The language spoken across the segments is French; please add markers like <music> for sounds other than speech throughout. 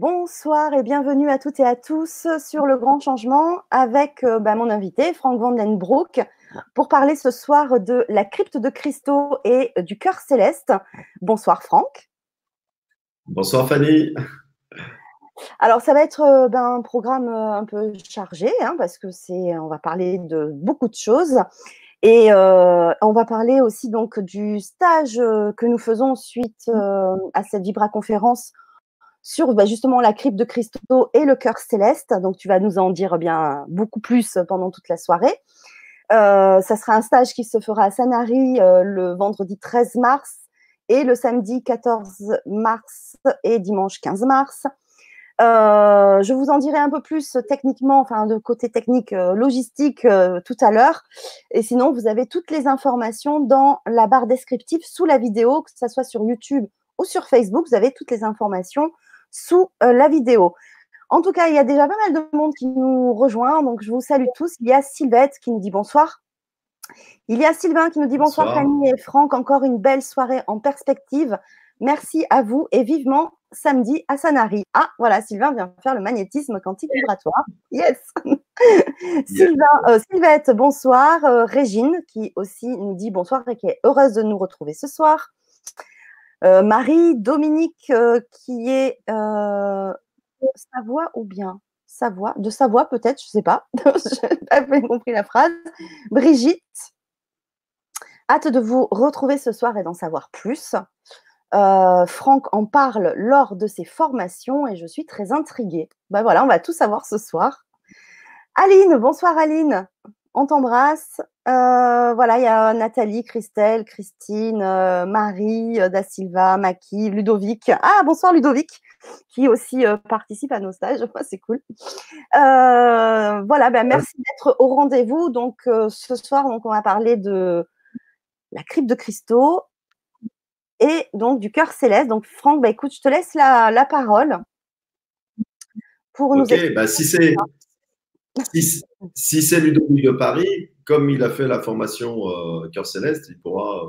Bonsoir et bienvenue à toutes et à tous sur le grand changement avec euh, bah, mon invité Frank Van Den Broek pour parler ce soir de la crypte de cristaux et du cœur céleste. Bonsoir Franck. Bonsoir Fanny. Alors ça va être euh, ben, un programme euh, un peu chargé hein, parce que c'est on va parler de beaucoup de choses et on va parler aussi donc du stage que nous faisons suite à cette Vibra conférence sur bah, justement la crypte de cristaux et le cœur céleste. Donc, tu vas nous en dire bien beaucoup plus pendant toute la soirée. Euh, ça sera un stage qui se fera à Sanary euh, le vendredi 13 mars et le samedi 14 mars et dimanche 15 mars. Euh, je vous en dirai un peu plus techniquement, enfin de côté technique, logistique tout à l'heure. Et sinon, vous avez toutes les informations dans la barre descriptive sous la vidéo, que ce soit sur YouTube ou sur Facebook. Vous avez toutes les informations sous euh, la vidéo. En tout cas, il y a déjà pas mal de monde qui nous rejoint, donc je vous salue tous. Il y a Sylvette qui nous dit bonsoir. Il y a Sylvain qui nous dit bonsoir, Camille et Franck. Encore une belle soirée en perspective. Merci à vous et vivement samedi à Sanary. Ah, voilà, Sylvain vient faire le magnétisme quantique vibratoire. Yes. <laughs> Sylvain, euh, Sylvette, bonsoir. Euh, Régine qui aussi nous dit bonsoir et qui est heureuse de nous retrouver ce soir. Euh, Marie Dominique, euh, qui est euh, Savoie ou bien Savoie, de Savoie peut-être, je ne sais pas, <laughs> je n'ai pas compris la phrase. Brigitte, hâte de vous retrouver ce soir et d'en savoir plus. Franck en parle lors de ses formations et je suis très intriguée. Ben voilà, on va tout savoir ce soir. Aline, bonsoir Aline on t'embrasse. Euh, voilà, il y a Nathalie, Christelle, Christine, euh, Marie, euh, Da Silva, Maki, Ludovic. Ah, bonsoir Ludovic, qui aussi participe à nos stages. <laughs> C'est cool. voilà, ben, merci d'être au rendez-vous. Donc, ce soir, donc, on va parler de la crypte de cristaux et donc du cœur céleste. Donc, Franck, ben, écoute, je te laisse la, parole pour nous. Ok, bah, si c'est si, c'est Ludovic de Paris, comme il a fait la formation euh, Cœur Céleste, il pourra euh,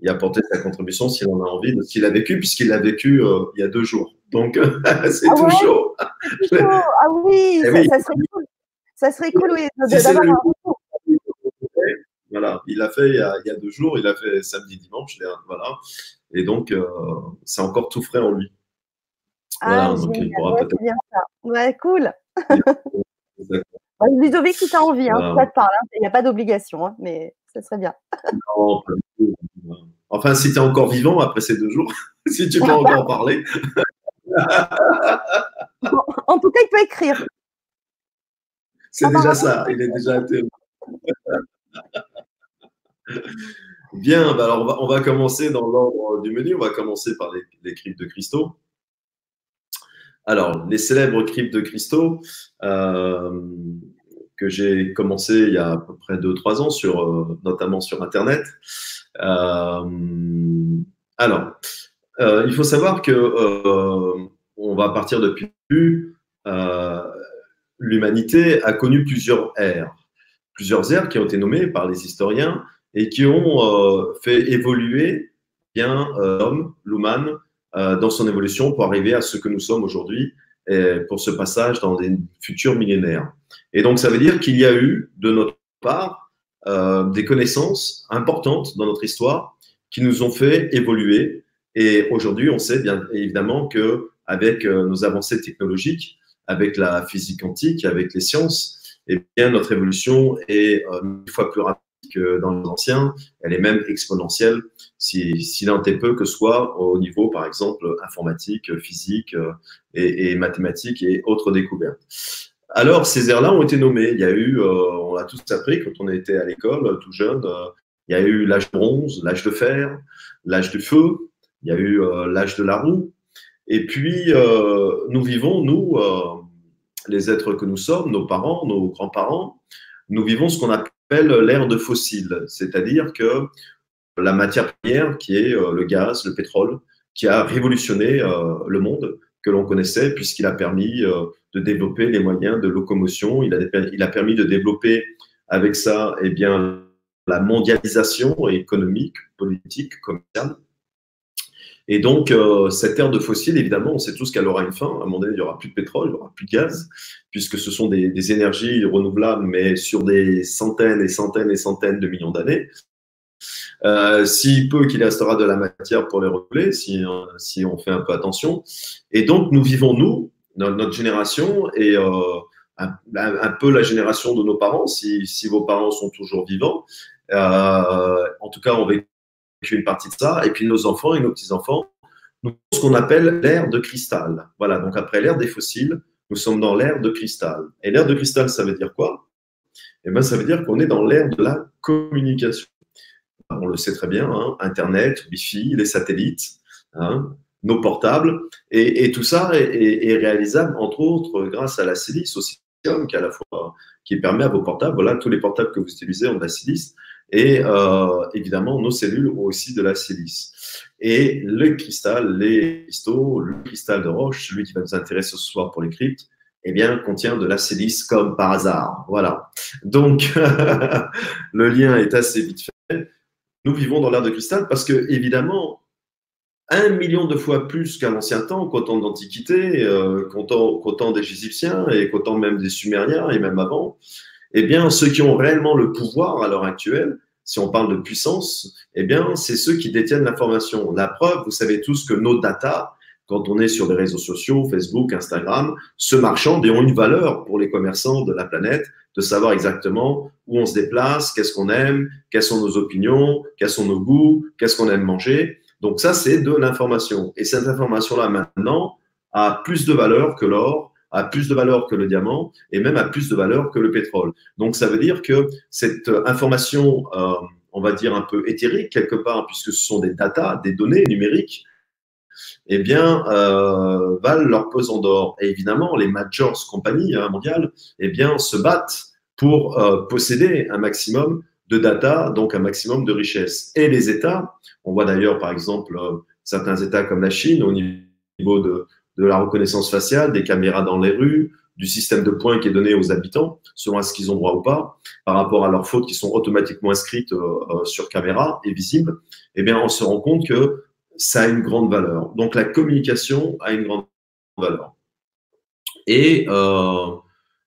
y apporter sa contribution s'il en a envie de ce qu'il a vécu, puisqu'il l'a vécu euh, il y a deux jours. Donc, <laughs> c'est ah tout chaud. Ah oui, ça, serait cool. Ça serait cool, oui, Voilà, il l'a fait il y, a, il y, a, deux jours, il l'a fait samedi, dimanche, voilà. Et donc, c'est encore tout frais en lui. Ah, voilà, donc il pourra ouais, peut-être. Ouais, cool. Ludovic, si tu as envie, hein, ça te parle. Hein. Il n'y a pas d'obligation, hein, mais ça serait bien. enfin, si tu es encore vivant après ces deux jours, <laughs> si tu peux encore parler. en tout cas, il peut écrire. C'est déjà ça, il est déjà Bien, bah alors on va, on va, commencer dans l'ordre du menu. On va commencer par les, les cryptes de cristaux. Alors, les célèbres cryptes de cristaux, euh, que j'ai commencé il y a à peu près 2-3 ans, sur, euh, notamment sur Internet. Euh, alors, il faut savoir que on va partir depuis l'humanité a connu plusieurs ères. Plusieurs ères qui ont été nommées par les historiens et qui ont fait évoluer bien l'homme, l'humain, euh, dans son évolution pour arriver à ce que nous sommes aujourd'hui et pour ce passage dans des futurs millénaires. Et donc, ça veut dire qu'il y a eu, de notre part, euh, des connaissances importantes dans notre histoire qui nous ont fait évoluer. Et aujourd'hui, on sait bien évidemment que avec euh, nos avancées technologiques, avec la physique quantique, avec les sciences, eh bien, notre évolution est une fois plus rapide que dans les anciens. Elle est même exponentielle, si, si tant est peu que soit au niveau, par exemple, informatique, physique euh, et, et mathématiques et autres découvertes. Alors, ces ères-là ont été nommées. Il y a eu, euh, on l'a tous appris quand on était à l'école, tout jeune, euh, il y a eu l'âge bronze, l'âge de fer, l'âge du feu, il y a eu l'âge de la roue. Et puis, nous vivons, nous, les êtres que nous sommes, nos parents, nos grands-parents, nous vivons ce qu'on appelle l'ère de fossiles, c'est-à-dire que la matière première, qui est euh, le gaz, le pétrole, qui a révolutionné euh, le monde que l'on connaissait, puisqu'il a permis euh, de développer les moyens de locomotion, il a, il a permis de développer avec ça eh bien, la mondialisation économique, politique, commerciale. Et donc, euh, cette ère de fossiles, évidemment, on sait tous qu'elle aura une fin. À un moment donné, il n'y aura plus de pétrole, il n'y aura plus de gaz, puisque ce sont des, énergies renouvelables, mais sur des centaines et centaines et centaines de millions d'années. Euh, si peu qu'il restera de la matière pour les renouveler, si, si on fait un peu attention. Et donc, nous vivons, nous, notre génération, et euh, un, peu la génération de nos parents, si, vos parents sont toujours vivants. Euh, en tout cas, on vécu une partie de ça. Et puis nos enfants et nos petits-enfants, nous ce qu'on appelle l'ère de cristal. Voilà, donc après l'ère des fossiles, nous sommes dans l'ère de cristal. Et l'ère de cristal, ça veut dire quoi? Eh bien, ça veut dire qu'on est dans l'ère de la communication. On le sait très bien, hein, Internet, Wi-Fi, les satellites, hein, nos portables, et, tout ça est, réalisable, entre autres, grâce à la silice aussi, qui à la fois qui permet à vos portables, voilà, tous les portables que vous utilisez ont de la silice, et euh, évidemment, nos cellules ont aussi de la silice. Et le cristal, les cristaux, le cristal de roche, celui qui va nous intéresser ce soir pour les cryptes, eh bien, contient de la silice comme par hasard. Voilà. Donc, <laughs> le lien est assez vite fait. Nous vivons dans l'ère de cristal parce que, évidemment, un million de fois plus qu'à l'ancien temps, qu'au temps de l'Antiquité, euh, qu'au temps, des Égyptiens et qu'au temps même des Sumériens et même avant, eh bien, ceux qui ont réellement le pouvoir à l'heure actuelle, si on parle de puissance, eh bien, c'est ceux qui détiennent l'information. La preuve, vous savez tous que nos data, quand on est sur les réseaux sociaux, Facebook, Instagram, se marchandent et ont une valeur pour les commerçants de la planète de savoir exactement où on se déplace, qu'est-ce qu'on aime, quelles sont nos opinions, quels sont nos goûts, qu'est-ce qu'on aime manger. Donc ça, c'est de l'information. Et cette information-là, maintenant, a plus de valeur que l'or, a plus de valeur que le diamant et même a plus de valeur que le pétrole. Donc ça veut dire que cette information, euh, on va dire un peu éthérique quelque part, puisque ce sont des data, des données numériques, eh bien, euh, valent leur pesant d'or. Et évidemment, les majors compagnies hein, mondiales, eh bien, se battent pour euh, posséder un maximum de data, donc un maximum de richesse. Et les États, on voit d'ailleurs par exemple euh, certains États comme la Chine au niveau de, de la reconnaissance faciale, des caméras dans les rues, du système de points qui est donné aux habitants, selon ce qu'ils ont droit ou pas, par rapport à leurs fautes qui sont automatiquement inscrites euh, euh, sur caméra et visibles, eh bien, on se rend compte que ça a une grande valeur. Donc, la communication a une grande valeur. Et, euh,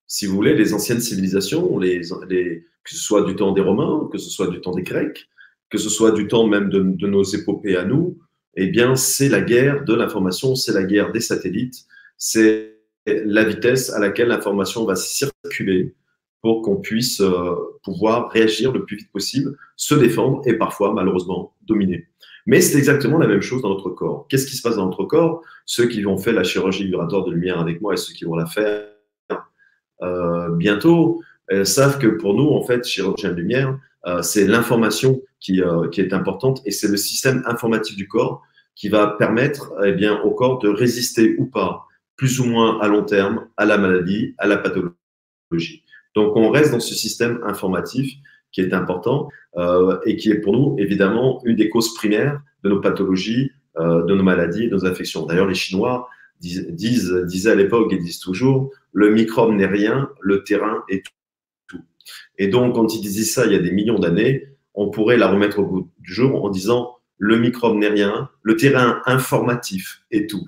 si vous voulez, les anciennes civilisations, que ce soit du temps des Romains, que ce soit du temps des Grecs, que ce soit du temps même de nos épopées à nous, eh bien, c'est la guerre de l'information, c'est la guerre des satellites, c'est la vitesse à laquelle l'information va circuler pour qu'on puisse euh, pouvoir réagir le plus vite possible, se défendre et parfois, malheureusement, dominer. Mais c'est exactement la même chose dans notre corps. Qu'est-ce qui se passe dans notre corps? Ceux qui ont fait la chirurgie vibratoire de lumière avec moi et ceux qui vont la faire euh, bientôt euh, savent que pour nous, en fait, chirurgien de lumière, c'est l'information qui, euh, qui, est importante et c'est le système informatif du corps qui va permettre eh bien, au corps de résister ou pas, plus ou moins à long terme, à la maladie, à la pathologie. Donc on reste dans ce système informatif qui est important euh, et qui est pour nous évidemment une des causes primaires de nos pathologies, euh, de nos maladies, de nos infections. D'ailleurs, les Chinois disent, disent, disaient à l'époque et disent toujours, le microbe n'est rien, le terrain est tout. Et donc, quand ils disaient ça il y a des millions d'années, on pourrait la remettre au bout du jour en disant le microbe n'est rien, le terrain informatif est tout.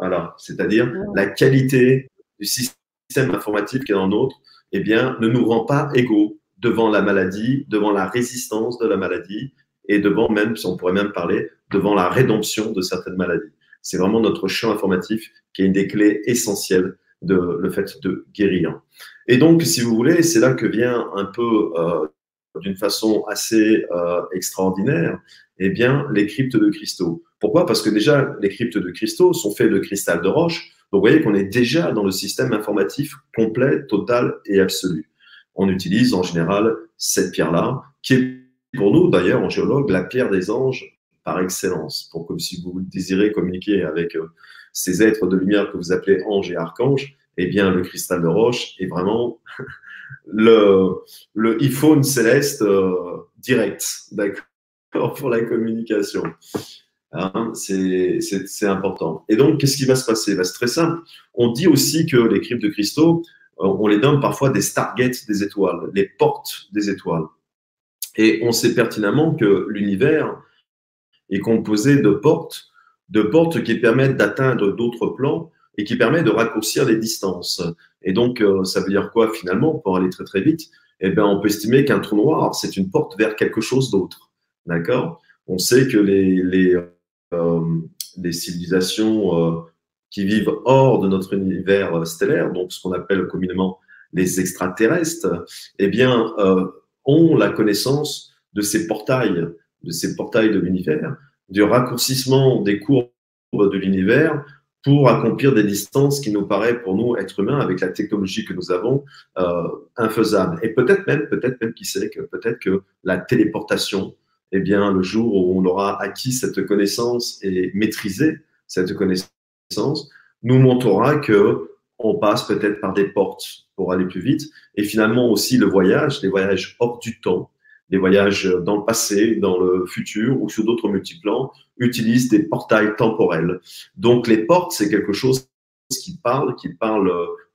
voilà, c'est-à-dire la qualité du système informatif qui est dans le nôtre, eh bien, ne nous rend pas égaux devant la maladie, devant la résistance de la maladie et devant même, si on pourrait même parler, devant la rédemption de certaines maladies. C'est vraiment notre champ informatif qui est une des clés essentielles de le fait de guérir. Et donc, si vous voulez, c'est là que vient un peu, euh, d'une façon assez euh, extraordinaire, eh bien, les cryptes de cristaux. Pourquoi? Parce que déjà, les cryptes de cristaux sont faits de cristal de roche. Donc, vous voyez qu'on est déjà dans le système informatif complet, total et absolu. On utilise en général cette pierre-là, qui est pour nous, d'ailleurs, en géologue, la pierre des anges par excellence. Pour comme si vous désirez communiquer avec euh, ces êtres de lumière que vous appelez anges et archanges, eh bien, le cristal de roche est vraiment <laughs> le, iPhone céleste euh, direct, d'accord, pour la communication. Hein, c'est important. Et donc, qu'est-ce qui va se passer? Ben, C'est très simple. On dit aussi que les cryptes de cristaux, euh, on les donne parfois des stargates des étoiles, les portes des étoiles. Et on sait pertinemment que l'univers est composé de portes de portes qui permettent d'atteindre d'autres plans et qui permettent de raccourcir les distances. Et donc, euh, ça veut dire quoi finalement Pour aller très très vite, eh bien, on peut estimer qu'un trou noir, c'est une porte vers quelque chose d'autre. D'accord? On sait que les, les, euh, les civilisations euh, qui vivent hors de notre univers stellaire, donc ce qu'on appelle communément les extraterrestres, eh bien, ont la connaissance de ces portails, de ces portails de l'univers, du raccourcissement des courbes de l'univers pour accomplir des distances qui nous paraissent pour nous, êtres humains, avec la technologie que nous avons, euh, infaisables. Et peut-être même, peut-être même, qui sait, que peut-être que la téléportation, eh bien, le jour où on aura acquis cette connaissance et maîtrisé cette connaissance, nous montrera que on passe peut-être par des portes pour aller plus vite. Et finalement aussi le voyage, les voyages hors du temps, les voyages dans le passé, dans le futur ou sur d'autres multiplans, utilisent des portails temporels. Donc les portes, c'est quelque chose qui parle, qui parle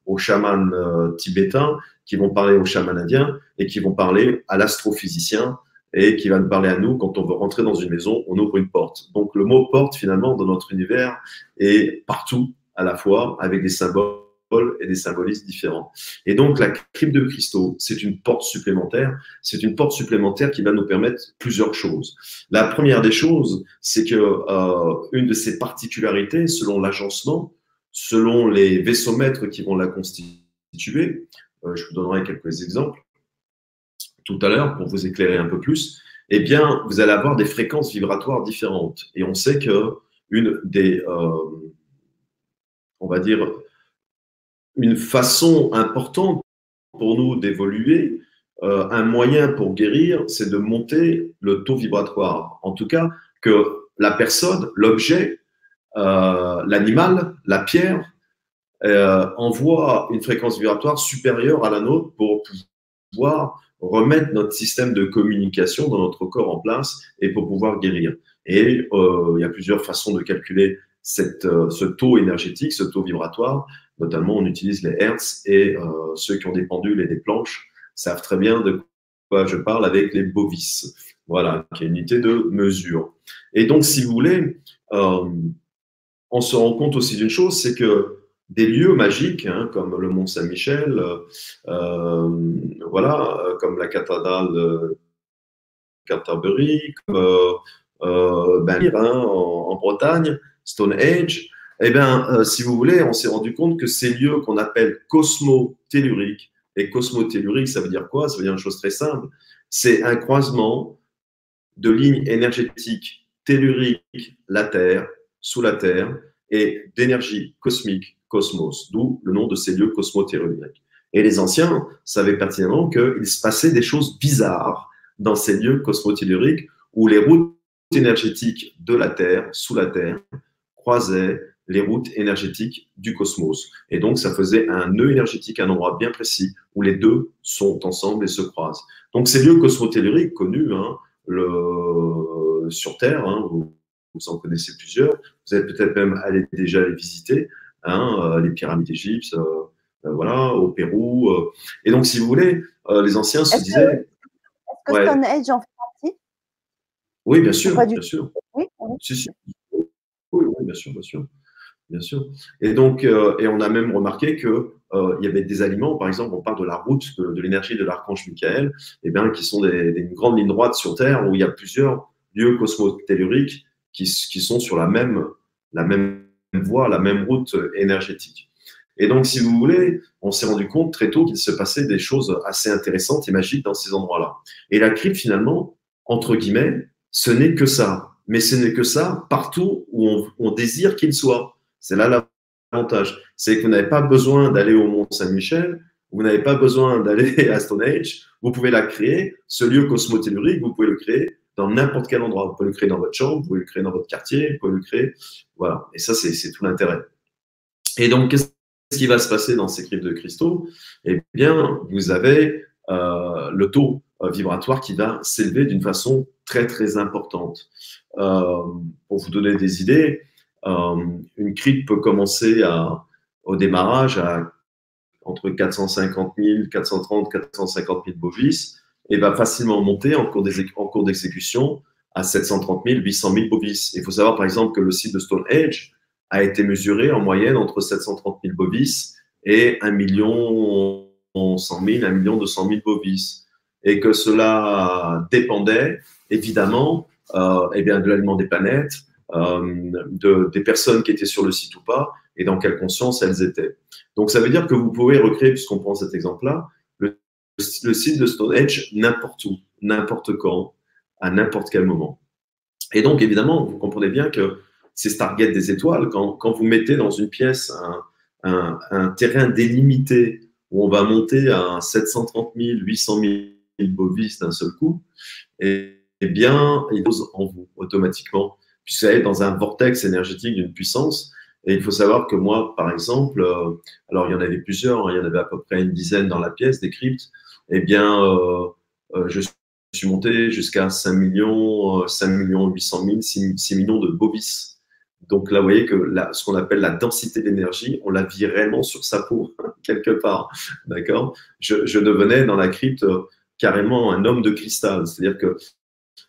aux chamans euh, tibétains, qui vont parler aux chamans indiens et qui vont parler à l'astrophysicien et qui va nous parler à nous quand on veut rentrer dans une maison, on ouvre une porte. Donc le mot porte finalement dans notre univers est partout à la fois avec des symboles et des symbolismes différents. Et donc, la crypte de cristaux, c'est une porte supplémentaire. C'est une porte supplémentaire qui va nous permettre plusieurs choses. La première des choses, c'est que euh, une de ses particularités, selon l'agencement, selon les vaisseaux-mètres qui vont la constituer, euh, je vous donnerai quelques exemples tout à l'heure pour vous éclairer un peu plus. Eh bien, vous allez avoir des fréquences vibratoires différentes. Et on sait que une des, euh, on va dire, une façon importante pour nous d'évoluer, euh, un moyen pour guérir, c'est de monter le taux vibratoire. En tout cas, que la personne, l'objet, euh, l'animal, la pierre, euh, envoie une fréquence vibratoire supérieure à la nôtre pour pouvoir remettre notre système de communication dans notre corps en place et pour pouvoir guérir. Et il y a plusieurs façons de calculer ce taux énergétique, ce taux vibratoire. Notamment, on utilise les hertz et euh, ceux qui ont des pendules et des planches savent très bien de quoi je parle avec les bovis. Voilà, qui est une unité de mesure. Et donc, si vous voulez, euh, on se rend compte aussi d'une chose, c'est que des lieux magiques, hein, comme le Mont Saint-Michel, euh, voilà, comme la cathédrale de Canterbury, comme ben, hein, en, en, Bretagne, Stonehenge, eh bien, euh, si vous voulez, on s'est rendu compte que ces lieux qu'on appelle cosmotelluriques, et cosmotellurique, ça veut dire quoi? Ça veut dire une chose très simple. C'est un croisement de lignes énergétiques telluriques, la Terre, sous la Terre, et d'énergie cosmique, cosmos, d'où le nom de ces lieux cosmotelluriques. Et les anciens savaient pertinemment qu'il se passait des choses bizarres dans ces lieux cosmotelluriques où les routes énergétiques de la Terre, sous la Terre, croisaient les routes énergétiques du cosmos. Et donc, ça faisait un nœud énergétique, un endroit bien précis où les deux sont ensemble et se croisent. Donc, ces lieux cosmotelluriques connus hein, le, sur Terre, hein, vous, en connaissez plusieurs, vous avez peut-être même allé, déjà les visiter, hein, euh, les pyramides d'Égypte, euh, euh, voilà, au Pérou. et donc, si vous voulez, les anciens se disaient. Est-ce que Stonehenge en fait partie? Oui, bien sûr, bien sûr. Oui, oui. Oui, oui, bien sûr, bien sûr bien sûr. Et donc, euh, et on a même remarqué que euh, il y avait des aliments, par exemple, on parle de la route de, l'énergie de l'archange Michael, et eh bien, qui sont des, des, une grande ligne droite sur Terre où il y a plusieurs lieux cosmotelluriques qui, qui sont sur la même, la même voie, la même route énergétique. Et donc, si vous voulez, on s'est rendu compte très tôt qu'il se passait des choses assez intéressantes et magiques dans ces endroits-là. Et la crypte, finalement, entre guillemets, ce n'est que ça. Mais ce n'est que ça partout où on désire qu'il soit. C'est là l'avantage. C'est que vous n'avez pas besoin d'aller au Mont Saint-Michel, vous n'avez pas besoin d'aller <laughs> à Stonehenge, vous pouvez la créer. Ce lieu cosmotellurique, vous pouvez le créer dans n'importe quel endroit. Vous pouvez le créer dans votre chambre, vous pouvez le créer dans votre quartier, vous pouvez le créer. Voilà. Et ça, c'est tout l'intérêt. Et donc, qu'est-ce qui va se passer dans ces cryptes de cristaux? Eh bien, vous avez euh, le taux euh, vibratoire qui va s'élever d'une façon très, très importante. Euh, pour vous donner des idées, une crypte peut commencer au démarrage à entre 450 000, 430, 450 000 bovis et va facilement monter en cours d'exécution à 730 000, 800 000 bovis. Il faut savoir par exemple que le site de Stonehenge a été mesuré en moyenne entre 730 000 bovis et 1 million 100 000, 1 million 200 000 bovis. Et que cela dépendait évidemment euh, eh bien, de l'aliment des planètes, euh, de, des personnes qui étaient sur le site ou pas, et dans quelle conscience elles étaient. Donc ça veut dire que vous pouvez recréer, puisqu'on prend cet exemple-là, le, site de Stonehenge n'importe où, n'importe quand, à n'importe quel moment. Et donc évidemment, vous comprenez bien que ces Stargate des étoiles, quand, quand vous mettez dans une pièce un, terrain délimité où on va monter à 730 000, 800 000 bovis d'un seul coup, et eh bien, il pose en vous automatiquement. Puisque vous allez dans un vortex énergétique d'une puissance. Et il faut savoir que moi, par exemple, euh, alors il y en avait plusieurs, hein, il y en avait à peu près une dizaine dans la pièce, des cryptes. Eh bien, euh, euh, je suis monté jusqu'à 5 millions, 5 millions 800 000, 6, millions de bovis. Donc là, vous voyez que là, ce qu'on appelle la densité d'énergie, on la vit réellement sur sa peau, <laughs> quelque part. D'accord? Je, devenais dans la crypte carrément un homme de cristal. C'est-à-dire que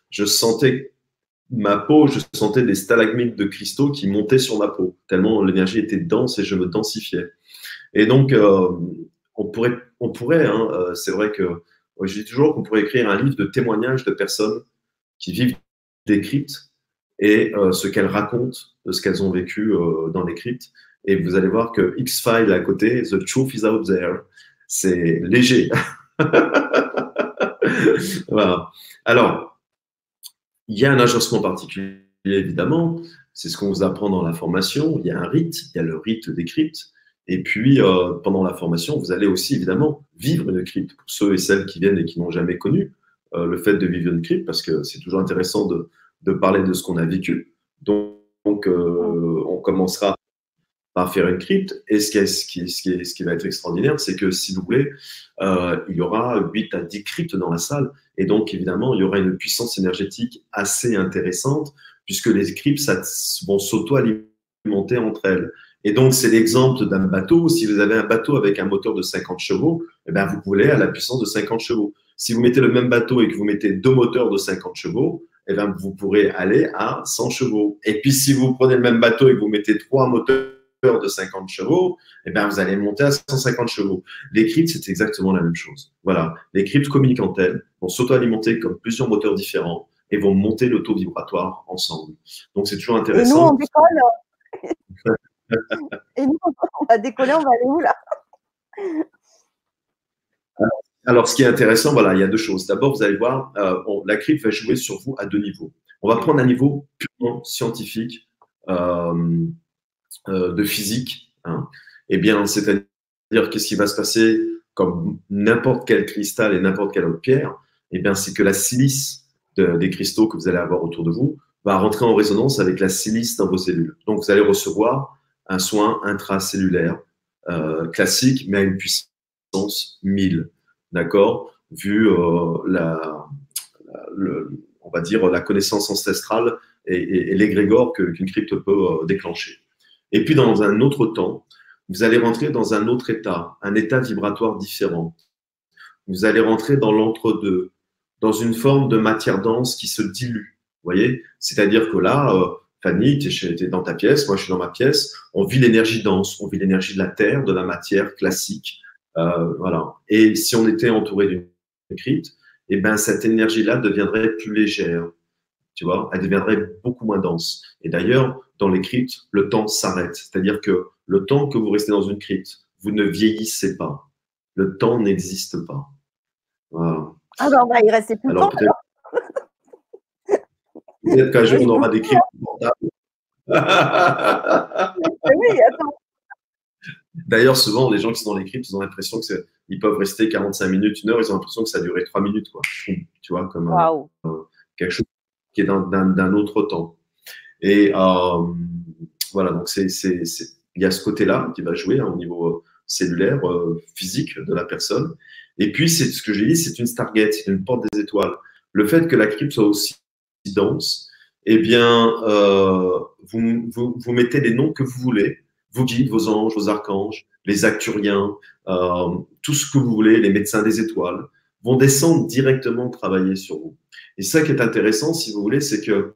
je sentais ma peau, je sentais des stalagmites de cristaux qui montaient sur ma peau, tellement l'énergie était dense et je me densifiais. Et donc, euh, on pourrait, on pourrait hein, euh, c'est vrai que je dis toujours qu'on pourrait écrire un livre de témoignages de personnes qui vivent des cryptes et euh, ce qu'elles racontent de ce qu'elles ont vécu dans les cryptes. Et vous allez voir que X-File à côté, The Truth is out there, c'est léger. <laughs> voilà. Alors, il y a un agencement particulier, évidemment. C'est ce qu'on vous apprend dans la formation. Il y a un rite, il y a le rite des cryptes. Et puis, euh, pendant la formation, vous allez aussi, évidemment, vivre une crypte. Pour ceux et celles qui viennent et qui n'ont jamais connu euh, le fait de vivre une crypte, parce que c'est toujours intéressant de, de, parler de ce qu'on a vécu. Donc, euh, on commencera par faire une crypte. Et ce qui, est, ce qui, ce qui, ce qui va être extraordinaire, c'est que, si vous voulez, euh, il y aura 8 à 10 cryptes dans la salle. Et donc, évidemment, il y aura une puissance énergétique assez intéressante, puisque les cryptes ça, vont s'auto-alimenter entre elles. Et donc, c'est l'exemple d'un bateau. Si vous avez un bateau avec un moteur de 50 chevaux, eh bien, vous pouvez à la puissance de 50 chevaux. Si vous mettez le même bateau et que vous mettez deux moteurs de 50 chevaux, eh bien, vous pourrez aller à 100 chevaux. Et puis, si vous prenez le même bateau et que vous mettez trois moteurs de 50 chevaux, eh bien, vous allez monter à 150 chevaux. Les cryptes, c'est exactement la même chose. Voilà. Les cryptes communiquent en elles, vont s'auto-alimenter comme plusieurs moteurs différents et vont monter le taux vibratoire ensemble. Donc, c'est toujours intéressant. <laughs> Et nous, on décolle. et nous, on va décoller, on va aller où là? Alors, ce qui est intéressant, voilà, il y a deux choses. D'abord, vous allez voir, euh, la crypte va jouer sur vous à deux niveaux. On va prendre un niveau purement scientifique. Euh, de physique. Hein. Eh bien, c'est-à-dire qu'est-ce qui va se passer comme n'importe quel cristal et n'importe quelle autre pierre Eh bien, c'est que la silice des cristaux que vous allez avoir autour de vous va rentrer en résonance avec la silice dans vos cellules. Donc, vous allez recevoir un soin intracellulaire euh, classique, mais à une puissance 1000. D'accord? Vu euh, la, on va dire, la connaissance ancestrale et, et, et l'égrégore qu'une crypte peut déclencher. Et puis dans un autre temps, vous allez rentrer dans un autre état, un état vibratoire différent. Vous allez rentrer dans l'entre-deux, dans une forme de matière dense qui se dilue. Vous voyez? C'est-à-dire que là, euh, Fanny, tu es, dans ta pièce, moi je suis dans ma pièce, on vit l'énergie dense, on vit l'énergie de la terre, de la matière classique. Euh, voilà. Et si on était entouré d'une crypte, eh ben, cette énergie-là deviendrait plus légère. Tu vois, elle deviendrait beaucoup moins dense. Et d'ailleurs, dans les cryptes, le temps s'arrête. C'est-à-dire que le temps que vous restez dans une crypte, vous ne vieillissez pas. Le temps n'existe pas. Voilà. Ah ben, il reste plus Alors, Peut-être peut qu'un jour, on aura des cryptes portables. oui, attends. D'ailleurs, souvent, les gens qui sont dans les cryptes, ils ont l'impression qu'ils peuvent rester 45 minutes, une heure, ils ont l'impression que ça a duré 3 minutes. Quoi. Tu vois, comme quelque chose qui est d'un autre temps. Et euh, voilà, donc il y a ce côté-là qui va jouer hein, au niveau euh, cellulaire, euh, physique de la personne. Et puis, c'est ce que j'ai dit, c'est une Stargate, c'est une porte des étoiles. Le fait que la crypte soit aussi dense, eh bien, vous, vous, mettez les noms que vous voulez, vos guides, vos anges, vos archanges, les acturiens, tout ce que vous voulez, les médecins des étoiles. vont descendre directement travailler sur vous. Et ça qui est intéressant, si vous voulez, c'est que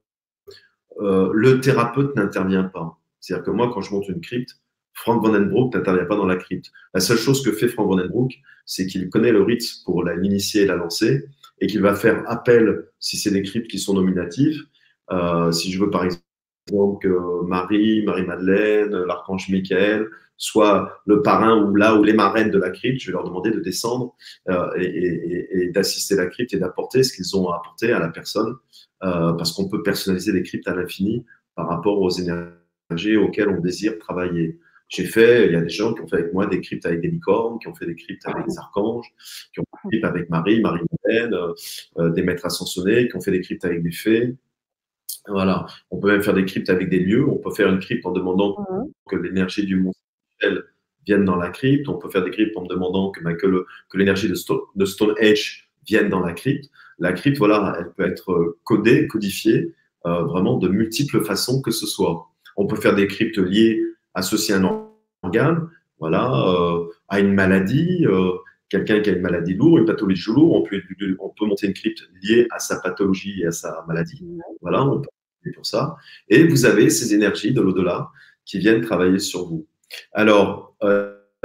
euh, le thérapeute n'intervient pas. C'est-à-dire que moi, quand je monte une crypte, Frank Vandenbroek n'intervient pas dans la crypte. La seule chose que fait Frank Vandenbroek, c'est qu'il connaît le rite pour l'initier et la lancer, et qu'il va faire appel, si c'est des cryptes qui sont nominatives, euh, si je veux par exemple que Marie, Marie-Madeleine, l'archange Michael, soit le parrain ou là ou les marraines de la crypte, je vais leur demander de descendre euh, et, d'assister la crypte et d'apporter ce qu'ils ont à apporter à la personne, parce qu'on peut personnaliser les cryptes à l'infini par rapport aux énergies auxquelles on désire travailler. J'ai fait, il y a des gens qui ont fait avec moi des cryptes avec des licornes, qui ont fait des cryptes avec des archanges, qui ont fait des cryptes avec Marie, Marie-Madeleine, euh, des maîtres ascensionnés, qui ont fait des cryptes avec des fées, voilà. On peut même faire des cryptes avec des lieux. On peut faire une crypte en demandant mhm. que l'énergie du monde vienne dans la crypte. On peut faire des cryptes en demandant que, bah, que l'énergie de, de Stonehenge vienne dans la crypte. La crypte, voilà, elle peut être euh, codée, codifiée, euh, vraiment de multiples façons que ce soit. On peut faire des cryptes liées, associées à un organe, voilà, euh, à une maladie, quelqu'un qui a une maladie lourde, une pathologie lourde, on peut, on peut monter une crypte liée à sa pathologie et à sa maladie. Voilà, on peut pour ça. Et vous avez ces énergies de l'au-delà qui viennent travailler sur vous. Alors,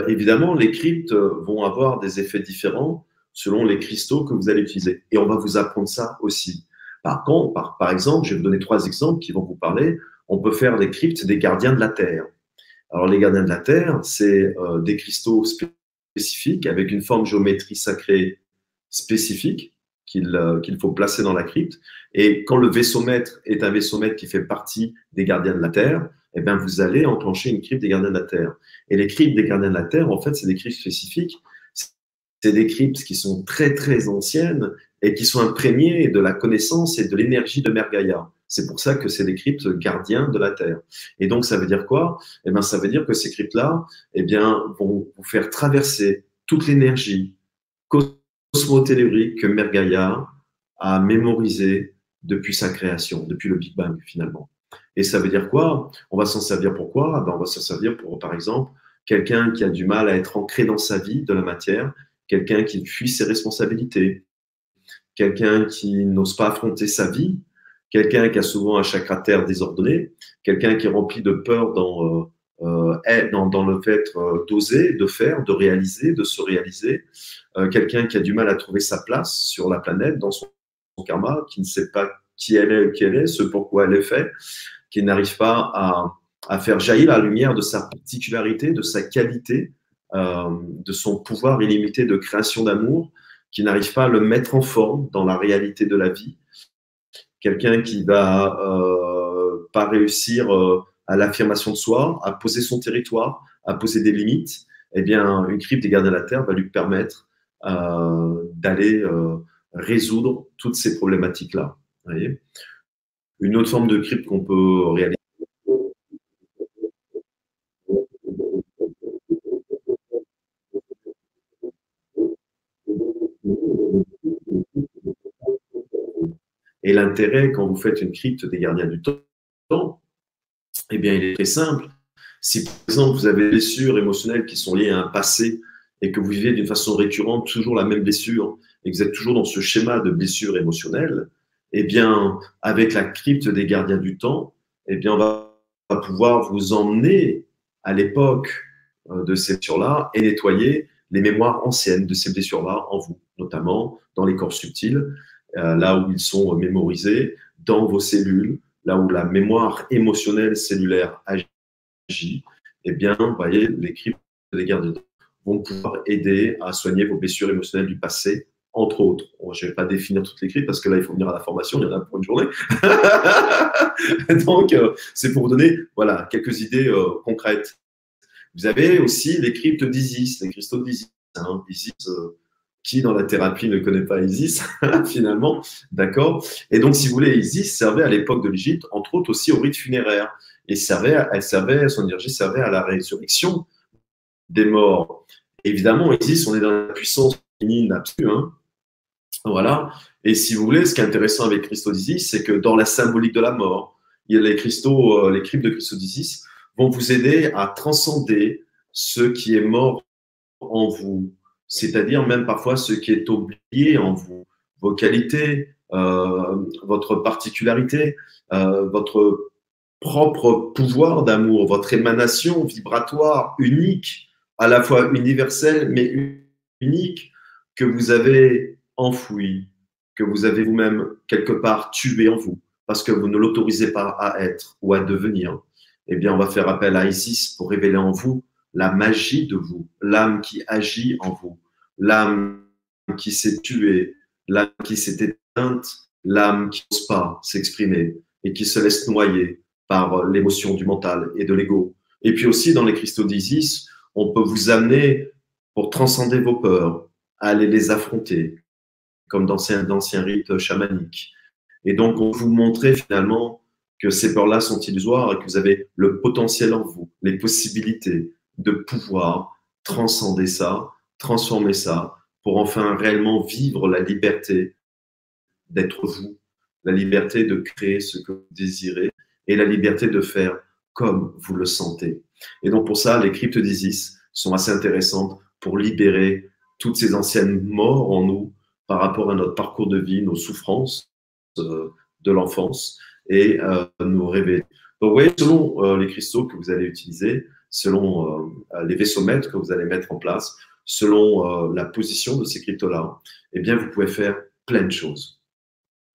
évidemment, les cryptes vont avoir des effets différents selon les cristaux que vous allez utiliser. Et on va vous apprendre ça aussi. Par contre, par, exemple, je vais vous donner trois exemples qui vont vous parler. On peut faire des cryptes des gardiens de la Terre. Alors, les gardiens de la Terre, c'est euh, des cristaux spécifiques avec une forme géométrie sacrée spécifique euh, qu'il faut placer dans la crypte. Et quand le vaisseau maître est un vaisseau maître qui fait partie des gardiens de la Terre, eh bien, vous allez enclencher une crypte des gardiens de la Terre. Et les cryptes des gardiens de la Terre, en fait, c'est des cryptes spécifiques. C'est des cryptes qui sont très, très anciennes et qui sont imprégnées de la connaissance et de l'énergie de Mergaïa. C'est pour ça que c'est des cryptes gardiens de la Terre. Et donc, ça veut dire quoi? Eh bien, ça veut dire que ces cryptes-là, eh bien, vont vous faire traverser toute l'énergie cosmotellurique que Mergaïa a mémorisé depuis sa création, depuis le Big Bang finalement. Et ça veut dire quoi? On va s'en servir pour quoi? Ben, On va s'en servir pour, par exemple, quelqu'un qui a du mal à être ancré dans sa vie de la matière, quelqu'un qui fuit ses responsabilités, quelqu'un qui n'ose pas affronter sa vie, quelqu'un qui a souvent un chakra terre désordonné, quelqu'un qui est rempli de peur dans, euh, euh, dans, le fait euh, d'oser, de faire, de réaliser, de se réaliser. Quelqu'un qui a du mal à trouver sa place sur la planète, dans son, karma, qui ne sait pas qui elle est, qui elle est, ce pourquoi elle est faite, qui n'arrive pas à, à, faire jaillir la lumière de sa particularité, de sa qualité, de son pouvoir illimité de création d'amour, qui n'arrive pas à le mettre en forme dans la réalité de la vie. Quelqu'un qui va euh, pas réussir à l'affirmation de soi, à poser son territoire, à poser des limites, eh bien, une crypte des gardiens de la Terre va lui permettre euh, d'aller euh, résoudre toutes ces problématiques-là. Une autre forme de crypte qu'on peut réaliser. L'intérêt, quand vous faites une crypte des gardiens du temps, eh bien, il est très simple. Si, par exemple, vous avez des blessures émotionnelles qui sont liées à un passé et que vous vivez d'une façon récurrente toujours la même blessure et que vous êtes toujours dans ce schéma de blessure émotionnelle, eh bien, avec la crypte des gardiens du temps, eh bien, on va pouvoir vous emmener à l'époque euh, de ces blessures-là et nettoyer les mémoires anciennes de ces blessures-là en vous, notamment dans les corps subtils, là où ils sont mémorisés, dans vos cellules, là où la mémoire émotionnelle cellulaire agit, eh bien, voyez, les cryptes des gardes vont pouvoir aider à soigner vos blessures émotionnelles du passé, entre autres. je ne vais pas définir toutes les cryptes parce que là, il faut venir à la formation, il y en a pour une journée. <laughs> Donc, euh, c'est pour vous donner voilà, quelques idées euh, concrètes. Vous avez aussi les cryptes d'Isis, les cristaux d'Isis. Hein. Euh, qui dans la thérapie ne connaît pas Isis, <laughs> finalement, d'accord Et donc, si vous voulez, Isis servait à l'époque de l'Égypte, entre autres aussi au rite funéraire. Et servait, elle servait, son énergie servait à la résurrection des morts. Évidemment, Isis, on est dans la puissance féminine absolue. Hein voilà. Et si vous voulez, ce qui est intéressant avec Christo d'Isis, c'est que dans la symbolique de la mort, il y a les cristaux, euh, les cryptes de Christo d'Isis vont vous aider à transcender ce qui est mort en vous, c'est-à-dire même parfois ce qui est oublié en vous, vos qualités, euh, votre particularité, euh, votre propre pouvoir d'amour, votre émanation vibratoire unique, à la fois universelle mais unique, que vous avez enfoui, que vous avez vous-même quelque part tué en vous, parce que vous ne l'autorisez pas à être ou à devenir, eh bien, on va faire appel à Isis pour révéler en vous la magie de vous, l'âme qui agit en vous, l'âme qui s'est tuée, l'âme qui s'est éteinte, l'âme qui n'ose pas s'exprimer et qui se laisse noyer par l'émotion du mental et de l'ego. Et puis aussi, dans les cristaux d'Isis, on peut vous amener pour transcender vos peurs, à aller les affronter, comme dans d'anciens rites chamaniques. Et donc, on vous montrer finalement que ces peurs-là sont illusoires et que vous avez le potentiel en vous, les possibilités de pouvoir transcender ça, transformer ça, pour enfin réellement vivre la liberté d'être vous, la liberté de créer ce que vous désirez et la liberté de faire comme vous le sentez. Et donc pour ça, les cryptes d'Isis sont assez intéressantes pour libérer toutes ces anciennes morts en nous par rapport à notre parcours de vie, nos souffrances euh, de l'enfance et euh, nous révéler. Donc, vous voyez, selon euh, les cristaux que vous allez utiliser, selon les vaisseaux maîtres que vous allez mettre en place, selon la position de ces cryptos-là, eh bien, vous pouvez faire plein de choses.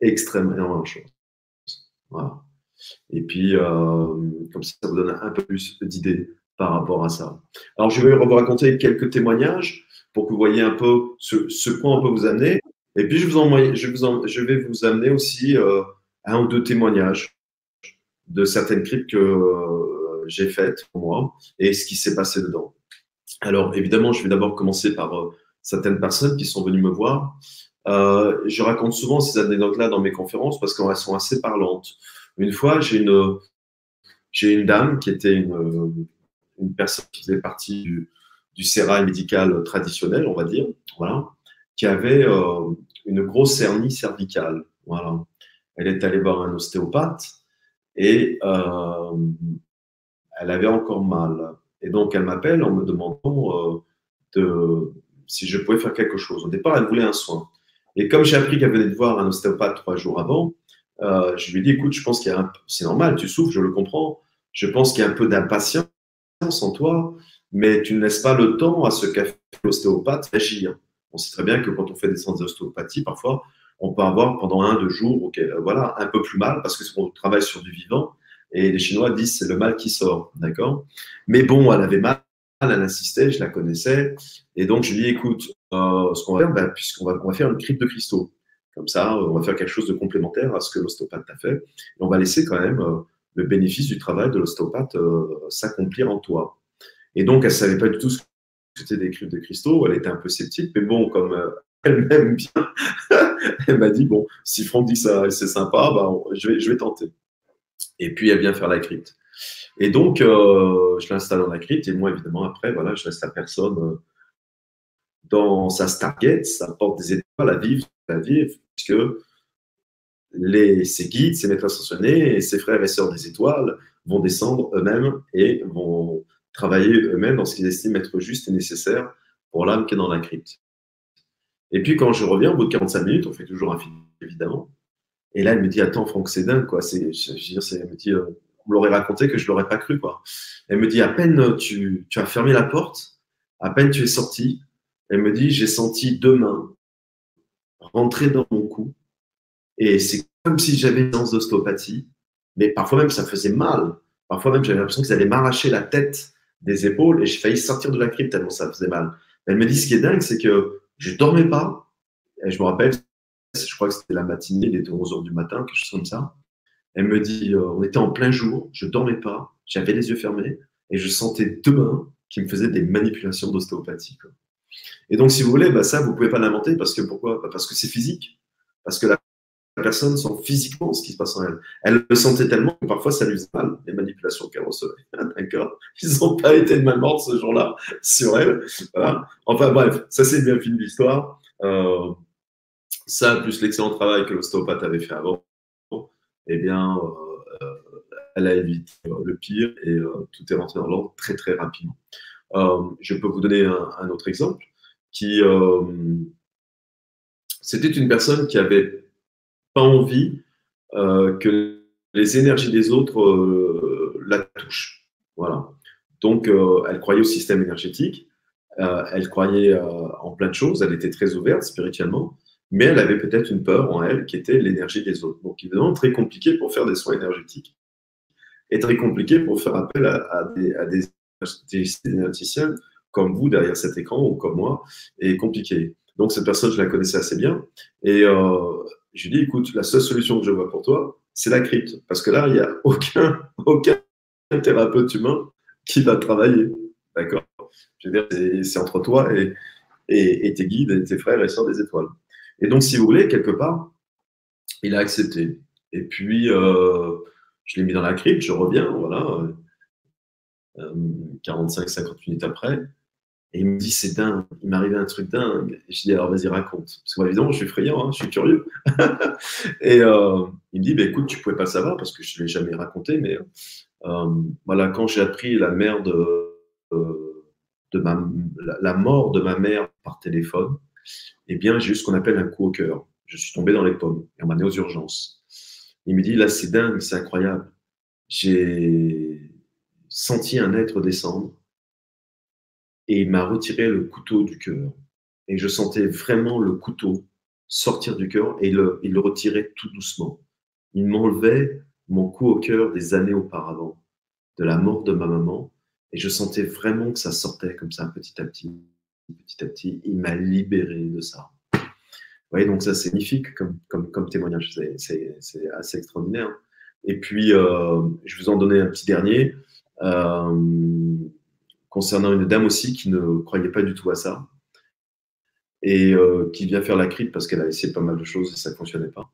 Extrêmement de choses. Voilà. Et puis, comme ça, ça vous donne un peu plus d'idées par rapport à ça. Alors, je vais vous raconter quelques témoignages pour que vous voyez un peu ce, ce point on peut vous amener. Et puis, je, vous en, je, vous je vais vous amener aussi euh, un ou deux témoignages de certaines cryptes que euh, j'ai faites pour moi et ce qui s'est passé dedans. Alors, évidemment, je vais d'abord commencer par euh, certaines personnes qui sont venues me voir. je raconte souvent ces anecdotes-là dans mes conférences parce qu'elles sont assez parlantes. Une fois, j'ai une, dame qui était une, une personne qui faisait partie du, du sérail médical traditionnel, on va dire, voilà, qui avait euh, une grosse hernie cervicale. Voilà. Elle est allée voir un ostéopathe et euh, elle avait encore mal. Et donc, elle m'appelle en me demandant euh, si je pouvais faire quelque chose. Au départ, elle voulait un soin. Et comme j'ai appris qu'elle venait de voir un ostéopathe trois jours avant, je lui ai dit, écoute, je pense qu'il y a un... C'est normal, tu souffres, je le comprends. Je pense qu'il y a un peu d'impatience en toi mais tu ne laisses pas le temps à ce qu'a fait l'ostéopathe d'agir. On sait très bien que quand on fait des séances d'ostéopathie, parfois, on peut avoir pendant un, deux jours, euh, voilà, un peu plus mal parce qu'on travaille sur du vivant et les Chinois disent c'est le mal qui sort, d'accord? Mais bon, elle avait mal, elle insistait, je la connaissais et donc je lui dis écoute, euh, ce qu'on va faire, ben, puisqu'on va, on va faire une crypte de cristaux. Comme ça, on va faire quelque chose de complémentaire à ce que l'ostéopathe a fait et on va laisser quand même euh, le bénéfice du travail de l'ostéopathe s'accomplir en toi. Et donc, elle ne savait pas du tout ce que c'était des cryptes de cristaux. Elle était un peu sceptique, mais bon, comme euh, elle m'aime bien, <laughs> elle m'a dit bon, si Franck dit ça et c'est sympa, vais, je vais tenter. Et puis, elle vient faire la crypte. Et donc, euh, je l'installe dans la crypte. Et moi, évidemment, après, voilà, je laisse la personne euh, dans sa Stargate, ça porte des étoiles à vivre, à vivre, puisque les, ses guides, ses maîtres ascensionnés et ses frères et sœurs des étoiles vont descendre eux-mêmes et vont travailler eux-mêmes dans ce qu'ils estiment être juste et nécessaire pour l'âme qui est dans la crypte. Et puis quand je reviens, au bout de 45 minutes, on fait toujours un film, évidemment. Et là, elle me dit Attends, Franck, c'est dingue, quoi. C'est, je, je, elle me dit euh, On me l'aurait raconté que je l'aurais pas cru, quoi. Elle me dit À peine tu, tu as fermé la porte, à peine tu es sorti, elle me dit J'ai senti deux mains rentrer dans mon cou. Et c'est comme si j'avais une séance d'ostéopathie, mais parfois même ça faisait mal. Parfois même j'avais l'impression qu'ils allaient m'arracher la tête des épaules et j'ai failli sortir de la crypte tellement ça faisait mal. Elle me dit ce qui est dingue, c'est que je dormais pas. Et je me rappelle, je crois que c'était la matinée, il était 11 h du matin, quelque chose comme ça. Elle me dit, euh, on était en plein jour, je dormais pas, j'avais les yeux fermés et je sentais deux mains qui me faisaient des manipulations d'ostéopathie. Et donc, si vous voulez, bah, ça, vous pouvez pas l'inventer parce que pourquoi? Bah, Parce que c'est physique. Parce que la personne sent physiquement ce qui se passe en elle. Elle le sentait tellement que parfois ça lui faisait mal, les manipulations qu'elle recevait. <laughs> D'accord? Ils n'ont pas été de mal morts ce jour-là sur elle. Enfin bref, ça c'est bien fini l'histoire. Euh, ça, plus l'excellent travail que l'ostéopathe avait fait avant, eh bien, euh, euh, elle a évité le pire et tout est rentré dans l'ordre très très rapidement. je peux vous donner un, autre exemple. qui c'était une personne qui avait pas envie que les énergies des autres la touchent. Voilà. Donc, elle croyait au système énergétique, elle croyait en plein de choses, elle était très ouverte spirituellement, mais elle avait peut-être une peur en elle qui était l'énergie des autres. Donc, évidemment, très compliqué pour faire des soins énergétiques et très compliqué pour faire appel à, des, à énergéticiens comme vous derrière cet écran ou comme moi, et compliqué. Donc, cette personne, je la connaissais assez bien. Et euh, je lui ai écoute, la seule solution que je vois pour toi, c'est la crypte. Parce que là, il n'y a aucun, thérapeute humain qui va travailler. D'accord? Je veux dire, c'est entre toi et, et, tes guides, et tes frères et sœurs des étoiles. Et donc, si vous voulez, quelque part, il a accepté. Et puis, euh, je l'ai mis dans la crypte, je reviens, voilà, 45-50 euh, minutes après. Et il me dit, c'est dingue, il arrivé un truc dingue. Et je dis, alors vas-y, raconte. Parce que, évidemment, je suis effrayant, hein, je suis curieux. <laughs> et euh, il me dit, bah, écoute, tu ne pouvais pas savoir parce que je ne l'ai jamais raconté, mais voilà, quand j'ai appris la mère de ma, la, mort de ma mère par téléphone, eh bien, j'ai eu ce qu'on appelle un coup au cœur. Je suis tombé dans les pommes et on m'a amené aux urgences. Il me dit, là, c'est dingue, c'est incroyable. J'ai senti un être descendre et il m'a retiré le couteau du cœur. Et je sentais vraiment le couteau sortir du cœur et le, il le retirait tout doucement. Il m'enlevait mon coup au cœur des années auparavant, de la mort de ma maman, et je sentais vraiment que ça sortait comme ça petit à petit petit à petit, il m'a libéré de ça. Vous voyez, donc ça, c'est magnifique comme, comme, comme témoignage, c'est assez extraordinaire. Et puis, euh, je vous en donnais un petit dernier, euh, concernant une dame aussi qui ne croyait pas du tout à ça, et euh, qui vient faire la crypte parce qu'elle a essayé pas mal de choses et ça ne fonctionnait pas.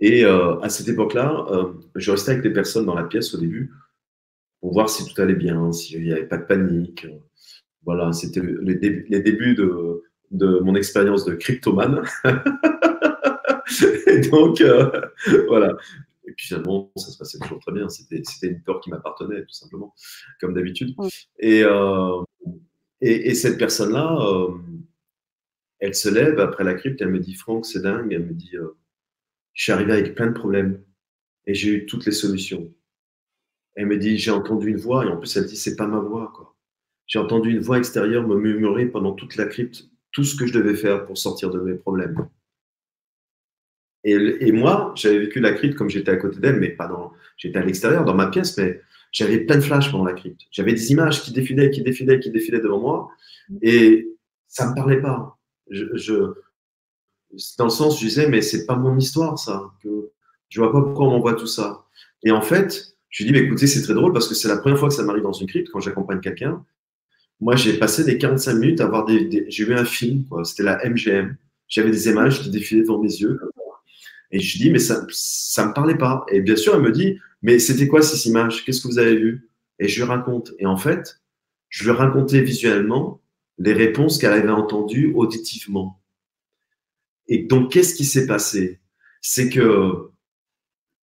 Et à cette époque-là, je restais avec des personnes dans la pièce au début pour voir si tout allait bien, s'il n'y avait pas de panique, voilà, c'était les, débuts de, mon expérience de cryptomane. <laughs> et donc, euh, voilà. Et puis finalement, ça se passait toujours très bien. C'était une peur qui m'appartenait, tout simplement, comme d'habitude. Euh, et, et, cette personne-là, euh, elle se lève après la crypte, elle me dit Franck, c'est dingue. Elle me dit Je suis arrivé avec plein de problèmes et j'ai eu toutes les solutions. Elle me dit J'ai entendu une voix et en plus, elle dit C'est pas ma voix, quoi. J'ai entendu une voix extérieure me murmurer pendant toute la crypte tout ce que je devais faire pour sortir de mes problèmes. Et, moi, j'avais vécu la crypte comme j'étais à côté d'elle, mais pas dans. J'étais à l'extérieur, dans ma pièce, mais j'avais plein de flashs pendant la crypte. J'avais des images qui défilaient, qui défilaient, qui défilaient devant moi, et ça me parlait pas. Je, dans le sens, je disais, mais c'est pas mon histoire, ça. Que je vois pas pourquoi on m'envoie tout ça. Et en fait, je lui dis, mais écoutez, c'est très drôle parce que c'est la première fois que ça m'arrive dans une crypte quand j'accompagne quelqu'un. Moi, j'ai passé des 45 minutes à voir des. j'ai vu un film, c'était la MGM. J'avais des images qui défilaient devant mes yeux. Et je dis, mais ça ne me parlait pas. Et bien sûr, elle me dit, mais c'était quoi ces images? Qu'est-ce que vous avez vu Et je lui raconte. Et en fait, je lui racontais visuellement les réponses qu'elle avait entendues auditivement. Et donc, qu'est-ce qui s'est passé? C'est que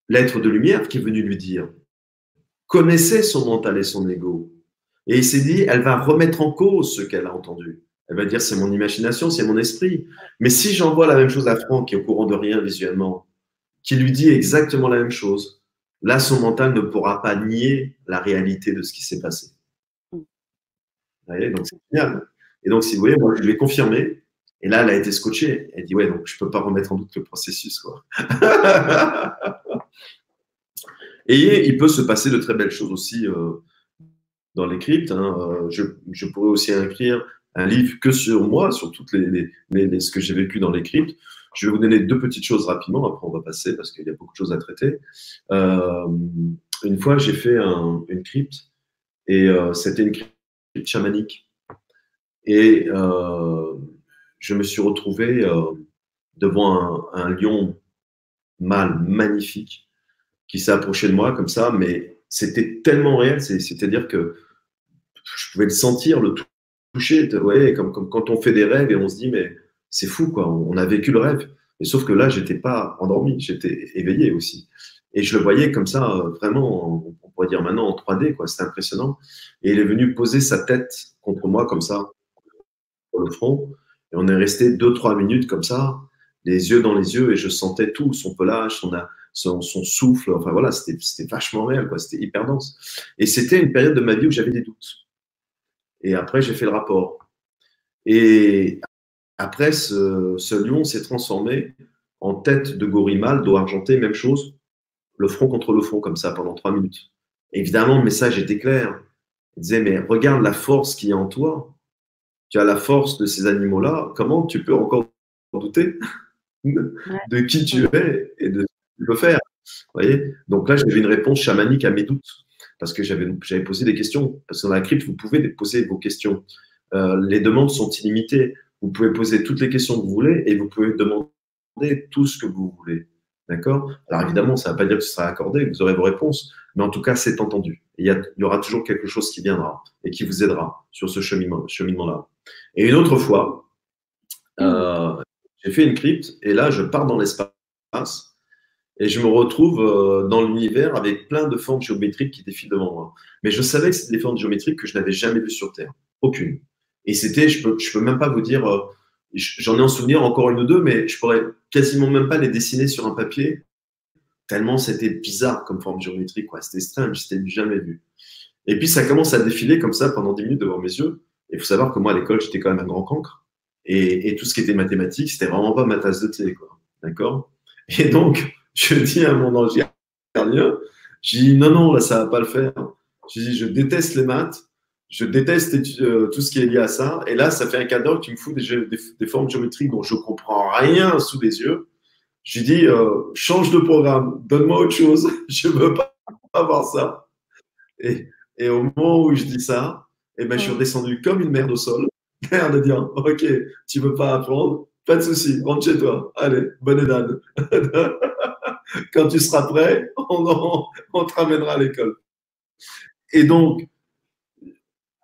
l'être de lumière qui est venu lui dire connaissait son mental et son ego. Et il s'est dit, elle va remettre en cause ce qu'elle a entendu. Elle va dire, c'est mon imagination, c'est mon esprit. Mais si j'envoie la même chose à Franck, qui est au courant de rien visuellement, qui lui dit exactement la même chose, là, son mental ne pourra pas nier la réalité de ce qui s'est passé. Vous voyez, donc c'est génial. Et donc, si vous voyez, moi, je lui ai confirmé. Et là, elle a été scotchée. Elle dit, ouais, donc je ne peux pas remettre en doute le processus. Quoi. <laughs> et il peut se passer de très belles choses aussi. Euh, dans les cryptes. Hein, euh, je, pourrais aussi écrire un livre que sur moi, sur toutes les, ce que j'ai vécu dans les cryptes. Je vais vous donner deux petites choses rapidement, après on va passer parce qu'il y a beaucoup de choses à traiter. Euh, une fois, j'ai fait un, une crypte et euh, c'était une crypte chamanique. Et je me suis retrouvé devant un lion mâle magnifique qui s'est approché de moi comme ça, mais c'était tellement réel, c'est-à-dire que je pouvais le sentir, le toucher, ouais, comme, comme quand on fait des rêves et on se dit, mais c'est fou, quoi, on a vécu le rêve. Et sauf que là, j'étais pas endormi, j'étais éveillé aussi. Et je le voyais comme ça, vraiment, on pourrait dire maintenant en 3D, quoi, c'était impressionnant. Et il est venu poser sa tête contre moi comme ça. sur le front. Et on est resté deux, trois minutes comme ça, les yeux dans les yeux, et je sentais tout, son pelage, son, son, son souffle. Enfin voilà, c'était vachement réel, quoi. C'était hyper dense. Et c'était une période de ma vie où j'avais des doutes. Et après, j'ai fait le rapport. Et après, ce, ce lion s'est transformé en tête de gorimal, dos argenté, même chose, le front contre le front, comme ça, pendant trois minutes. Évidemment, le message était clair. Il disait, mais regarde la force qui est en toi. Tu as la force de ces animaux-là. Comment tu peux encore douter <laughs> de qui tu es et de tu faire voyez Donc là, j'avais une réponse chamanique à mes doutes parce que j'avais posé des questions. Parce que dans la crypte, vous pouvez poser vos questions. Euh, les demandes sont illimitées. Vous pouvez poser toutes les questions que vous voulez et vous pouvez demander tout ce que vous voulez. D'accord? Alors évidemment, ça ne va pas dire que ce sera accordé, vous aurez vos réponses, mais en tout cas, c'est entendu. Il y, il y, aura toujours quelque chose qui viendra et qui vous aidera sur ce cheminement-là. Et une autre fois, euh, j'ai fait une crypte et là, je pars dans l'espace et je me retrouve euh, dans l'univers avec plein de formes géométriques qui défilent devant moi. Mais je savais que c'était des formes géométriques que je n'avais jamais vues sur Terre. Aucune. Et c'était, je peux, je peux même pas vous dire, euh, j'en ai en souvenir encore une ou deux, mais je pourrais quasiment même pas les dessiner sur un papier, tellement c'était bizarre comme forme géométrique, quoi. C'était strange, c'était jamais vu. Et puis ça commence à défiler comme ça pendant 10 minutes devant mes yeux. Et il faut savoir que moi, à l'école, j'étais quand même un grand cancre. Et, tout ce qui était mathématiques, c'était vraiment pas ma tasse de thé, quoi. D'accord? Et donc, <laughs> je dis à mon ange gardien, je dis non, non, là, ça va pas le faire. Je dis, je déteste les maths, je déteste euh, tout ce qui est lié à ça. Et là, ça fait un cadeau que tu me fous des, des, formes géométriques dont je comprends rien sous les yeux. Je lui dis, euh, change de programme, donne-moi autre chose, <laughs> je veux pas avoir ça. Et, et, au moment où je dis ça, eh ben, je suis redescendu comme une merde au sol, l'air de dire, ok, tu veux pas apprendre, pas de souci, rentre chez toi. Allez, bonne d'âne. <laughs> Quand tu seras prêt, <laughs> on, te ramènera à l'école. Et donc,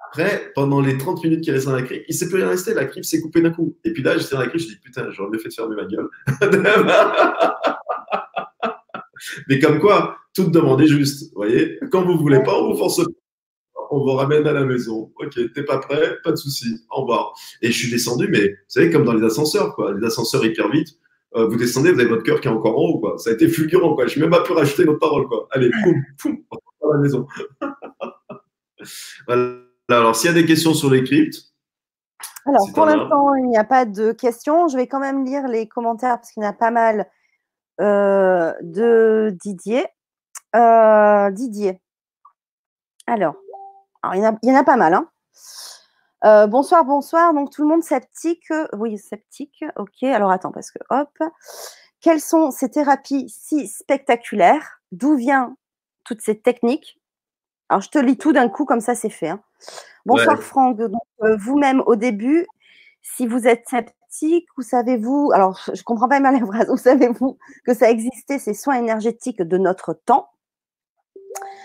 après, pendant les 30 minutes qui restent dans la crypte, il ne s'est plus rien resté. La crypte s'est coupée d'un coup. Et puis là, j'étais dans la crypte, je dis putain, j'aurais mieux fait de fermer ma gueule. <laughs> Mais comme quoi, tout demande est juste. Vous voyez Quand vous ne voulez pas, on vous force pas. On vous ramène à la maison. Ok, t'es pas prêt Pas de souci. Au revoir. Et je suis descendu, mais vous savez, comme dans les ascenseurs, quoi. Les ascenseurs hyper vite. Euh, vous descendez, vous avez votre cœur qui est encore en haut, quoi. Ça a été fulgurant, quoi. Je n'ai même pas pu rajouter notre parole, quoi. Allez, poum, poum, à la maison. <laughs> voilà. Alors, s'il y a des questions sur les cryptes. Alors, pour l'instant, il n'y a pas de questions. Je vais quand même lire les commentaires parce qu'il y en a pas mal euh, de Didier. Euh, Didier. Alors, il, y en a, pas mal. Hein. Euh, bonsoir, bonsoir. Donc, tout le monde sceptique. Oui, sceptique. Ok. Alors, attends, parce que hop. Quelles sont ces thérapies si spectaculaires? D'où viennent toutes ces techniques? Alors, je te lis tout d'un coup, comme ça, c'est fait. Hein. Bonsoir, Franck. Euh, vous-même, au début, si vous êtes sceptique, vous savez-vous, alors je ne comprends pas mal les phrases, vous savez-vous que ça existait, ces soins énergétiques de notre temps?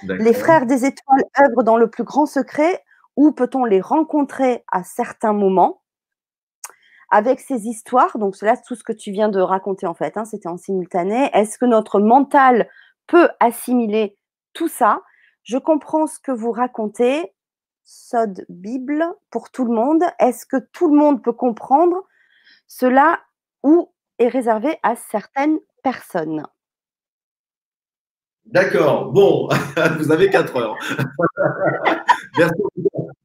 Les frères des étoiles œuvrent dans le plus grand secret ou peut-on les rencontrer à certains moments avec ces histoires? Donc, cela, tout ce que tu viens de raconter, en fait, hein, c'était en simultané. Est-ce que notre mental peut assimiler tout ça? Je comprends ce que vous racontez. Sod Bible pour tout le monde. Est-ce que tout le monde peut comprendre cela ou est réservé à certaines personnes? D'accord. Bon, <laughs> vous avez quatre heures. <laughs> merci.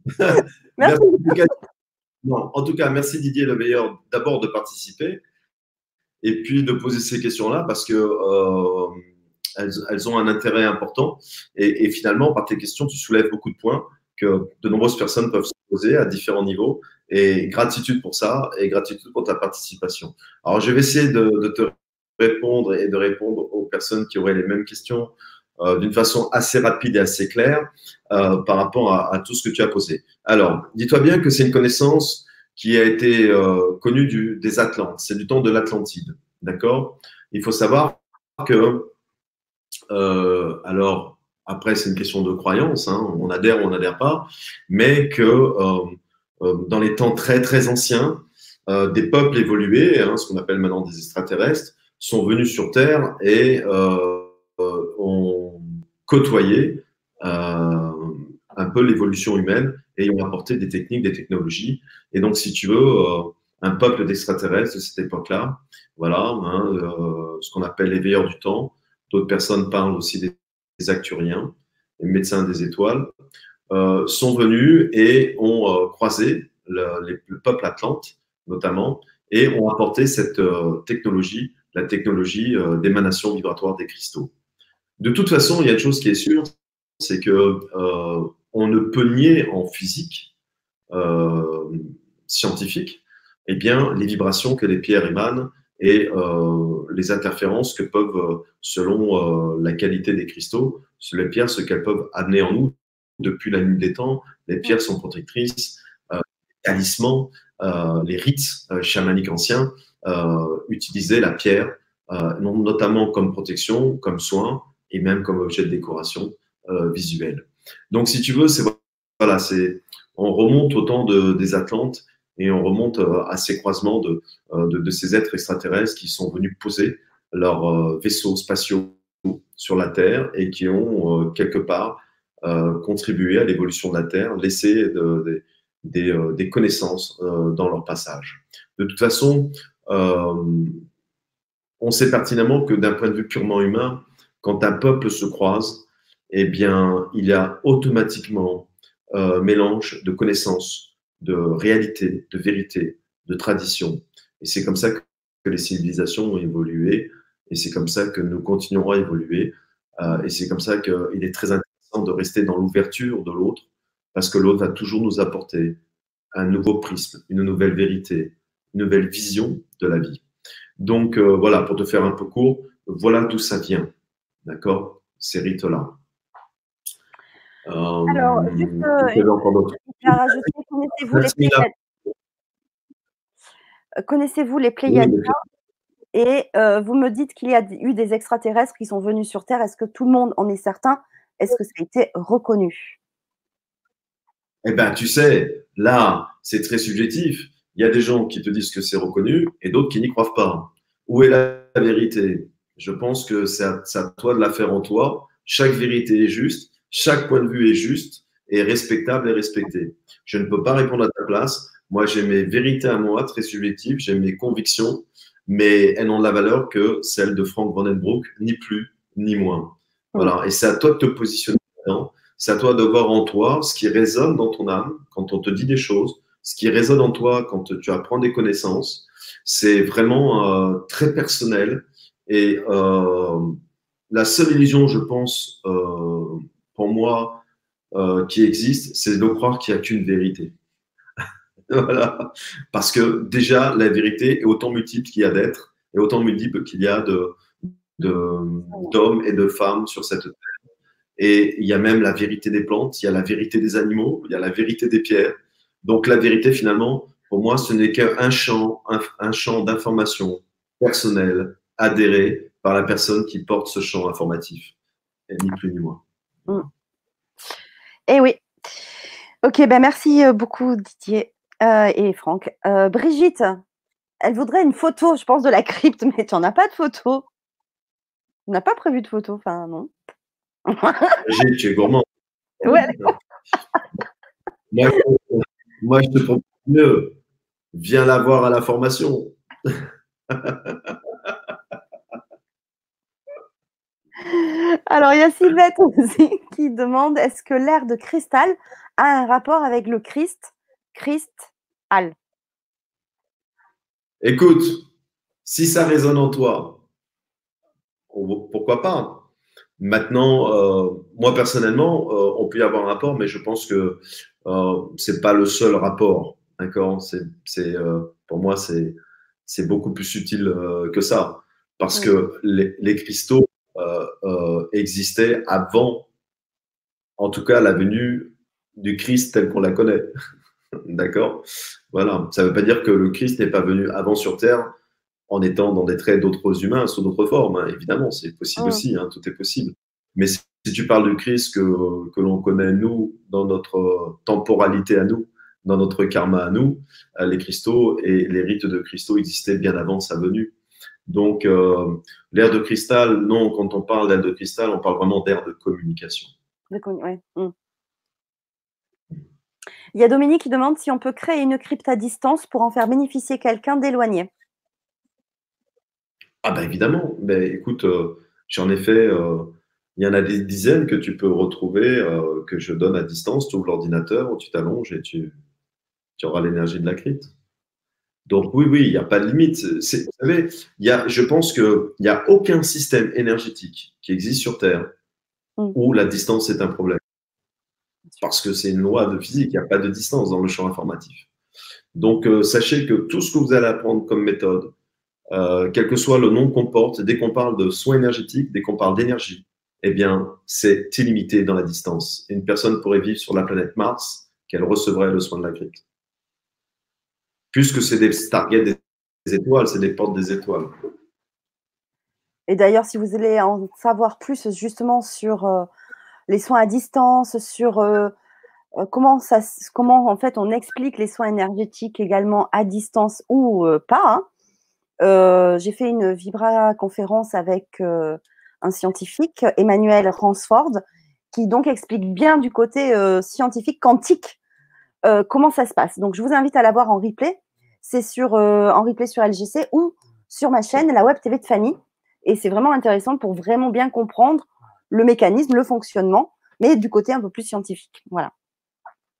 <laughs> en tout cas, merci Didier le d'abord de participer et puis de poser ces questions-là parce que euh, elles, ont un intérêt important. Et, finalement, par tes questions, tu soulèves beaucoup de points que de nombreuses personnes peuvent se poser à différents niveaux. Et gratitude pour ça et gratitude pour ta participation. Alors, je vais essayer de, te répondre et de répondre aux personnes qui auraient les mêmes questions euh, d'une façon assez rapide et assez claire euh, par rapport à, tout ce que tu as posé. Alors, dis-toi bien que c'est une connaissance qui a été euh, connue des Atlantes. C'est du temps de l'Atlantide. D'accord? Il faut savoir que alors, après, c'est une question de croyance, hein, on adhère ou on n'adhère pas, mais que dans les temps très très anciens, des peuples évolués, hein, ce qu'on appelle maintenant des extraterrestres, sont venus sur Terre et côtoyé un peu l'évolution humaine et ont apporté des techniques, des technologies. Et donc, si tu veux, euh, un peuple d'extraterrestres de cette époque-là, voilà, hein, euh, ce qu'on appelle les veilleurs du temps. D'autres personnes parlent aussi des, acturiens, les médecins des étoiles, euh, sont venus et ont croisé le, le, peuple atlante, notamment, et ont apporté cette technologie, la technologie d'émanation vibratoire des cristaux. De toute façon, il y a une chose qui est sûre, c'est que euh, on ne peut nier en physique euh, scientifique eh bien, les vibrations que les pierres émanent et euh, les interférences que peuvent, selon la qualité des cristaux, sur les pierres, ce qu'elles peuvent amener en nous depuis la nuit des temps. Les pierres sont protectrices, les talismans, les rites chamaniques anciens utilisaient la pierre, notamment comme protection, comme soin et même comme objet de décoration euh, visuelle. Donc, si tu veux, c'est voilà, c'est on remonte au temps de, des Atlantes et on remonte euh, à ces croisements de, euh, de, de, ces êtres extraterrestres qui sont venus poser leurs vaisseaux spatiaux sur la Terre et qui ont quelque part contribué à l'évolution de la Terre, laissé de, des, des, connaissances dans leur passage. De toute façon, on sait pertinemment que d'un point de vue purement humain, quand un peuple se croise, eh bien, il y a automatiquement un mélange de connaissances, de réalité, de vérité, de tradition. Et c'est comme ça que les civilisations ont évolué, et c'est comme ça que nous continuerons à évoluer. Euh, et c'est comme ça qu'il est très intéressant de rester dans l'ouverture de l'autre, parce que l'autre va toujours nous apporter un nouveau prisme, une nouvelle vérité, une nouvelle vision de la vie. Donc euh, voilà, pour te faire un peu court, voilà d'où ça vient, d'accord. Ces rites-là. Euh, Alors, juste, euh, connaissez-vous les Pléiades? Euh, Connaissez-vous les Pléiades? Et vous me dites qu'il y a eu des extraterrestres qui sont venus sur Terre. Est-ce que tout le monde en est certain? Est-ce que ça a été reconnu? Eh bien, tu sais, là, c'est très subjectif. Il y a des gens qui te disent que c'est reconnu et d'autres qui n'y croient pas. Où est la vérité? Je pense que c'est à, toi de la faire en toi. Chaque vérité est juste chaque point de vue est juste et respectable et respecté. Je ne peux pas répondre à ta place. Moi, j'ai mes vérités à moi, très subjectives, j'ai mes convictions, mais elles n'ont de la valeur que celles de Frank Vandenbroek, ni plus ni moins. Voilà. Et c'est à toi de te positionner dedans. C'est à toi de voir en toi ce qui résonne dans ton âme quand on te dit des choses, ce qui résonne en toi quand tu apprends des connaissances. C'est vraiment euh, très personnel. Et euh, la seule illusion, je pense, euh, pour moi, euh, qui existe, c'est de croire qu'il n'y a qu'une vérité. <laughs> voilà. Parce que déjà, la vérité est autant multiple qu'il y a d'êtres, et autant multiple qu'il y a de, d'hommes et de femmes sur cette terre. Et il y a même la vérité des plantes, il y a la vérité des animaux, il y a la vérité des pierres. Donc la vérité, finalement, pour moi, ce n'est qu'un champ, un, champ d'information personnel adhéré par la personne qui porte ce champ informatif, et ni plus ni moins. Mm. Eh oui. Ok, ben merci euh, beaucoup Didier euh, et Franck. Euh, Brigitte, elle voudrait une photo, je pense, de la crypte, mais tu n'en as pas de photo. On n'a pas prévu de photo, enfin non. Brigitte, tu es gourmand. Ouais. moi, moi, je te propose mieux. Viens la voir à la formation. <laughs> Alors, il y a Sylvette <laughs> aussi qui demande est-ce que l'air de cristal a un rapport avec le Christ? Christ-al Écoute, si ça résonne en toi, pourquoi pas? Maintenant, euh, moi personnellement, euh, on peut y avoir un rapport, mais je pense que euh, c'est pas le seul rapport. D'accord? C'est, pour moi, c'est, beaucoup plus subtil que ça, parce que les, les, cristaux euh, existait avant, en tout cas, la venue du Christ tel qu'on la connaît. <laughs> D'accord? Voilà. Ça ne veut pas dire que le Christ n'est pas venu avant sur Terre en étant dans des traits d'autres humains sous d'autres formes. Hein. Évidemment, c'est possible aussi, hein, tout est possible. Mais si, tu parles du Christ que, que l'on connaît, nous, dans notre temporalité à nous, dans notre karma à nous, euh, les cristaux et les rites de cristaux existaient bien avant sa venue. Donc, euh, l'air de cristal, non, quand on parle d'air de cristal, on parle vraiment d'air de communication. De ouais. Mmh. Il y a Dominique qui demande si on peut créer une crypte à distance pour en faire bénéficier quelqu'un d'éloigné. Ah ben évidemment. Ben, écoute, euh, j'en ai fait, euh, il y en a des dizaines que tu peux retrouver, euh, que je donne à distance. Tu ouvres l'ordinateur, tu t'allonges et tu, tu auras l'énergie de la crypte. Donc oui, oui, il n'y a pas de limite. Vous savez, y a, je pense qu'il n'y a aucun système énergétique qui existe sur Terre mm. où la distance est un problème. Parce que c'est une loi de physique, il n'y a pas de distance dans le champ informatif. Donc sachez que tout ce que vous allez apprendre comme méthode, euh, quel que soit le nom qu'on porte, dès qu'on parle de soins énergétiques, dès qu'on parle d'énergie, eh bien, c'est illimité dans la distance. une personne pourrait vivre sur la planète Mars qu'elle recevrait le soin de la crypte. Puisque c'est des targets des étoiles, c'est des portes des étoiles. Et d'ailleurs, si vous voulez en savoir plus justement sur euh, les soins à distance, sur euh, comment, ça, comment en fait on explique les soins énergétiques également à distance ou pas, hein, euh, j'ai fait une Vibra conférence avec euh, un scientifique, Emmanuel Ransford, qui donc explique bien du côté euh, scientifique quantique comment ça se passe? Donc, je vous invite à la voir en replay. C'est sur en replay sur LGC ou sur ma chaîne, la Web TV de Fanny. Et c'est vraiment intéressant pour vraiment bien comprendre le mécanisme, le fonctionnement, mais du côté un peu plus scientifique. Voilà.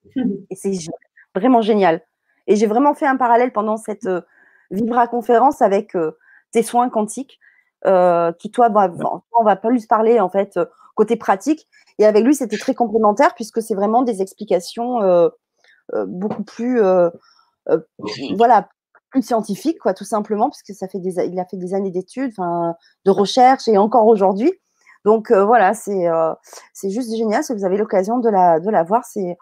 <laughs> Et c'est vraiment génial. Et j'ai vraiment fait un parallèle pendant cette Vibra conférence avec euh, tes soins quantiques, euh, qui toi, bah, on va plus parler en fait euh, côté pratique. Et avec lui, c'était très complémentaire puisque c'est vraiment des explications beaucoup plus, voilà, plus scientifiques, quoi, tout simplement, parce que ça fait des, il a fait des années d'études, de recherche et encore aujourd'hui. Donc voilà, c'est c'est juste génial. Si vous avez l'occasion de la, de la voir, c'est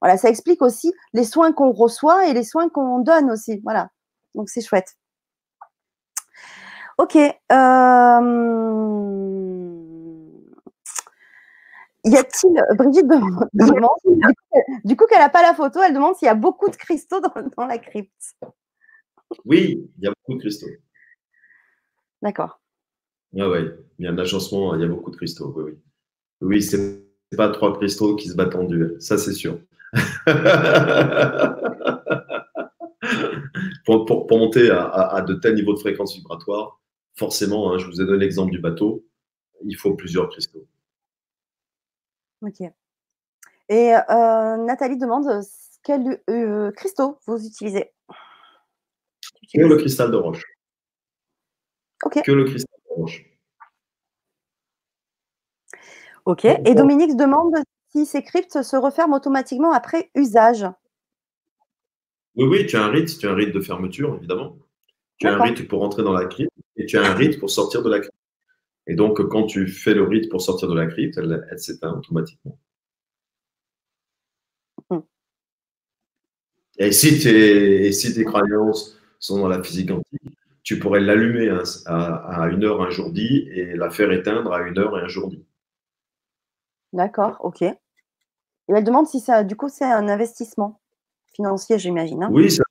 voilà, ça explique aussi les soins qu'on reçoit et les soins qu'on donne aussi. Voilà, donc, c'est chouette. Ok. Euh, y a-t-il, Brigitte demande, du coup, qu'elle n'a pas la photo, elle demande s'il y a beaucoup de cristaux dans, la crypte. Oui, il y a beaucoup de cristaux. D'accord. Ah oui, il y a un agencement, il y a beaucoup de cristaux. Oui, oui. Oui, c'est pas trois cristaux qui se battent en duel, ça c'est sûr. <laughs> pour, monter à, de tels niveaux de fréquence vibratoire, forcément, hein, je vous ai donné l'exemple du bateau, il faut plusieurs cristaux. Ok. Et euh, Nathalie demande quel euh, cristaux vous utilisez? Que le cristal de roche. Ok. Que le cristal de roche. Ok. Et Dominique demande si ces cryptes se referment automatiquement après usage. Oui, oui, tu as un rite, tu as un rite de fermeture, évidemment. Tu as un rite pour rentrer dans la crypte et tu as un rite pour sortir de la crypte. Et donc, quand tu fais le rite pour sortir de la crypte, elle, s'éteint automatiquement. Hmm. Et si, tes, si tes croyances sont dans la physique quantique, tu pourrais l'allumer à, une heure un jour dit et la faire éteindre à une heure et un jour dit. D'accord, ok. Et elle demande si ça, du coup, c'est un investissement financier, j'imagine. Hein? oui, c'est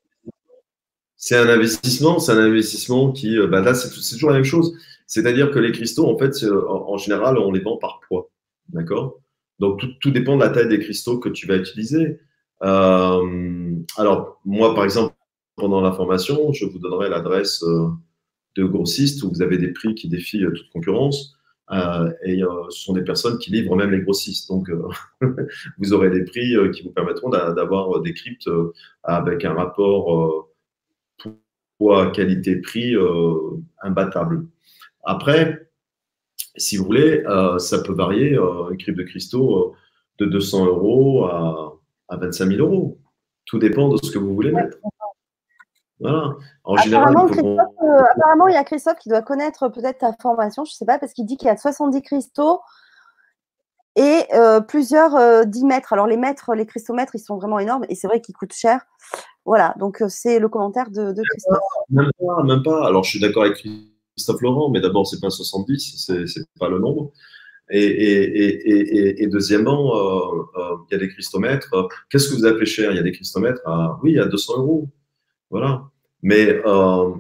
un investissement, c'est un investissement qui, euh, bah là, c'est toujours la même chose. C'est-à-dire que les cristaux, en fait, en, général, on les vend par poids. D'accord? Donc, tout, dépend de la taille des cristaux que tu vas utiliser. Euh, alors, moi, par exemple, pendant la formation, je vous donnerai l'adresse euh, de grossistes où vous avez des prix qui défient toute concurrence. Euh, et euh, ce sont des personnes qui livrent même les grossistes. Donc, euh, <laughs> vous aurez des prix qui vous permettront d'avoir des cryptes avec un rapport poids qualité-prix imbattable. Après, si vous voulez, ça peut varier, une crypte de cristaux de 200 euros à, à 25 000 euros. Tout dépend de ce que vous voulez mettre. Voilà. En apparemment, général, euh, apparemment, il y a Christophe qui doit connaître peut-être ta formation, je ne sais pas, parce qu'il dit qu'il y a 70 cristaux et euh, plusieurs euh, 10 mètres. Alors, les mètres, les cristomètres, ils sont vraiment énormes et c'est vrai qu'ils coûtent cher. Voilà, donc euh, c'est le commentaire de, Christophe. Même pas, même pas. Alors, je suis d'accord avec Christophe Laurent, mais d'abord, c'est pas 70, c'est pas le nombre. Et, et, et, et deuxièmement, il y a des cristomètres. Qu'est-ce que vous appelez cher? Il y a des cristomètres à, oui, à 200 euros. Voilà. Mais euh,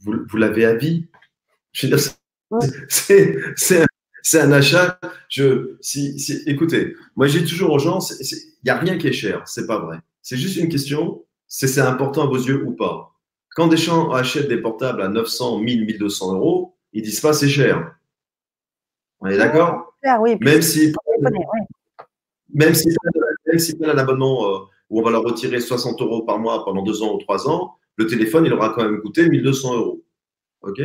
vous, vous l'avez à vie. Je veux dire, c'est un achat. Je, si, si, écoutez, moi, j'ai toujours aux gens, il n'y a rien qui est cher. C'est pas vrai. C'est juste une question, c'est c'est important à vos yeux ou pas. Quand des gens achètent des portables à 900, 1000, 1200 euros, ils disent pas c'est cher. On est d'accord? Oui, Même si, même si, même si un abonnement euh, où on va leur retirer 60 euros par mois pendant deux ans ou trois ans, le téléphone, il aura quand même coûté 1200 euros. OK?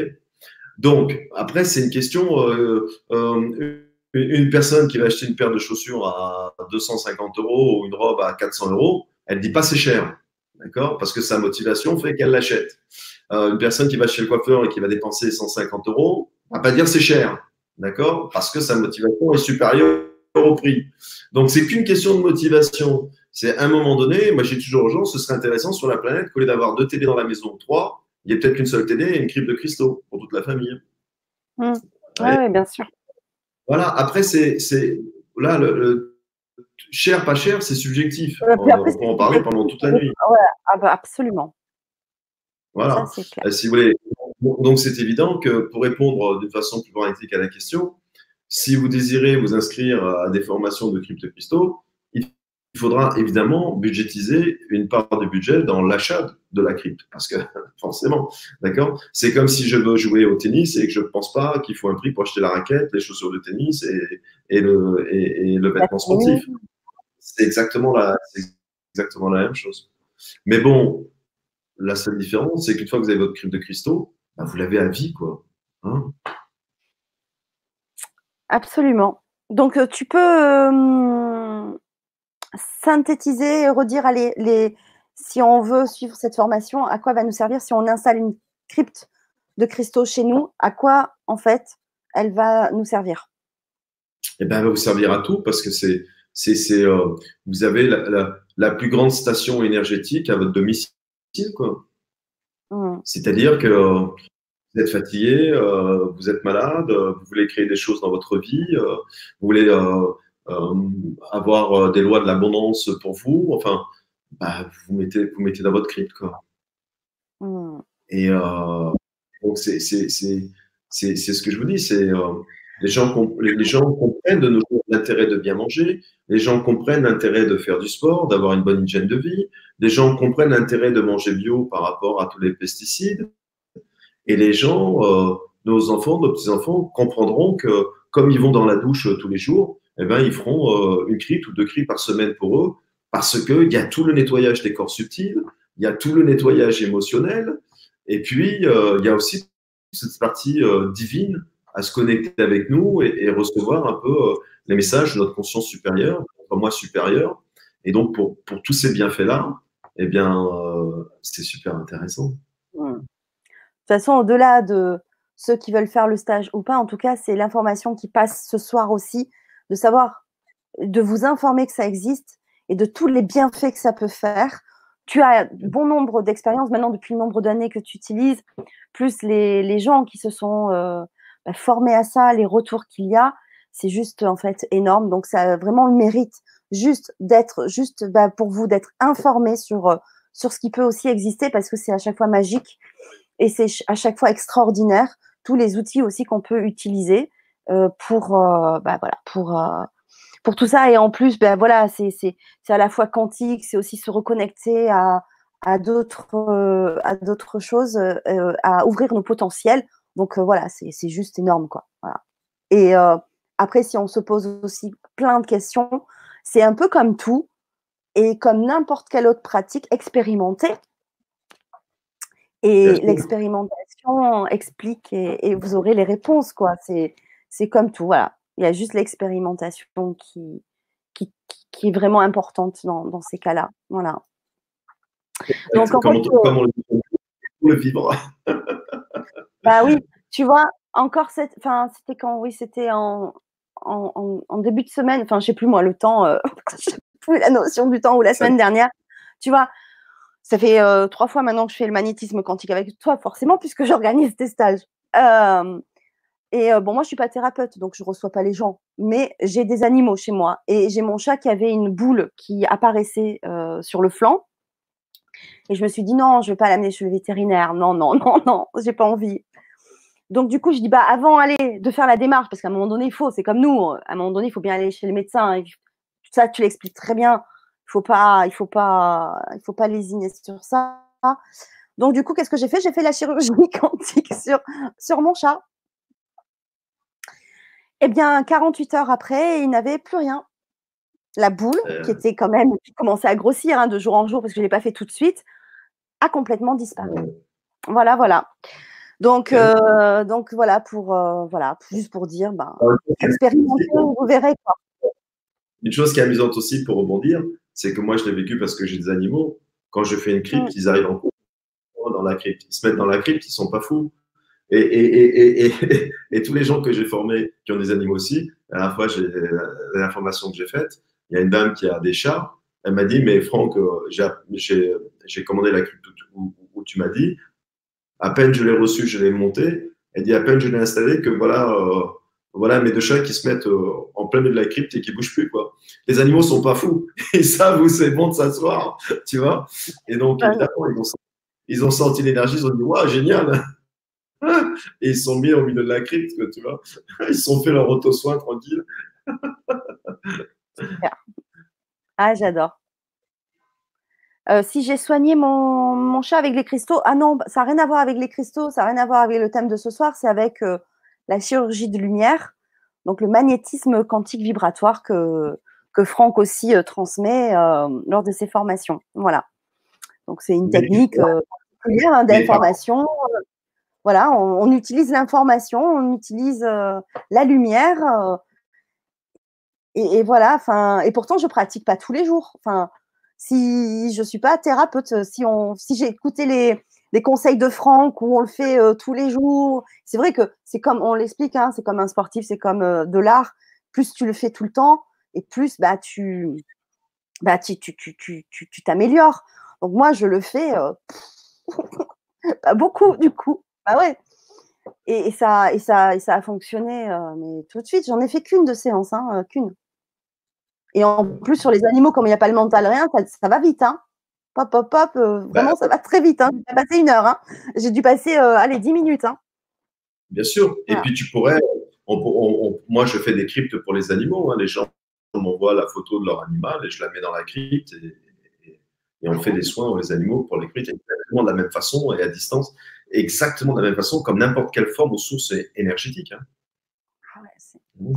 Donc, après, c'est une question. Euh, euh, une personne qui va acheter une paire de chaussures à 250 euros ou une robe à 400 euros, elle ne dit pas c'est cher. D'accord? Parce que sa motivation fait qu'elle l'achète. Euh, une personne qui va chez le coiffeur et qui va dépenser 150 euros, va pas dire c'est cher. D'accord? Parce que sa motivation est supérieure au prix. Donc, c'est qu'une question de motivation. C'est à un moment donné, moi j'ai toujours aux gens, ce serait intéressant sur la planète qu'au lieu d'avoir deux télé dans la maison, trois, il y ait peut-être qu'une seule télé et une crypte de cristaux pour toute la famille. Mmh. Oui, bien sûr. Voilà, après, c'est là, le, cher, pas cher, c'est subjectif. on, peut en parler pendant toute la nuit. Ah bah, absolument. Voilà. Euh, si vous voulez. Donc, c'est évident que pour répondre d'une façon plus analytique à la question, si vous désirez vous inscrire à des formations de crypto-cristaux, il faudra évidemment budgétiser une part du budget dans l'achat de la crypte. Parce que, <laughs> forcément, d'accord? C'est comme si je veux jouer au tennis et que je ne pense pas qu'il faut un prix pour acheter la raquette, les chaussures de tennis et, le, et, le vêtement sportif. C'est exactement, la, exactement la même chose. Mais bon, la seule différence, c'est qu'une fois que vous avez votre crypte de cristaux, bah, vous l'avez à vie, quoi. Hein? Absolument. Donc, euh, tu peux. Euh, synthétiser et redire allez, les, si on veut suivre cette formation, à quoi va nous servir si on installe une crypte de cristaux chez nous, à quoi en fait elle va nous servir? Eh bien, elle va vous servir à tout parce que c'est, c'est, c'est euh, vous avez la, la, plus grande station énergétique à votre domicile, quoi. Mmh. C'est-à-dire que euh, vous êtes fatigué, euh, vous êtes malade, vous voulez créer des choses dans votre vie, vous voulez avoir euh, des lois de l'abondance pour vous. Enfin, bah, vous, mettez, vous mettez dans votre crypte. Quoi. Hmm. Et euh, donc, c'est ce que je vous dis. C'est les, gens, les gens comprennent de nos l'intérêt de bien manger. Les gens comprennent l'intérêt de faire du sport, d'avoir une bonne hygiène de vie. Les gens comprennent l'intérêt de manger bio par rapport à tous les pesticides. Et les gens, nos enfants, nos petits-enfants, comprendront que comme ils vont dans la douche tous les jours, eh ben, ils feront euh, une crypte ou deux cryptes par semaine pour eux, parce qu'il y a tout le nettoyage des corps subtils, il y a tout le nettoyage émotionnel, et puis euh, il y a aussi cette partie euh, divine à se connecter avec nous et, recevoir un peu les messages de notre conscience supérieure, notre moi supérieur. Et donc, pour, pour tous ces bienfaits-là, eh bien, c'est super intéressant. De toute façon, au-delà de ceux qui veulent faire le stage ou pas, en tout cas, c'est l'information qui passe ce soir aussi de savoir, de vous informer que ça existe et de tous les bienfaits que ça peut faire. Tu as bon nombre d'expériences maintenant depuis le nombre d'années que tu utilises, plus les, gens qui se sont euh, bah, formés à ça, les retours qu'il y a, c'est juste en fait énorme. Donc ça a vraiment le mérite juste d'être, juste bah, pour vous d'être informé sur, euh, sur ce qui peut aussi exister parce que c'est à chaque fois magique et c'est à chaque fois extraordinaire. Tous les outils aussi qu'on peut utiliser. Euh, pour, euh, bah, voilà, pour, euh, pour tout ça. Et en plus, ben voilà, c'est à la fois quantique, c'est aussi se reconnecter à, à d'autres à d'autres choses, à ouvrir nos potentiels. Donc voilà, c'est juste énorme quoi. Voilà. Et après, si on se pose aussi plein de questions, c'est un peu comme tout et comme n'importe quelle autre pratique, expérimentée. Et l'expérimentation explique et, et, vous aurez les réponses quoi. C'est c'est comme tout, voilà. Il y a juste l'expérimentation qui, qui, qui, est vraiment importante dans, dans ces cas-là. Voilà. Donc, comment, on, le vivre <laughs> Bah oui, tu vois, encore cette. Enfin, c'était quand Oui, c'était en, en, en, début de semaine. Enfin, je sais plus moi, le temps. Euh, <laughs> je sais plus la notion du temps ou la semaine dernière. Tu vois, ça fait euh, trois fois maintenant que je fais le magnétisme quantique avec toi, forcément, puisque j'organise tes stages. Euh, et bon, moi, je suis pas thérapeute, donc je reçois pas les gens. Mais j'ai des animaux chez moi. Et j'ai mon chat qui avait une boule qui apparaissait sur le flanc. Et je me suis dit, non, je vais pas l'amener chez le vétérinaire. Non, non, <laughs> non, non, j'ai pas envie. Donc, du coup, je dis, bah, avant aller de faire la démarche, parce qu'à un moment donné, il faut, c'est comme nous, à un moment donné, il faut bien aller chez le médecin. Et ça, tu l'expliques très bien. Il faut pas, il faut pas, il faut pas lésiner sur ça. Donc du coup, qu'est-ce que j'ai fait? J'ai fait la <laughs> chirurgie quantique sur sur mon chat. Eh bien, 48 heures après, il n'avait plus rien. La boule, qui était quand même, qui commençait à grossir hein, de jour en jour parce que je ne l'ai pas fait tout de suite, a complètement disparu. Voilà, voilà. Donc, euh, donc voilà pour euh, voilà juste pour dire, ben, expérimentez, vous verrez quoi. Une chose qui est amusante aussi pour rebondir, c'est que moi je l'ai vécu parce que j'ai des animaux. Quand je fais une crypte, mm. ils arrivent en dans la crypte, ils se mettent dans la crypte, ils sont pas fous. Et, et, et, et, tous les gens que j'ai formés qui ont des animaux aussi, à la fois j'ai l'information que j'ai faite, il y a une dame qui a des chats, elle m'a dit mais Franck, euh, j'ai commandé la crypte où, où tu m'as dit, à peine je l'ai reçu, je l'ai monté. Elle dit à peine je l'ai installé que voilà, euh, voilà mes deux chats qui se mettent euh, en plein milieu de la crypte et qui bougent plus quoi. Les animaux sont pas fous, <laughs> ils savent où c'est bon de s'asseoir, tu vois. Et donc évidemment ils ont, ils ont senti l'énergie, ils ont dit waouh génial. Et ils sont mis au milieu de la crypte, tu vois. Ils sont fait leur auto-soin tranquille. Ah, j'adore. Euh, si j'ai soigné mon, chat avec les cristaux, ah non, ça n'a rien à voir avec les cristaux, ça n'a rien à voir avec le thème de ce soir, c'est avec euh, la chirurgie de lumière, donc le magnétisme quantique vibratoire que, que Franck aussi euh, transmet lors de ses formations. Voilà. Donc c'est une technique particulière hein, d'information. Voilà, on, utilise l'information, on utilise la lumière. Et, et, voilà, enfin, et pourtant je pratique pas tous les jours. Enfin, si je suis pas thérapeute, euh, si on, si j'ai écouté les, les, conseils de Franck où on le fait euh, tous les jours, c'est vrai que c'est comme on l'explique, hein, c'est comme un sportif, c'est comme euh, de l'art. Plus tu le fais tout le temps et plus bah tu, bah tu, tu, tu, tu, tu t'améliores. Donc moi je le fais <laughs> beaucoup du coup. Bah ouais. Et, et, ça, et, ça, et ça a fonctionné, mais tout de suite. J'en ai fait qu'une de séance, hein, qu'une. Et en plus, sur les animaux, comme il n'y a pas le mental, rien, ça, va vite. Hein. Pop, pop, pop. Euh, bah, vraiment, ça va très vite. Hein. J'ai passé une heure. Hein. J'ai dû passer, euh, allez, dix minutes. Hein. Bien sûr. Et puis, tu pourrais. moi, je fais des cryptes pour les animaux. Hein. Les gens m'envoient la photo de leur animal et je la mets dans la crypte. Et, on fait des soins aux animaux pour les cryptes exactement de la même façon et à distance. Exactement de la même façon, comme n'importe quelle forme ou source énergétique. Hein. Ah ouais,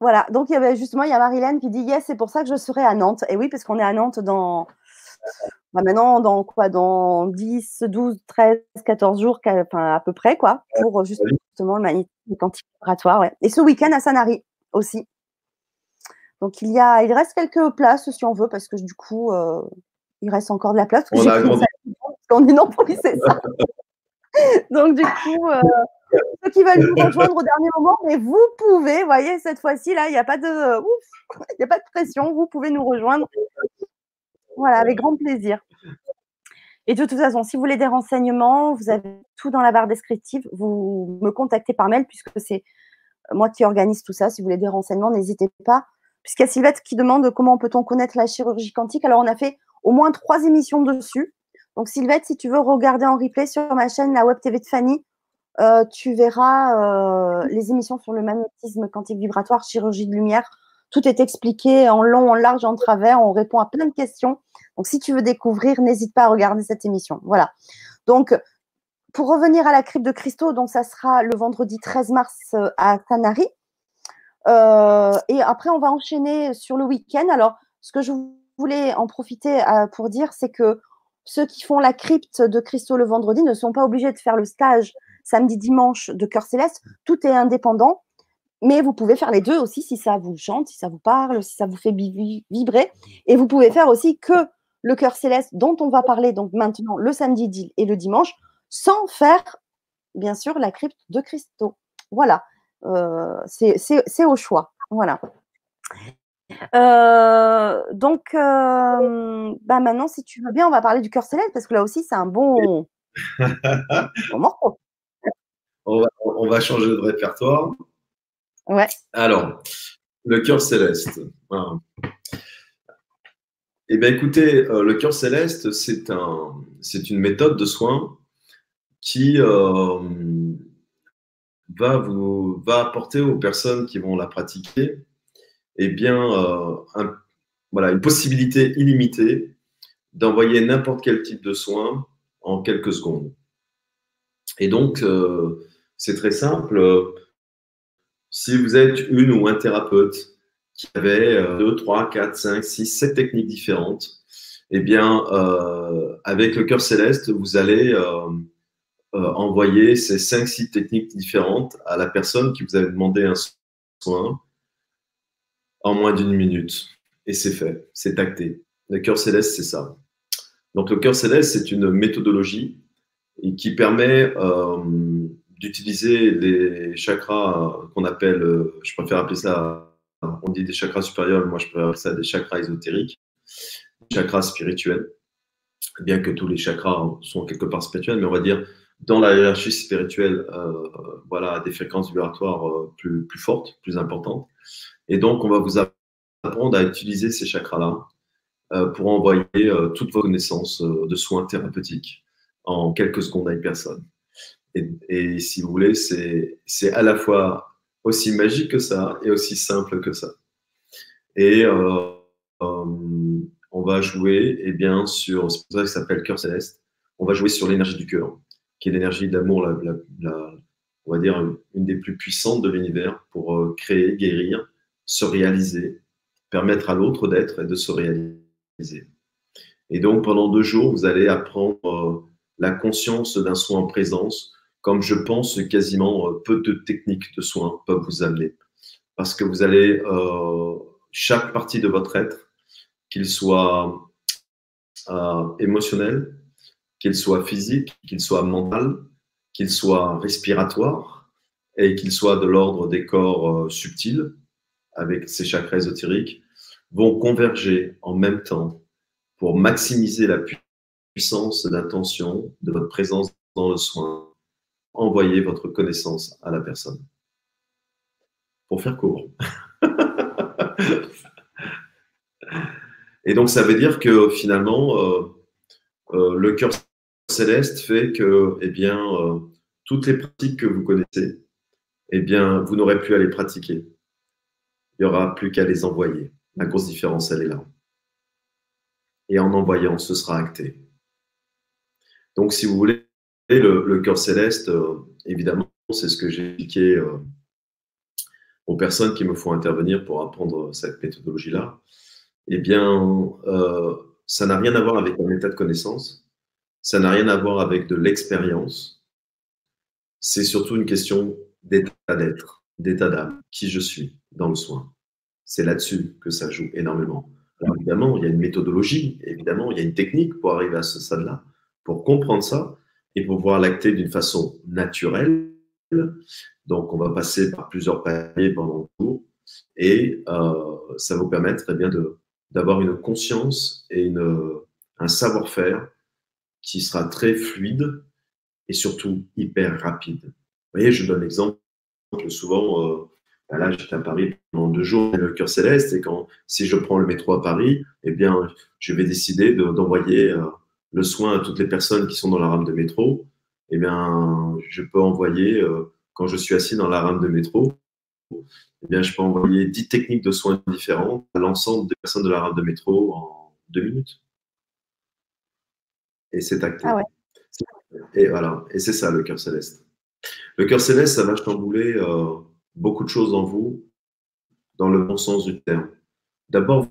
voilà, donc il y avait justement, il y a Marilène qui dit Yes, c'est pour ça que je serai à Nantes. Et oui, parce qu'on est à Nantes dans. Bah, maintenant, dans quoi Dans 10, 12, 13, 14 jours, enfin, à peu près, quoi, pour justement le magnétisme quantique vibratoire. Ouais. Et ce week-end à Sanary aussi. Donc il y a, il reste quelques places si on veut, parce que du coup, euh, il reste encore de la place. On a grandi. On est non, c'est ça. <laughs> Donc du coup, euh, ceux qui veulent nous rejoindre au dernier moment, mais vous pouvez, voyez, cette fois-ci, là, il n'y a pas de il a pas de pression, vous pouvez nous rejoindre. Voilà, avec grand plaisir. Et de toute façon, si vous voulez des renseignements, vous avez tout dans la barre descriptive. Vous me contactez par mail puisque c'est moi qui organise tout ça. Si vous voulez des renseignements, n'hésitez pas. Puisqu'il y a Sylvette qui demande comment peut-on connaître la chirurgie quantique. Alors, on a fait au moins trois émissions dessus. Donc, Sylvette, si tu veux regarder en replay sur ma chaîne, la Web TV de Fanny, euh, tu verras euh, les émissions sur le magnétisme quantique vibratoire, chirurgie de lumière. Tout est expliqué en long, en large, en travers. On répond à plein de questions. Donc, si tu veux découvrir, n'hésite pas à regarder cette émission. Voilà. Donc, pour revenir à la crypte de cristaux, donc ça sera le vendredi 13 mars euh, à Tanari. et après, on va enchaîner sur le week-end. Alors, ce que je voulais en profiter pour dire, c'est que ceux qui font la crypte de cristaux le vendredi ne sont pas obligés de faire le stage samedi, dimanche de Cœur Céleste. Tout est indépendant, mais vous pouvez faire les deux aussi si ça vous chante, si ça vous parle, si ça vous fait vibrer. Et vous pouvez faire aussi que le Cœur Céleste dont on va parler donc maintenant le samedi et le dimanche, sans faire, bien sûr, la crypte de cristaux. Voilà, euh, c'est au choix. Voilà. Euh, donc, euh, bah maintenant, si tu veux bien, on va parler du cœur céleste parce que là aussi, c'est un bon, <laughs> bon morceau on va, changer de répertoire. Ouais. Alors, le cœur céleste. Eh bien, écoutez, euh, le cœur céleste, c'est un, c'est une méthode de soin qui va vous va apporter aux personnes qui vont la pratiquer, eh bien, euh, voilà, une possibilité illimitée d'envoyer n'importe quel type de soin en quelques secondes. Et donc, euh, c'est très simple. Si vous êtes une ou un thérapeute qui avait 2, 3, 4, 5, 6, 7 techniques différentes, eh bien, euh, avec le cœur céleste, vous allez envoyer ces 5, 6 techniques différentes à la personne qui vous avait demandé un soin en moins d'une minute. Et c'est fait, c'est acté. Le cœur céleste, c'est ça. Donc, le cœur céleste, c'est une méthodologie qui permet euh, d'utiliser les chakras qu'on appelle, euh, je préfère appeler ça, on dit des chakras supérieurs, moi je préfère appeler ça des chakras ésotériques, chakras spirituels, bien que tous les chakras sont quelque part spirituels, mais on va dire dans la hiérarchie spirituelle, euh, voilà, des fréquences vibratoires plus fortes, plus importantes. Et donc, on va vous apprendre à utiliser ces chakras-là pour envoyer toutes vos connaissances de soins thérapeutiques en quelques secondes à une personne. Et, si vous voulez, c'est à la fois aussi magique que ça et aussi simple que ça. Et euh, euh, on va jouer eh bien, sur, c'est pour ça que s'appelle cœur céleste, on va jouer sur l'énergie du cœur, qui est l'énergie d'amour, la, on va dire une des plus puissantes de l'univers pour euh, créer, guérir, se réaliser, permettre à l'autre d'être et de se réaliser. Et donc pendant deux jours, vous allez apprendre la conscience d'un soin en présence, comme je pense quasiment euh, peu de techniques de soins peuvent vous amener. Parce que vous allez, euh, chaque partie de votre être, qu'il soit euh, émotionnel, qu'il soit physique, qu'il soit mental, qu'il soit respiratoire et qu'il soit de l'ordre des corps subtils, avec ces chakras ésotériques, vont converger en même temps pour maximiser la puissance d'intention, de votre présence dans le soin, envoyez votre connaissance à la personne. Pour faire court. <laughs> Et donc, ça veut dire que finalement, euh, euh, le cœur céleste fait que, eh bien, euh, toutes les pratiques que vous connaissez, eh bien, vous n'aurez plus à les pratiquer. Il n'y aura plus qu'à les envoyer. La grosse différence, elle est là. Et en envoyant, ce sera acté. Donc, si vous voulez, le, cœur céleste, euh, évidemment, c'est ce que j'ai expliqué euh, aux personnes qui me font intervenir pour apprendre cette méthodologie-là. Eh bien, euh, ça n'a rien à voir avec un état de connaissance, ça n'a rien à voir avec de l'expérience. C'est surtout une question d'état d'être, d'état d'âme, qui je suis dans le soin. C'est là-dessus que ça joue énormément. Alors évidemment, il y a une méthodologie, évidemment, il y a une technique pour arriver à ce stade-là pour comprendre ça et pour pouvoir l'acter d'une façon naturelle. Donc, on va passer par plusieurs paliers pendant le cours et euh, ça va vous permettre eh bien, d'avoir une conscience et une, un savoir-faire qui sera très fluide et surtout hyper rapide. Vous voyez, je donne l'exemple souvent. Euh, ben là, j'étais à Paris pendant deux jours, le cœur céleste, et quand si je prends le métro à Paris, eh bien, je vais décider d'envoyer euh, le soin à toutes les personnes qui sont dans la rame de métro, eh bien, je peux envoyer, euh, quand je suis assis dans la rame de métro, eh bien, je peux envoyer 10 techniques de soins différentes à l'ensemble des personnes de la rame de métro en deux minutes. Et c'est acté. Ah et voilà, et c'est ça le cœur céleste. Le cœur céleste, ça va chambouler euh, beaucoup de choses en vous, dans le bon sens du terme. D'abord,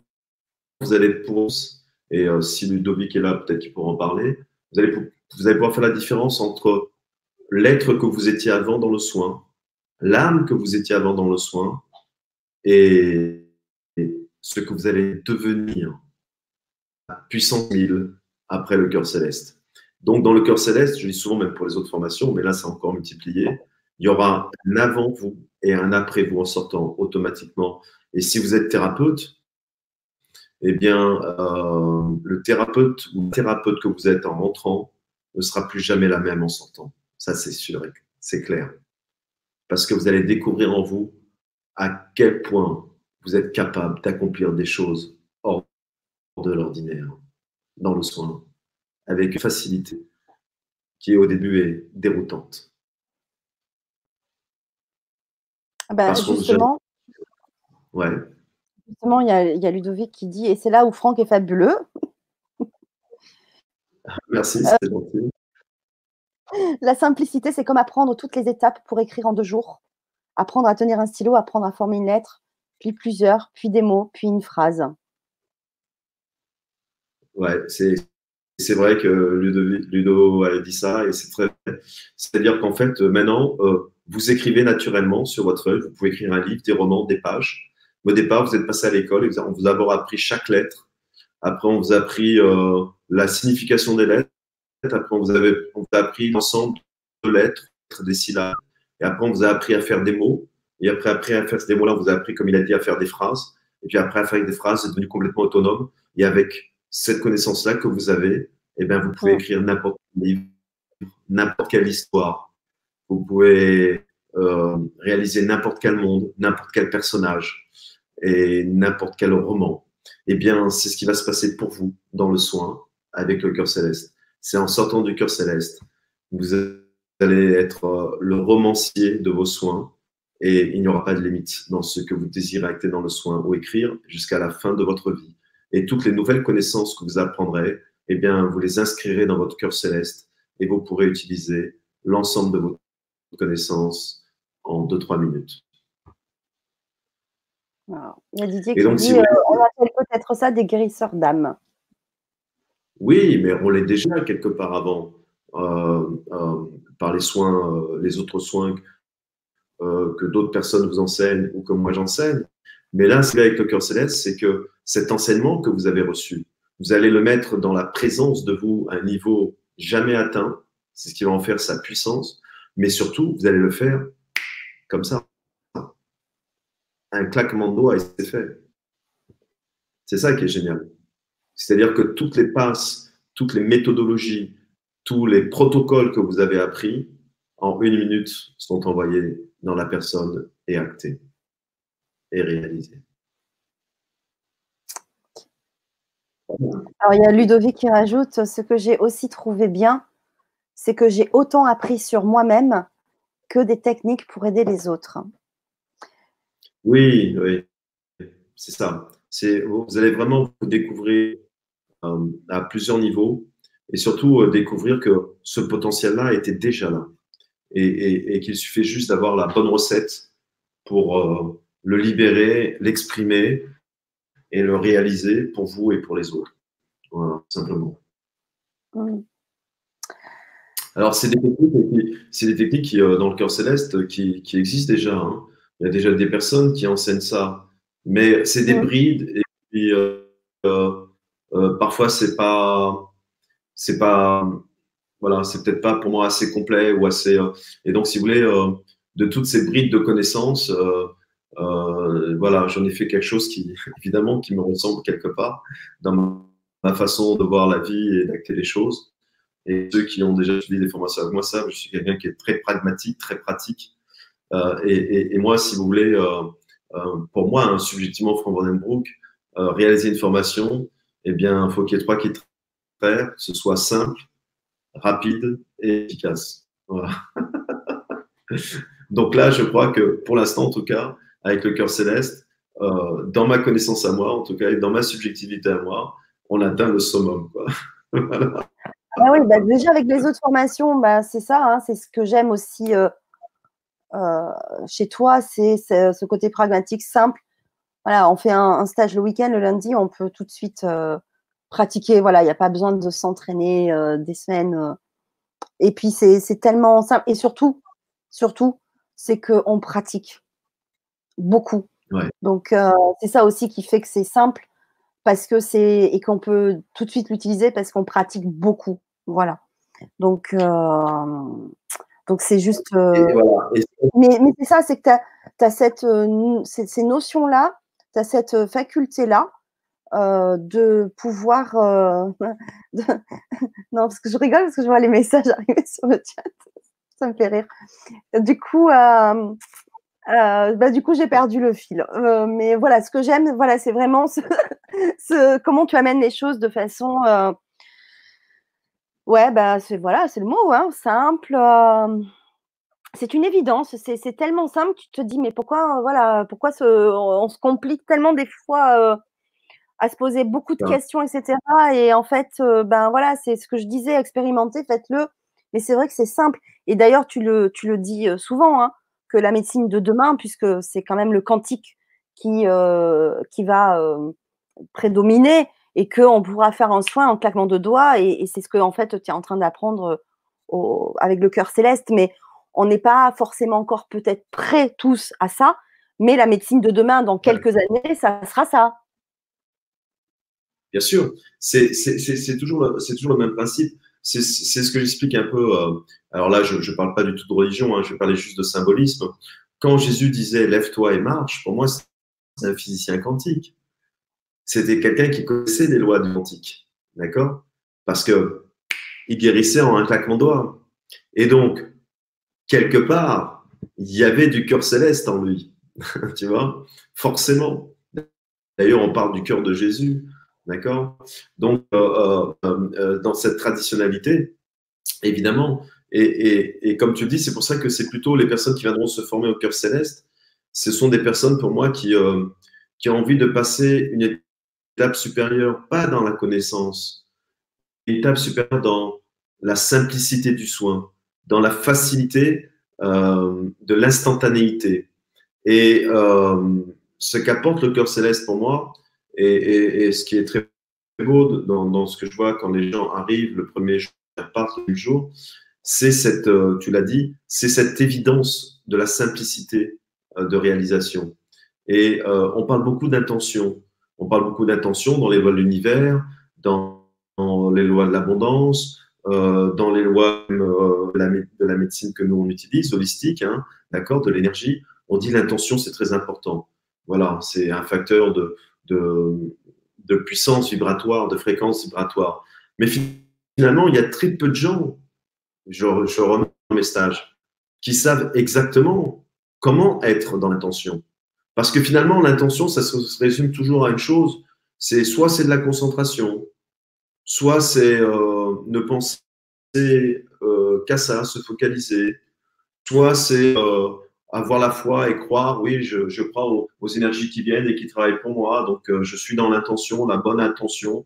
vous allez pour et euh, si Ludovic est là, peut-être qu'il pourra en parler. Vous allez, vous allez pouvoir faire la différence entre l'être que vous étiez avant dans le soin, l'âme que vous étiez avant dans le soin, et, ce que vous allez devenir à puissance mille après le cœur céleste. Donc, dans le cœur céleste, je dis souvent même pour les autres formations, mais là, c'est encore multiplié. Il y aura un avant vous et un après vous en sortant automatiquement. Et si vous êtes thérapeute, eh bien, euh, le thérapeute ou thérapeute que vous êtes en rentrant ne sera plus jamais la même en sortant. Ça, c'est sûr, c'est clair. Parce que vous allez découvrir en vous à quel point vous êtes capable d'accomplir des choses hors de l'ordinaire, dans le soin, avec facilité, qui au début est déroutante. Ben, justement, ouais. justement, il y, a, Ludovic qui dit, et c'est là où Franck est fabuleux. <laughs> Merci, c'est gentil. La simplicité, c'est comme apprendre toutes les étapes pour écrire en deux jours. Apprendre à tenir un stylo, apprendre à former une lettre, puis plusieurs, puis des mots, puis une phrase. Ouais, c'est, c'est vrai que Ludo, a dit ça et c'est très C'est-à-dire qu'en fait, maintenant, euh, vous écrivez naturellement sur votre œuvre. Vous pouvez écrire un livre, des romans, des pages. Au départ, vous êtes passé à l'école on vous a appris chaque lettre. Après, on vous a appris euh, la signification des lettres. Après, on vous, a appris l'ensemble de lettres, des syllabes. Et après, on vous a appris à faire des mots. Et après, après à faire ces mots-là, on vous a appris, comme il a dit, à faire des phrases. Et puis après, à faire des phrases, êtes devenu complètement autonome. Et avec cette connaissance-là que vous avez, eh bien, vous pouvez écrire n'importe quel livre, n'importe quelle histoire. Vous pouvez euh, réaliser n'importe quel monde, n'importe quel personnage et n'importe quel roman. Eh bien, c'est ce qui va se passer pour vous dans le soin avec le cœur céleste. C'est en sortant du cœur céleste, vous allez être euh, le romancier de vos soins et il n'y aura pas de limite dans ce que vous désirez acter dans le soin ou écrire jusqu'à la fin de votre vie. Et toutes les nouvelles connaissances que vous apprendrez, eh bien, vous les inscrirez dans votre cœur céleste et vous pourrez utiliser l'ensemble de vos connaissances en 2-3 minutes. Il y a Didier qui dit euh, on appelle peut-être ça des guérisseurs d'âme. Oui, mais on l'est déjà quelque part avant euh, euh, par les soins, les autres soins que d'autres personnes vous enseignent ou que moi j'enseigne. Mais là, ce avec le cœur céleste, c'est que cet enseignement que vous avez reçu, vous allez le mettre dans la présence de vous à un niveau jamais atteint. C'est ce qui va en faire sa puissance. Mais surtout, vous allez le faire comme ça. Un claquement de doigts et c'est fait. C'est ça qui est génial. C'est-à-dire que toutes les passes, toutes les méthodologies, tous les protocoles que vous avez appris, en une minute, sont envoyés dans la personne et actés et réalisés. Alors, il y a Ludovic qui rajoute ce que j'ai aussi trouvé bien, c'est que j'ai autant appris sur moi-même que des techniques pour aider les autres. Oui, oui, c'est ça. Vous allez vraiment vous découvrir euh, à plusieurs niveaux et surtout euh, découvrir que ce potentiel-là était déjà là et, qu'il suffit juste d'avoir la bonne recette pour euh, le libérer, l'exprimer et le réaliser pour vous et pour les autres. Voilà, simplement. Alors, c'est des techniques, c'est des techniques qui, euh, dans le cœur céleste qui, qui existent déjà. Hein. Il y a déjà des personnes qui enseignent ça, mais c'est des brides et puis euh, euh, parfois c'est pas, c'est pas, voilà, c'est peut-être pas pour moi assez complet ou assez. et donc, si vous voulez, de toutes ces brides de connaissances, voilà, j'en ai fait quelque chose qui, <laughs> évidemment, qui me ressemble quelque part dans ma façon de voir la vie et d'acter les choses. Et ceux qui ont déjà suivi des formations avec moi savent, je suis quelqu'un qui est très pragmatique, très pratique. Euh, et, moi, si vous voulez, euh, euh, pour moi, hein, subjectivement, Frank Vandenbroek, réaliser une formation, eh bien, il faut qu'il y ait trois critères, que ce soit simple, rapide et efficace. <laughs> Donc là, je crois que pour l'instant, en tout cas, avec le cœur céleste, dans ma connaissance à moi, en tout cas, et dans ma subjectivité à moi, on atteint le summum. <laughs> Ah oui, bah, déjà avec les autres formations, bah, c'est ça, hein, c'est ce que j'aime aussi euh, euh, chez toi, c'est ce côté pragmatique, simple. Voilà, on fait un, stage le week-end, le lundi, on peut tout de suite euh, pratiquer. Voilà, il n'y a pas besoin de s'entraîner des semaines. et puis c'est tellement simple. Et surtout, surtout, c'est qu'on pratique beaucoup. Donc c'est ça aussi qui fait que c'est simple parce que c'est et qu'on peut tout de suite l'utiliser parce qu'on pratique beaucoup. Voilà. Donc, euh, donc c'est juste. Euh, mais, mais c'est ça, c'est que tu as, cette, euh, ces, notions-là, tu as cette faculté-là de pouvoir. <laughs> non, parce que je rigole, parce que je vois les messages <laughs> arriver sur le chat. Ça me fait rire. Du coup. Bah, du coup, j'ai perdu le fil. mais voilà, ce que j'aime, voilà, c'est vraiment ce, <laughs> comment tu amènes les choses de façon Ouais, bah, c'est voilà, c'est le mot, hein, simple, c'est une évidence, c'est tellement simple, tu te dis, mais pourquoi, voilà, pourquoi on, se complique tellement des fois à se poser beaucoup de questions, etc. Et en fait, ben voilà, c'est ce que je disais, expérimentez, faites-le. Mais c'est vrai que c'est simple. Et d'ailleurs, tu le, tu le dis souvent, hein, que la médecine de demain, puisque c'est quand même le quantique qui, qui va prédominer et qu'on pourra faire un soin en claquement de doigts. Et, c'est ce que en fait, tu es en train d'apprendre avec le cœur céleste. Mais on n'est pas forcément encore peut-être prêts tous à ça. Mais la médecine de demain, dans quelques années, ça sera ça. Bien sûr, c'est toujours, toujours le même principe. C'est ce que j'explique un peu. Euh, alors là, je ne parle pas du tout de religion, hein, je parler juste de symbolisme. Quand Jésus disait lève-toi et marche, pour moi, c'est un physicien quantique. C'était quelqu'un qui connaissait les lois du quantique. D'accord? Parce que il guérissait en un claquement de doigts. Et donc, quelque part, il y avait du cœur céleste en lui. <laughs> tu vois? Forcément. D'ailleurs, on parle du cœur de Jésus. D'accord? Donc, euh, euh, euh, dans cette traditionnalité, évidemment, et, comme tu dis, c'est pour ça que c'est plutôt les personnes qui viendront se former au cœur céleste. Ce sont des personnes, pour moi, qui, qui ont envie de passer une étape supérieure, pas dans la connaissance, une étape supérieure dans la simplicité du soin, dans la facilité de l'instantanéité. Et ce qu'apporte le cœur céleste pour moi, et, ce qui est très beau dans, ce que je vois quand les gens arrivent le premier jour, partent le jour, c'est cette, euh, tu l'as dit, c'est cette évidence de la simplicité euh, de réalisation. Et euh, on parle beaucoup d'intention. On parle beaucoup d'intention dans les lois de l'univers, dans, les lois de l'abondance, dans les lois de la, médecine que nous on utilise, holistique, hein, d'accord, de l'énergie. On dit l'intention, c'est très important. Voilà, c'est un facteur de, de, puissance vibratoire, de fréquence vibratoire. Mais finalement, il y a très peu de gens, je, je remets mes stages, qui savent exactement comment être dans l'intention. Parce que finalement, l'intention, ça se résume toujours à une chose, c'est soit c'est de la concentration, soit c'est euh, ne penser euh, qu'à ça, se focaliser, soit c'est euh, avoir la foi et croire, oui, je, je crois aux, énergies qui viennent et qui travaillent pour moi, donc euh, je suis dans l'intention, la bonne intention.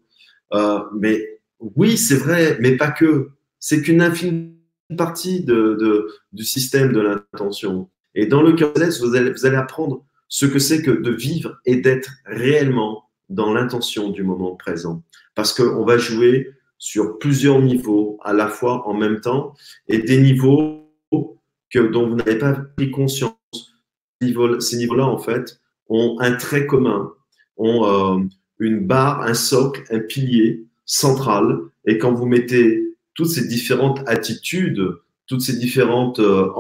Euh, mais oui, c'est vrai, mais pas que. C'est qu'une infime partie de, de, du système de l'intention. Et dans le céleste, vous allez, vous allez apprendre ce que c'est que de vivre et d'être réellement dans l'intention du moment présent. Parce qu'on va jouer sur plusieurs niveaux à la fois en même temps et des niveaux que, dont vous n'avez pas pris conscience. Ces niveaux-là, en fait, ont un trait commun, ont euh, une barre, un socle, un pilier central. Et quand vous mettez toutes ces différentes attitudes, toutes ces différentes euh,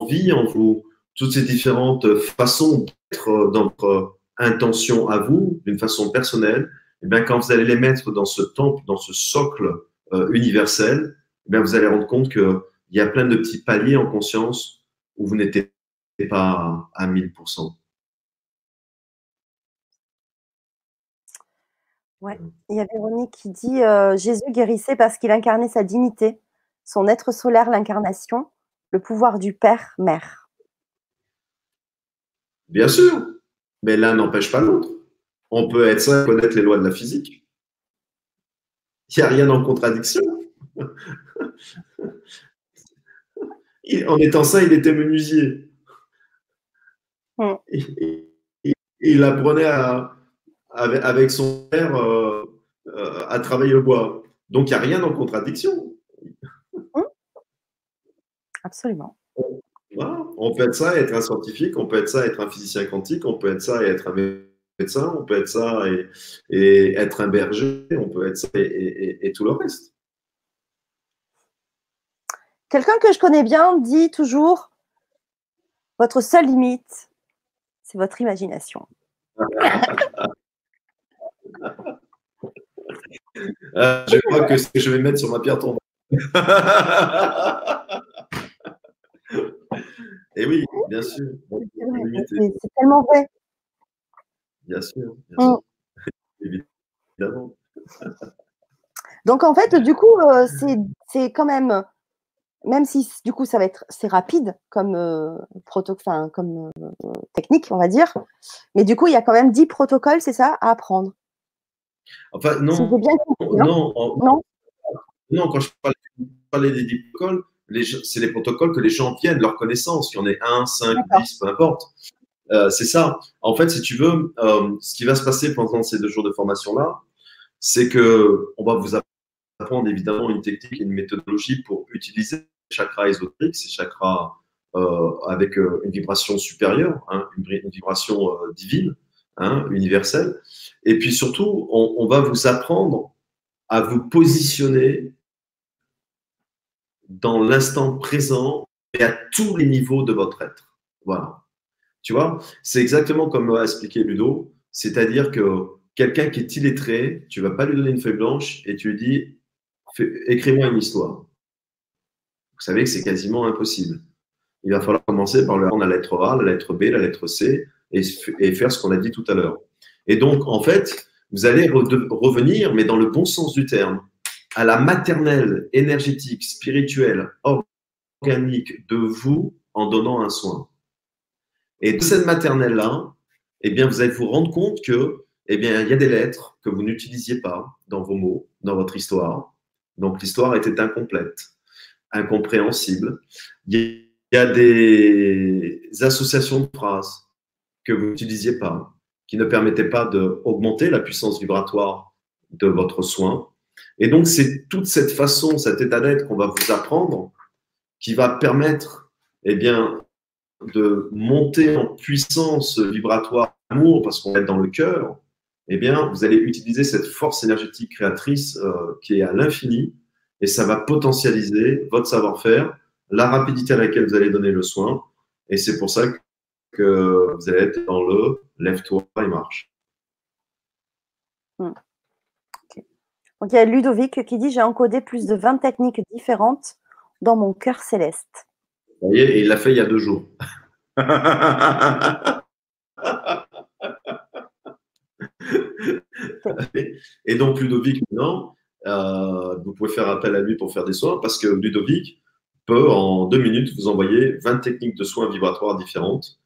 envies en vous, toutes ces différentes façons d'être dans votre intention à vous, d'une façon personnelle, et eh bien, quand vous allez les mettre dans ce temple, dans ce socle euh, universel, eh bien, vous allez rendre compte que il y a plein de petits paliers en conscience où vous n'étiez pas à 1000%. Ouais. Il y a Véronique qui dit euh, Jésus guérissait parce qu'il incarnait sa dignité, son être solaire, l'incarnation, le pouvoir du Père, Mère. Bien sûr, mais l'un n'empêche pas l'autre. On peut être et connaître les lois de la physique. Il n'y a rien en contradiction. <laughs> en étant ça, il était menuisier. il apprenait avec, son père euh, euh, à travailler le bois. Donc, il n'y a rien en contradiction. Absolument. On peut être ça et être un scientifique, on peut être ça et être un physicien quantique, on peut être ça et être un médecin, on peut être ça et, être un berger, on peut être ça et tout le reste. Quelqu'un que je connais bien dit toujours votre seule limite, c'est votre imagination. Euh, <laughs> je crois que ce que je vais mettre sur ma pierre tombale. <laughs> Et oui, bien sûr. C'est tellement vrai. Bien sûr. Bien mm. <laughs> Évidemment. Donc en fait, du coup, euh, c'est quand même même si du coup ça va être c'est rapide comme euh, comme euh, technique, on va dire, mais du coup il y a quand même 10 protocoles, c'est ça, à apprendre. Enfin non, bien non, non, non, quand je parlais des 10 protocoles, c'est les protocoles que les gens tiennent, leur connaissance, qu'il y en ait 1, 5, 10, peu importe. Euh, c'est ça. En fait, si tu veux, ce qui va se passer pendant ces deux jours de formation-là, c'est que on va vous apprendre évidemment une technique et une méthodologie pour utiliser chakras ésotériques, ces chakras euh, avec euh, une vibration supérieure, hein, une, vibration euh, divine, hein, universelle. Et puis surtout, on, va vous apprendre à vous positionner dans l'instant présent et à tous les niveaux de votre être. Voilà. Tu vois, c'est exactement comme a expliqué Ludo, c'est-à-dire que quelqu'un qui est illettré, tu vas pas lui donner une feuille blanche et tu lui dis écris-moi une histoire. Vous savez que c'est quasiment impossible. Il va falloir commencer par la lettre A, la lettre B, la lettre C et, faire ce qu'on a dit tout à l'heure. Et donc, en fait, vous allez revenir, mais dans le bon sens du terme, à la maternelle énergétique, spirituelle, organique de vous en donnant un soin. Et de cette maternelle-là, eh bien, vous allez vous rendre compte que, eh bien, il y a des lettres que vous n'utilisiez pas dans vos mots, dans votre histoire. Donc, l'histoire était incomplète incompréhensible. Il y a des associations de phrases que vous n'utilisiez pas, qui ne permettaient pas d'augmenter la puissance vibratoire de votre soin. Et donc, c'est toute cette façon, cet état d'être qu'on va vous apprendre qui va permettre, eh bien, de monter en puissance vibratoire amour parce qu'on est dans le cœur. Eh bien, vous allez utiliser cette force énergétique créatrice euh, qui est à l'infini et ça va potentialiser votre savoir-faire, la rapidité à laquelle vous allez donner le soin. Et c'est pour ça que vous allez être dans le lève-toi et marche. Hmm. Donc il y a Ludovic qui dit j'ai encodé plus de 20 techniques différentes dans mon cœur céleste. Vous voyez, et il l'a fait il y a deux jours. <laughs> et donc Ludovic, maintenant, euh, vous pouvez faire appel à lui pour faire des soins parce que Ludovic peut en deux minutes vous envoyer 20 techniques de soins vibratoires différentes.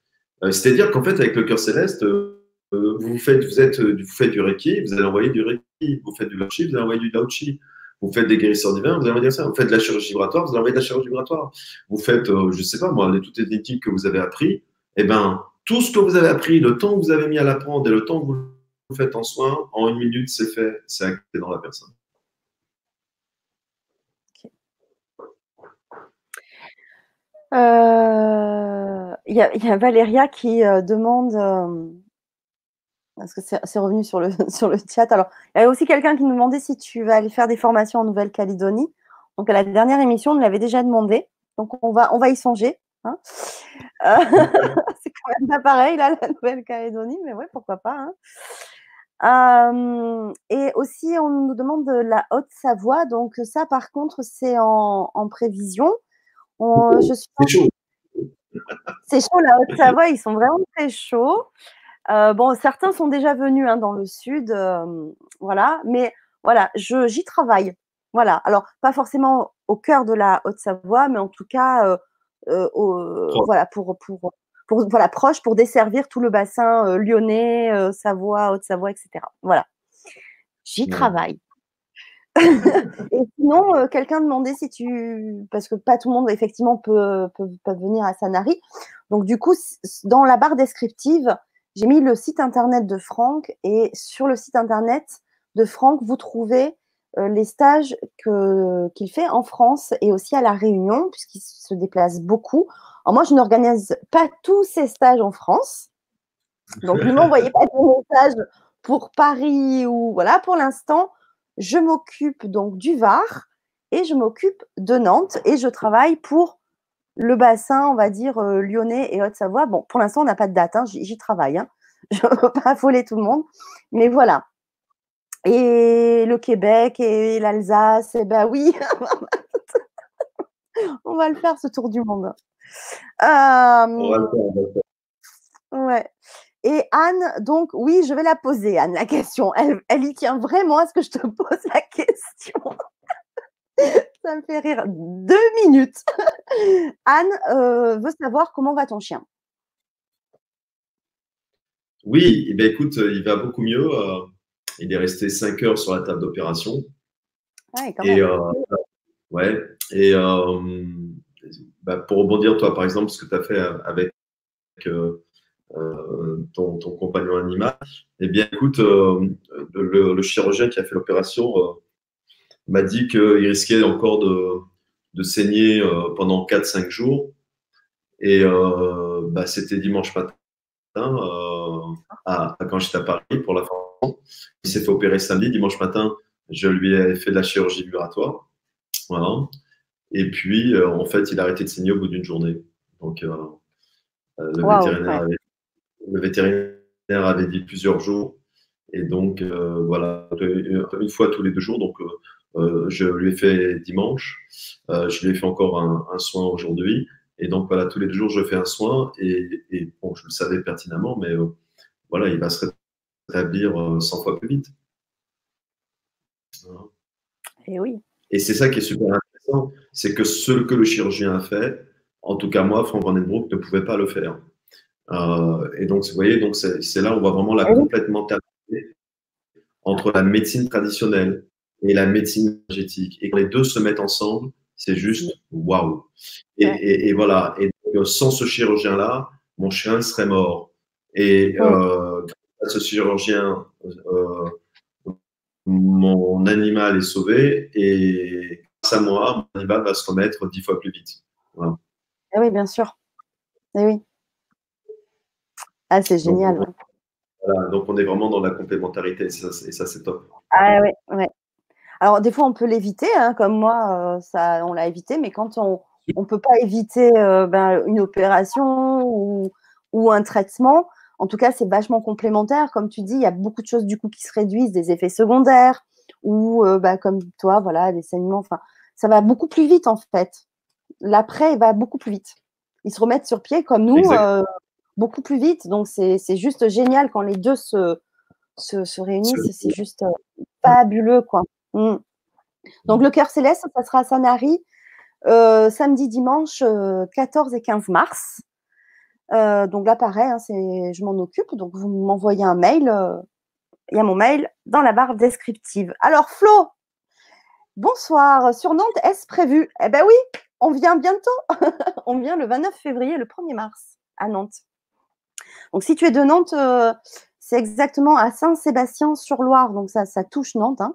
Euh, c'est-à-dire qu'en fait, avec le cœur céleste, euh, vous, faites, vous, êtes, vous faites du Reiki, vous allez envoyer du Reiki. Vous faites du Laochi, vous allez envoyer du Laochi. Vous faites des guérisseurs divins, vous allez envoyer ça. Vous faites de la chirurgie vibratoire, vous allez envoyer de la chirurgie vibratoire. Vous faites, je ne sais pas moi, toutes les techniques que vous avez appris. Eh bien, tout ce que vous avez appris, le temps que vous avez mis à l'apprendre et le temps que vous faites en soins, en une minute, c'est fait, c'est acté dans la personne. Euh, il y, a Valéria qui euh, demande, euh, parce que c'est revenu sur le, <laughs> sur le chat? Alors, il y a aussi quelqu'un qui nous demandait si tu vas aller faire des formations en Nouvelle-Calédonie. Donc, à la dernière émission, on l'avait déjà demandé. Donc, on va, on va y songer. Hein. <laughs> c'est quand même pas pareil, là, la Nouvelle-Calédonie, mais ouais, pourquoi pas. Hein. et aussi, on nous demande de la Haute-Savoie. Donc, ça, par contre, c'est en prévision. C'est chaud. C'est chaud, la Haute-Savoie, ils sont vraiment très chauds. Euh, bon, certains sont déjà venus hein, dans le sud, euh, voilà, mais voilà, j'y travaille. Voilà, alors pas forcément au cœur de la Haute-Savoie, mais en tout cas, euh, voilà, pour, pour, pour, voilà, proche pour desservir tout le bassin lyonnais, Savoie, Haute-Savoie, etc. Voilà, j'y travaille. Et sinon, euh, quelqu'un demandait si tu. Parce que pas tout le monde, effectivement, peut, peut, venir à Sanari. Donc, du coup, dans la barre descriptive, j'ai mis le site internet de Franck. Et sur le site internet de Franck, vous trouvez euh, les stages qu'il fait en France et aussi à La Réunion, puisqu'il se déplace beaucoup. Alors, moi, je n'organise pas tous ces stages en France. Donc, <laughs> ne m'envoyez pas de messages pour Paris ou voilà, pour l'instant je m'occupe donc du Var et je m'occupe de Nantes et je travaille pour le bassin, on va dire, euh, lyonnais et Haute-Savoie. Bon, pour l'instant, on n'a pas de date, hein, j'y travaille. Hein. <laughs> Je ne veux pas affoler tout le monde, mais voilà. Et le Québec et l'Alsace, eh ben oui, <laughs> on va le faire ce tour du monde. on va le faire, Ouais. Et Anne, donc, oui, je vais la poser, Anne, la question. Elle, y tient vraiment à ce que je te <laughs> pose la question. <laughs> Ça me fait rire. Deux minutes. <laughs> Anne euh, veut savoir comment va ton chien. Oui, eh ben, écoute, il va beaucoup mieux. il est resté cinq heures sur la table d'opération. Ouais, même. ouais. Et bah, pour rebondir, toi, par exemple, ce que tu as fait avec euh, euh, ton, compagnon animal, eh bien, écoute, euh, le, chirurgien qui a fait l'opération m'a dit qu'il risquait encore de, saigner pendant 4-5 jours. Et bah, c'était dimanche matin, à, quand j'étais à Paris pour la fin. Il s'est fait opérer samedi. Dimanche matin, je lui ai fait de la chirurgie libératoire. Voilà. Et puis, euh, en fait, il a arrêté de saigner au bout d'une journée. Donc, euh, euh, le, vétérinaire avait, dit plusieurs jours. Et donc, voilà, une fois tous les deux jours. Donc, je lui ai fait dimanche. je lui ai fait encore un, soin aujourd'hui. Et donc, voilà, tous les deux jours, je fais un soin. Et, bon, je le savais pertinemment, mais voilà, il va se rétablir 100 fois plus vite. Et oui. Et c'est ça qui est super c'est que ce que le chirurgien a fait, en tout cas moi, Franck Vandenbroek ne pouvait pas le faire. Euh, et donc, vous voyez, donc c'est là où on voit vraiment la ah complémentarité entre la médecine traditionnelle et la médecine énergétique. Et quand les deux se mettent ensemble, c'est juste waouh. Et, voilà. Et sans ce chirurgien-là, mon chien serait mort. Et euh, grâce à ce chirurgien, euh, mon animal est sauvé. Et à moi, mon animal va se remettre dix fois plus vite. Eh oui, bien sûr. Eh oui. Ah, c'est génial. Donc, voilà, donc on est vraiment dans la complémentarité et ça, c'est top. Ah oui, ouais. Alors des fois on peut l'éviter, hein, comme moi, euh, ça, on l'a évité, mais quand on ne peut pas éviter euh, ben, une opération ou, ou, un traitement, en tout cas c'est vachement complémentaire. Comme tu dis, il y a beaucoup de choses du coup qui se réduisent, des effets secondaires, ou euh, bah, comme toi, voilà, des saignements. Enfin, ça va beaucoup plus vite en fait. L'après, il va beaucoup plus vite. Ils se remettent sur pied comme nous, beaucoup plus vite. Donc c'est juste génial quand les deux se, se, réunissent. C'est juste euh, fabuleux, quoi. Mmh. Donc le cœur céleste, ça sera à Sanary samedi, dimanche 14 et 15 mars. donc là, pareil, hein, je m'en occupe. Donc vous m'envoyez un mail il y a mon mail dans la barre descriptive. Alors, Flo, bonsoir. Sur Nantes, est-ce prévu? Eh bien oui, on vient bientôt. <laughs> on vient le 29 février, le 1er mars à Nantes. Donc, si tu es de Nantes, euh, c'est exactement à Saint-Sébastien-sur-Loire. Donc, ça, ça touche Nantes. Hein.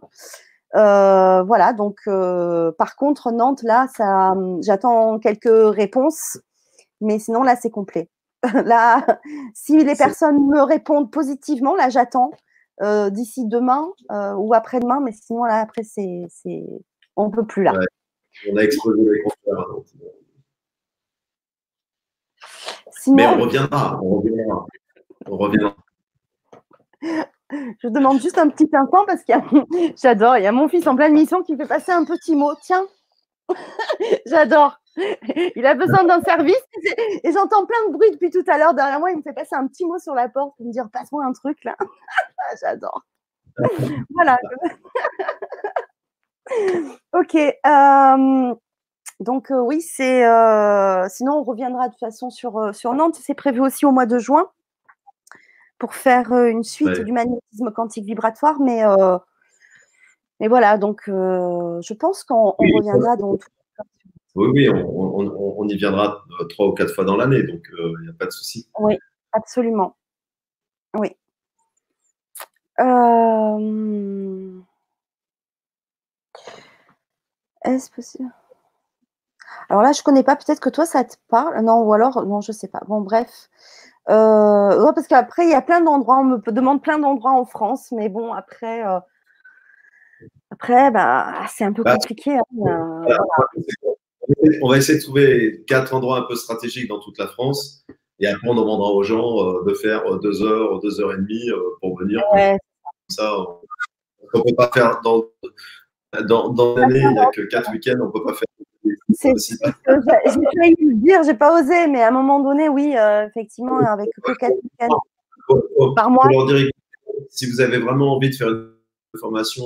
Euh, voilà, donc euh, par contre, Nantes, là, ça, j'attends quelques réponses, mais sinon, là, c'est complet. <laughs> là, si les personnes me répondent positivement, là, j'attends. Euh, d'ici demain ou après-demain, mais sinon là après c'est, c'est... on peut plus là. On a explosé les Mais on reviendra, on reviendra. On reviendra. Je demande juste un petit instant parce qu'il y a... <laughs> j'adore, il y a mon fils en pleine mission qui fait passer un petit mot. Tiens, <laughs> j'adore. Il a besoin d'un service et j'entends plein de bruit depuis tout à l'heure derrière moi. Il me fait passer un petit mot sur la porte pour me dire passe-moi un truc là. <laughs> J'adore. voilà. ok. Euh, donc euh, oui, c'est. Euh, sinon, on reviendra de toute façon sur, sur Nantes. C'est prévu aussi au mois de juin pour faire une suite du magnétisme quantique vibratoire, mais. mais voilà, donc je pense qu'on reviendra dans oui, oui, on, y viendra trois ou quatre fois dans l'année, donc il n'y a pas de souci. Oui, absolument. Oui. Euh, est-ce possible? Alors là, je connais pas. Peut-être que toi, ça te parle? Non, ou alors, non, je sais pas. Bon, bref. Euh... parce qu'après, il y a plein d'endroits. On me demande plein d'endroits en France, mais bon, après, euh, après, bah, c'est un peu bah, compliqué. Hein, on va essayer de trouver quatre endroits un peu stratégiques dans toute la France. Et après, on demandera aux gens euh, de faire euh, deux heures, deux heures et demie euh, pour venir. Comme ça, on ne peut pas faire dans, dans, dans l'année, il n'y a que quatre week-ends, on ne peut pas faire. J'ai failli le dire, j'ai pas osé, mais à un moment donné, oui, effectivement, avec week-ends par mois. si vous avez vraiment envie de faire une formation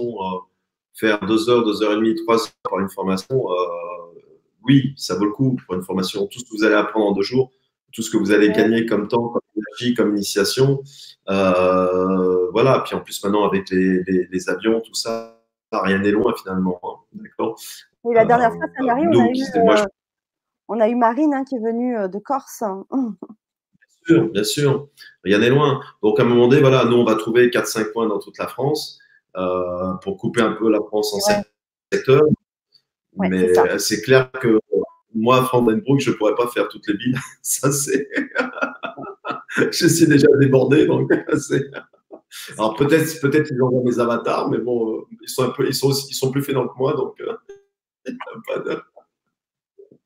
faire deux heures, deux heures et demie, trois heures pour une formation, oui, ça vaut le coup pour une formation. Tout ce que vous allez apprendre en deux jours, tout ce que vous allez gagner comme temps, comme énergie, comme initiation. Euh, voilà. Puis en plus, maintenant, avec les, avions, tout ça, rien n'est loin finalement. Hein. D'accord? Oui, la dernière fois, ça m'arrive, on, a eu, euh, on a eu Marine hein, qui est venue euh, de Corse. Bien sûr, bien sûr. Rien n'est loin. Donc, à un moment donné, voilà, nous, on va trouver 4-5 points dans toute la France pour couper un peu la France en secteurs. Mais c'est clair que moi, Frandenbroek, je ne pourrais pas faire toutes les villes. <laughs> Ça, c'est. <laughs> je suis déjà débordé, donc <laughs> Alors peut-être, peut-être qu'ils ont des avatars, mais bon, euh, ils sont un peu, ils sont, ils sont plus fainéants que moi, donc.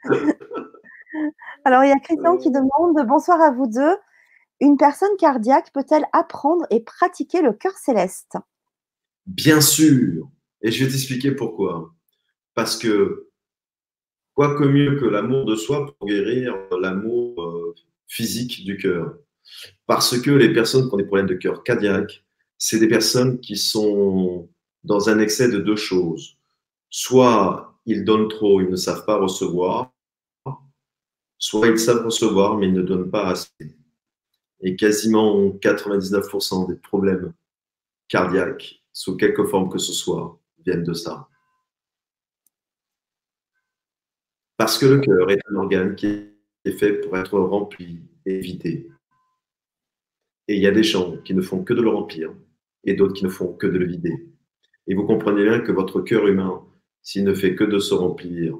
<laughs> Alors il y a Christian qui demande bonsoir à vous deux. Une personne cardiaque peut-elle apprendre et pratiquer le cœur céleste? Bien sûr. Et je vais t'expliquer pourquoi. Parce que quoi que mieux que l'amour de soi pour guérir l'amour euh, physique du cœur. Parce que les personnes qui ont des problèmes de cœur cardiaque, c'est des personnes qui sont dans un excès de deux choses. Soit ils donnent trop, ils ne savent pas recevoir, soit ils savent recevoir, mais ils ne donnent pas assez. Et quasiment 99% des problèmes cardiaques, sous quelque forme que ce soit, viennent de ça. Parce que le cœur est un organe qui est fait pour être rempli et vidé. Et il y a des gens qui ne font que de le remplir et d'autres qui ne font que de le vider. Et vous comprenez bien que votre cœur humain, s'il ne fait que de se remplir,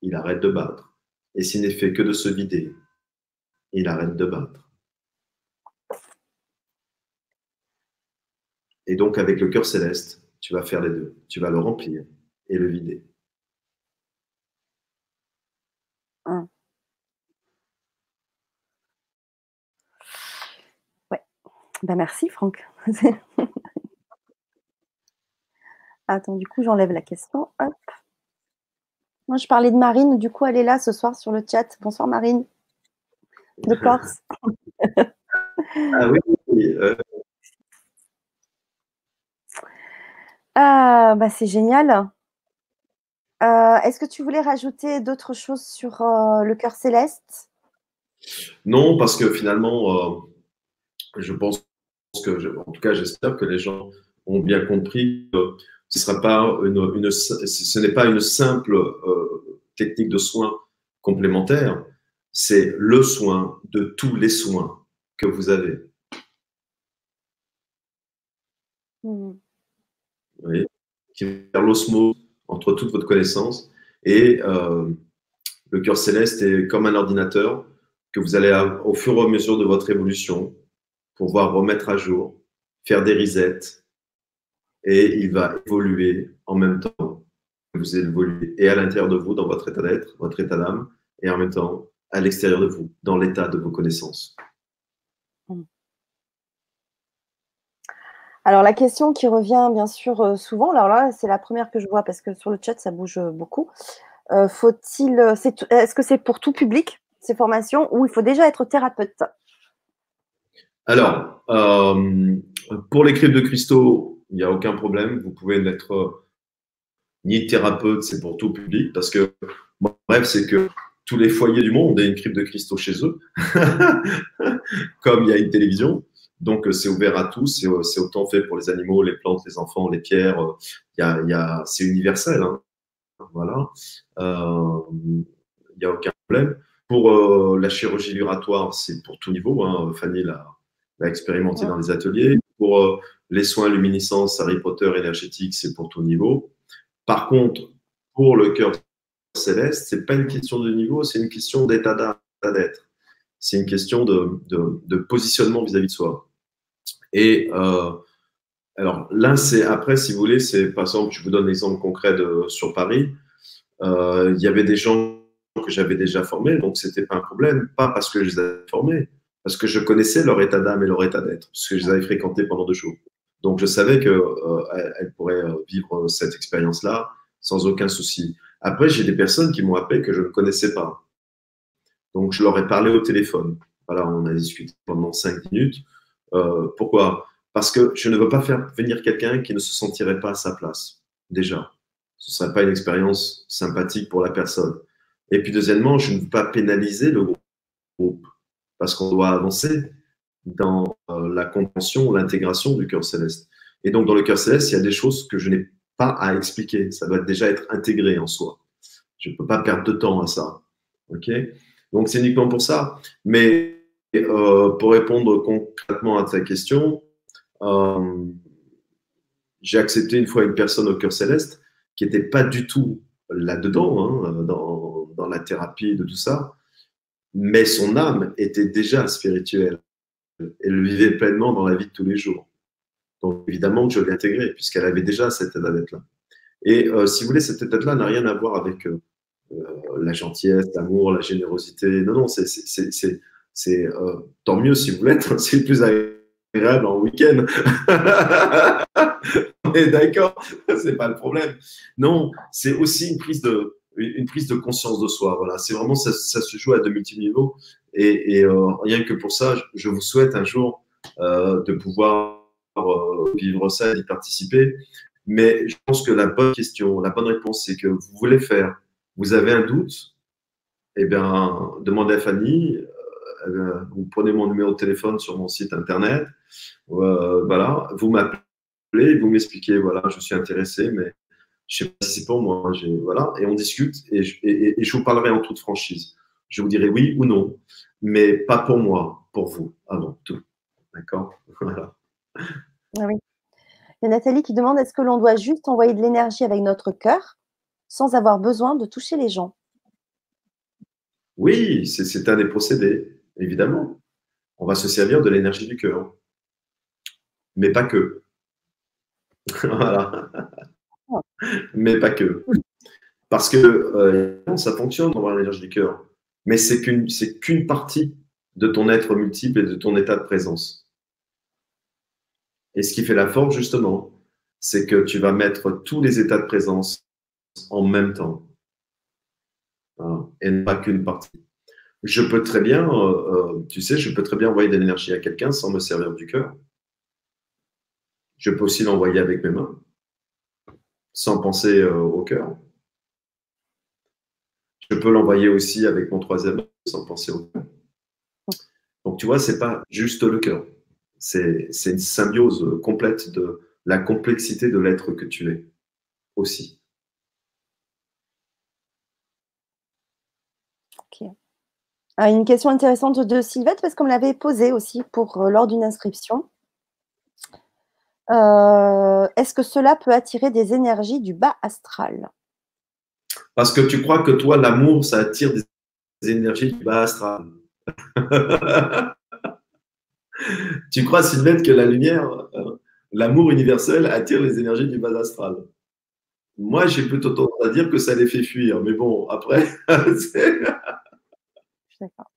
il arrête de battre. Et s'il ne fait que de se vider, il arrête de battre. Et donc avec le cœur céleste, tu vas faire les deux. Tu vas le remplir et le vider. Ben merci Franck. <laughs> Attends, du coup, j'enlève la question. Hop. Moi, je parlais de Marine. Du coup, elle est là ce soir sur le chat. Bonsoir Marine. De Corse. ah oui. Euh. Ah, bah, c'est génial. Euh, est-ce que tu voulais rajouter d'autres choses sur euh, le cœur céleste? Non, parce que finalement, je pense que, en tout cas, j'espère que les gens ont bien compris que ce, sera pas une, ce n'est pas une simple euh, technique de soins complémentaire, c'est le soin de tous les soins que vous avez. Mmh. Oui, qui faire l'osmose entre toute votre connaissance et euh, le cœur céleste est comme un ordinateur que vous allez, au fur et à mesure de votre évolution, pouvoir remettre à jour, faire des resets, et il va évoluer en même temps que vous évoluez, et à l'intérieur de vous, dans votre état d'être, votre état d'âme, et en même temps à l'extérieur de vous, dans l'état de vos connaissances. Alors la question qui revient bien sûr euh, souvent, alors là c'est la première que je vois parce que sur le chat ça bouge beaucoup. Euh, faut-il, est-ce que c'est pour tout public ces formations ou il faut déjà être thérapeute? Alors, euh, pour les cryptes de cristaux, il n'y a aucun problème. Vous pouvez n'être euh, ni thérapeute, c'est pour tout public, parce que mon rêve, c'est que tous les foyers du monde aient une crypte de cristaux chez eux, <laughs> comme il y a une télévision. Donc, euh, c'est ouvert à tous, c'est autant fait pour les animaux, les plantes, les enfants, les pierres. Il y a, il y a, c'est universel. Hein. Voilà. il n'y a aucun problème. Pour la chirurgie vibratoire, c'est pour tout niveau. Hein. Fanny l'a à expérimenter dans les ateliers. Pour euh, les soins luminescence, Harry Potter énergétique, c'est pour tout niveau. Par contre, pour le cœur céleste, c'est pas une question de niveau, c'est une question d'état d'être. C'est une question de, positionnement vis-à-vis de soi. Et euh, alors là, c'est après, si vous voulez, c'est par exemple, je vous donne l'exemple concret de, sur Paris. Euh, il y avait des gens que j'avais déjà formés, donc c'était pas un problème, pas parce que je les avais formés, parce que je connaissais leur état d'âme et leur état d'être, parce que je les avais fréquentés pendant deux jours. Donc je savais qu'elles euh, pourraient euh, vivre cette expérience-là sans aucun souci. Après, j'ai des personnes qui m'ont appelé que je ne connaissais pas. Donc je leur ai parlé au téléphone. Voilà, on a discuté pendant cinq minutes. Euh, pourquoi? Parce que je ne veux pas faire venir quelqu'un qui ne se sentirait pas à sa place. déjà. Ce ne serait pas une expérience sympathique pour la personne. Et puis deuxièmement, je ne veux pas pénaliser le groupe parce qu'on doit avancer dans euh, la compréhension, l'intégration du cœur céleste. Et donc dans le cœur céleste, il y a des choses que je n'ai pas à expliquer. Ça doit déjà être intégré en soi. Je ne peux pas perdre de temps à ça. Ok? Donc c'est uniquement pour ça. Mais euh, pour répondre concrètement à ta question, euh, j'ai accepté une fois une personne au cœur céleste qui n'était pas du tout là-dedans, hein, dans, dans, la thérapie de tout ça, mais son âme était déjà spirituelle. Elle vivait pleinement dans la vie de tous les jours. Donc évidemment que je l'ai intégrée, puisqu'elle avait déjà cet état d'être-là. Et euh, si vous voulez, cet état là n'a rien à voir avec euh, la gentillesse, l'amour, la générosité. Non, non, c'est euh, tant mieux si vous voulez, <laughs> c'est le plus agréable en week-end. <laughs> d'accord, <laughs> c'est pas le problème. Non, c'est aussi une prise de, une prise de conscience de soi. Voilà, c'est vraiment ça, se joue à de multiples niveaux. Et, euh, rien que pour ça, je vous souhaite un jour euh, de pouvoir euh, vivre ça et d'y participer. Mais je pense que la bonne question, la bonne réponse, c'est que vous voulez faire, vous avez un doute, eh bien, demandez à Fanny. vous prenez mon numéro de téléphone sur mon site internet. voilà, vous m'appelez vous m'expliquez, voilà, je suis intéressé, mais je ne sais pas si c'est pour moi. Voilà, et on discute et je, vous parlerai en toute franchise. Je vous dirai oui ou non, mais pas pour moi, pour vous, avant tout. D'accord? Voilà. Ah oui. Il y a Nathalie qui demande est-ce que l'on doit juste envoyer de l'énergie avec notre cœur sans avoir besoin de toucher les gens? Oui, c'est un des procédés, évidemment. On va se servir de l'énergie du cœur. Mais pas que. <laughs> voilà. Mais pas que. Parce que euh, ça fonctionne d'avoir l'énergie du cœur. Mais c'est qu'une, partie de ton être multiple et de ton état de présence. Et ce qui fait la force, justement, c'est que tu vas mettre tous les états de présence en même temps. Et pas qu'une partie. Je peux très bien, euh, euh, tu sais, je peux très bien envoyer de l'énergie à quelqu'un sans me servir du cœur. Je peux aussi l'envoyer avec mes mains, sans penser euh, au cœur. Je peux l'envoyer aussi avec mon troisième sans penser au cœur. Donc tu vois, c'est pas juste le cœur. C'est une symbiose complète de la complexité de l'être que tu es aussi. Ah, une question intéressante de Sylvette, parce qu'on l'avait posée aussi pour, euh, lors d'une inscription. Euh, est-ce que cela peut attirer des énergies du bas astral? Parce que tu crois que toi, l'amour, ça attire des énergies du bas astral. <laughs> tu crois, Sylvette, que la lumière, euh, l'amour universel attire les énergies du bas astral? Moi, j'ai plutôt tendance à dire que ça les fait fuir. Mais bon, après, <laughs> c'est. D'accord.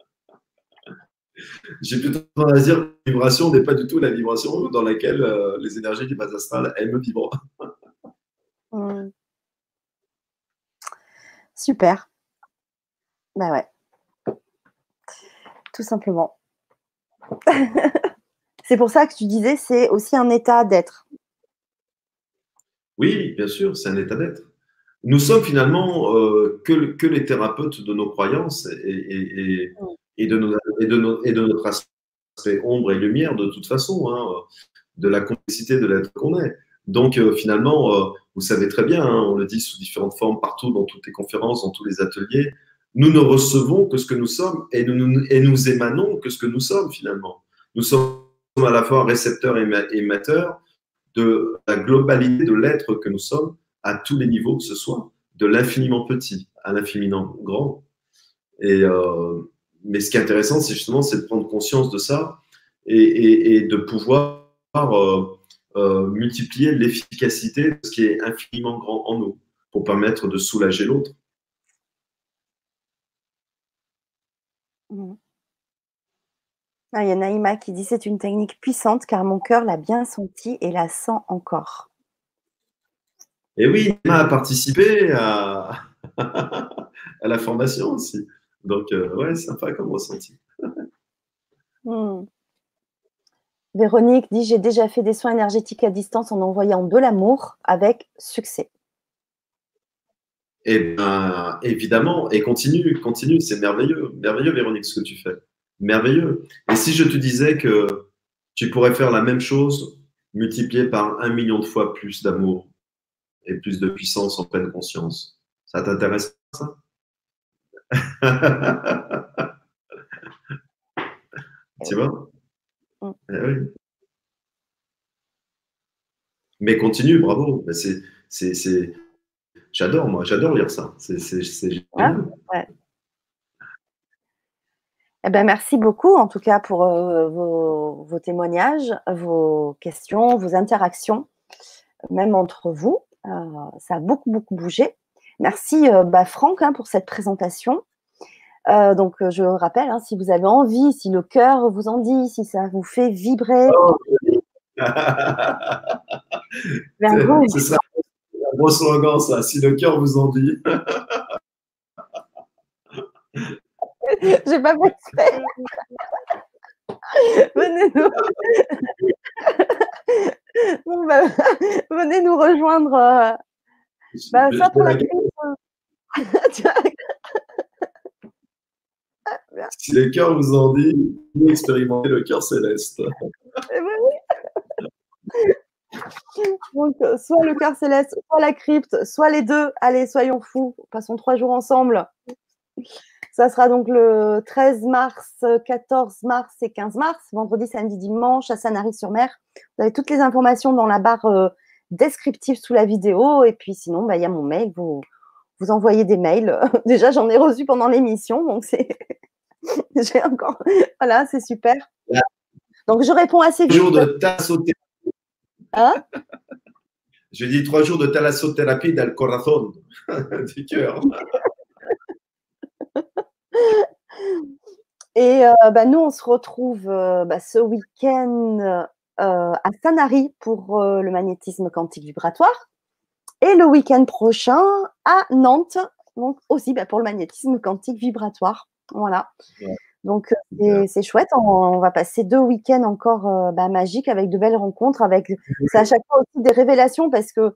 J'ai plutôt tendance à dire que la vibration n'est pas du tout la vibration dans laquelle euh, les énergies du bas astral aiment. Hmm. <laughs> Super. Ben ouais. Tout simplement. <laughs> c'est pour ça que tu disais, c'est aussi un état d'être. Oui, bien sûr, c'est un état d'être. Nous sommes finalement euh, que, que, les thérapeutes de nos croyances et, et de, et de, et de notre aspect ombre et lumière de toute façon, hein, de la complexité de l'être qu'on est. Donc euh, finalement, euh, vous savez très bien, hein, on le dit sous différentes formes partout, dans toutes les conférences, dans tous les ateliers, nous ne recevons que ce que nous sommes et nous, et nous émanons que ce que nous sommes finalement. Nous sommes à la fois récepteurs et émetteurs de la globalité de l'être que nous sommes à tous les niveaux que ce soit, de l'infiniment petit à l'infiniment grand. Et, euh, mais ce qui est intéressant, c'est justement de prendre conscience de ça et, de pouvoir euh, euh, multiplier l'efficacité de ce qui est infiniment grand en nous pour permettre de soulager l'autre. Mmh. Ah, il y a Naïma qui dit c'est une technique puissante car mon cœur l'a bien senti et la sent encore. Et oui, Naïma a participé à, <laughs> à la formation aussi. Donc, euh, ouais, sympa comme ressenti. Hmm. Véronique dit J'ai déjà fait des soins énergétiques à distance en envoyant de l'amour avec succès. Eh bien, évidemment, et continue, continue, c'est merveilleux, merveilleux, Véronique, ce que tu fais. Merveilleux. Et si je te disais que tu pourrais faire la même chose multiplié par un million de fois plus d'amour et plus de puissance en pleine conscience, ça t'intéresse ça? <laughs> Tu vois? Mm. eh oui. Mais continue, bravo. C'est, J'adore, moi, j'adore lire ça. C'est, eh ben, merci beaucoup, en tout cas, pour euh, vos, témoignages, vos questions, vos interactions, même entre vous. Euh, ça a beaucoup, beaucoup bougé. Merci, euh, bah, Franck, hein, pour cette présentation. donc, je rappelle, hein, si vous avez envie, si le cœur vous en dit, si ça vous fait vibrer. Oh, <laughs> ce sera un beau slogan, ça, si le cœur vous en dit. <laughs> J'ai pas fait exprès. <laughs> venez nous. Bah, venez nous rejoindre. Euh, bah, ça pour la <laughs> <laughs> si le cœur vous en dit, expérimentez le cœur céleste. <laughs> Eh ben Donc, euh, soit le cœur céleste, soit la crypte, soit les deux. Allez, soyons fous. Passons trois jours ensemble. Ça sera donc le 13 mars, 14 mars et 15 mars, vendredi, samedi, dimanche à Sanary-sur-Mer. Vous avez toutes les informations dans la barre euh, descriptive sous la vidéo. Et puis sinon, bah, il y a mon mail. Vous, vous envoyez des mails. <laughs> Déjà, j'en ai reçu pendant l'émission, donc c'est. <laughs> J'ai encore. Voilà, c'est super. Donc, je réponds assez vite. Jour de. Hein? Je dis trois jours de thalassothérapie del corazón, <laughs> du cœur. Et euh, bah, nous, on se retrouve euh, bah, ce week-end euh, à Sanary pour le magnétisme quantique vibratoire. Et le week-end prochain à Nantes, donc aussi bah, pour le magnétisme quantique vibratoire. Voilà. Donc c'est chouette. On, va passer deux week-ends encore magiques avec de belles rencontres. Avec c'est à chaque fois aussi des révélations parce que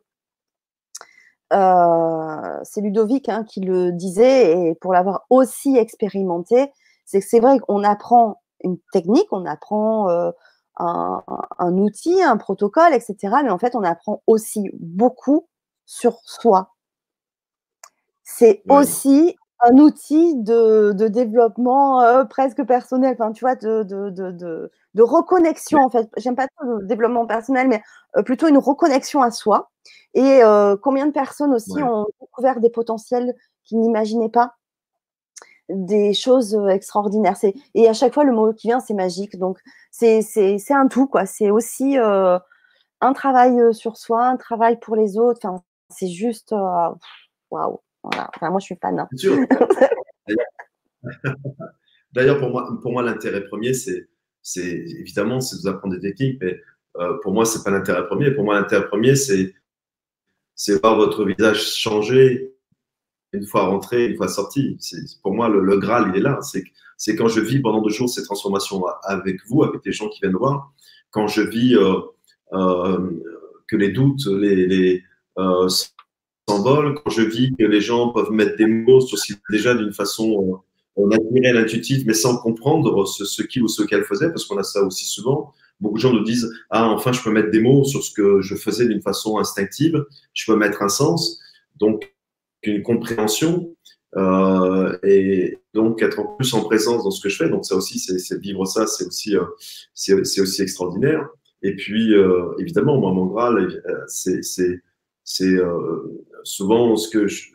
euh, c'est Ludovic hein, qui le disait, et pour l'avoir aussi expérimenté, c'est que c'est vrai qu'on apprend une technique, on apprend euh, un, outil, un protocole, etc. Mais en fait, on apprend aussi beaucoup sur soi. C'est aussi un outil de, développement euh, presque personnel, enfin, tu vois, de, de, reconnexion, en fait. J'aime pas le développement personnel, mais plutôt une reconnexion à soi. Et euh, combien de personnes aussi ont découvert des potentiels qu'ils n'imaginaient pas? Des choses euh, extraordinaires. Et à chaque fois, le mot qui vient, c'est magique. Donc, c'est un tout, quoi. C'est aussi euh, un travail sur soi, un travail pour les autres. Enfin, c'est juste waouh. Enfin, moi, je suis fan. Hein. <laughs> D'ailleurs, pour moi, pour moi l'intérêt premier, c'est évidemment, c'est de vous apprendre des techniques, mais pour moi, c'est pas l'intérêt premier. Pour moi, l'intérêt premier, c'est c'est voir votre visage changer une fois rentré, une fois sorti. Pour moi, le, Graal, il est là. C'est quand je vis pendant deux jours ces transformations avec vous, avec les gens qui viennent voir, quand je vis euh, euh, que les doutes les, les euh, s'envolent, quand je vis que les gens peuvent mettre des mots sur ce déjà d'une façon naturelle, intuitive, mais sans comprendre ce, ce qu'il ou ce qu'elle faisait, parce qu'on a ça aussi souvent beaucoup de gens nous disent Ah, enfin, je peux mettre des mots sur ce que je faisais d'une façon instinctive, je peux mettre un sens, donc une compréhension, euh, et donc être en plus en présence dans ce que je fais. Donc, ça aussi, c'est vivre ça, c'est aussi, euh, c'est aussi extraordinaire. Et puis, euh, évidemment, moi, mon Graal, c'est souvent ce que je.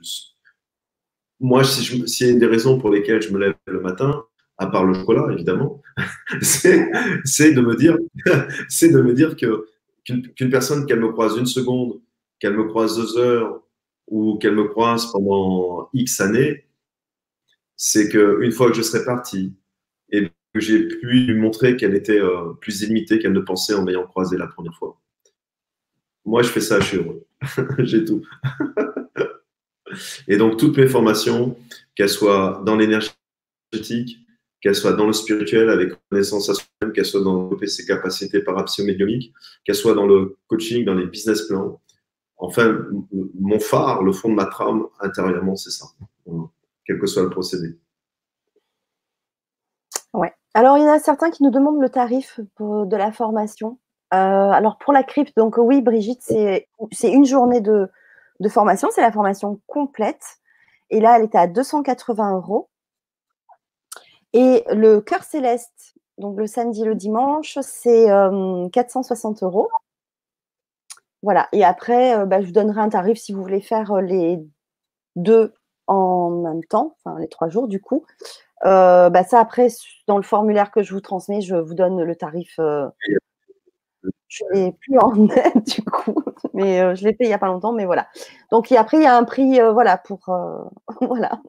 Moi, s'il si y a des raisons pour lesquelles je me lève le matin, à part le chocolat évidemment, <laughs> c'est de me dire, <laughs> c'est de me dire que qu'une personne qu'elle me croise une seconde, qu'elle me croise deux heures ou qu'elle me croise pendant X années, c'est que une fois que je serai parti et que j'ai pu lui montrer qu'elle était euh, plus illimitée qu'elle ne pensait en m'ayant croisé la première fois. Moi, je fais ça, je suis heureux. <laughs> j'ai tout. et donc, toutes mes formations, qu'elles soient dans l'énergétique, qu'elle soit dans le spirituel avec connaissance à soi-même, qu'elle soit dans ses capacités parapsychomédiumiques, qu'elle soit dans le coaching, dans les business plans, enfin, mon phare, le fond de ma trame, intérieurement, c'est ça, quel que soit le procédé. Ouais. Alors, il y en a certains qui nous demandent le tarif de la formation. Euh, alors, pour la crypte, donc oui, Brigitte, c'est une journée de, de formation, c'est la formation complète. Et là, elle était à 280 euros. Et le cœur céleste, donc le samedi, le dimanche, c'est 460 euh, euros. Voilà. Et après, euh, bah, je vous donnerai un tarif si vous voulez faire euh, les deux en même temps, enfin les trois jours du coup. bah, ça, après, dans le formulaire que je vous transmets, je vous donne le tarif. Je ne l'ai plus en <laughs> net du coup, mais je l'ai fait il n'y a pas longtemps, mais voilà. Donc après, il y a un prix, voilà, pour. <laughs> voilà.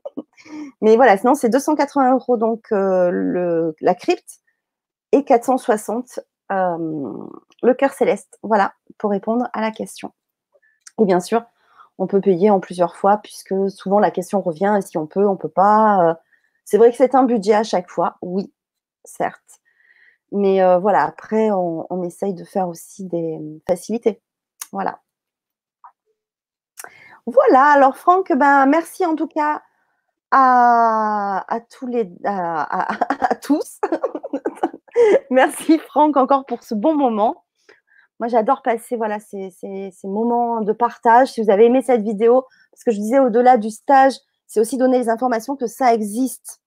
Mais voilà, sinon, c'est 280 euros donc la crypte et 460 le cœur céleste. Voilà, pour répondre à la question. Et bien sûr, on peut payer en plusieurs fois, puisque souvent la question revient, si on peut, on ne peut pas. Euh. C'est vrai que c'est un budget à chaque fois, oui, certes. Mais euh, voilà, après, on, essaye de faire aussi des facilités. Voilà. Voilà, alors Franck, ben, merci en tout cas à, tous les <laughs> <laughs> Merci Franck encore pour ce bon moment. Moi, j'adore passer voilà, ces, moments de partage. Si vous avez aimé cette vidéo, parce que je disais au-delà du stage, c'est aussi donner les informations que ça existe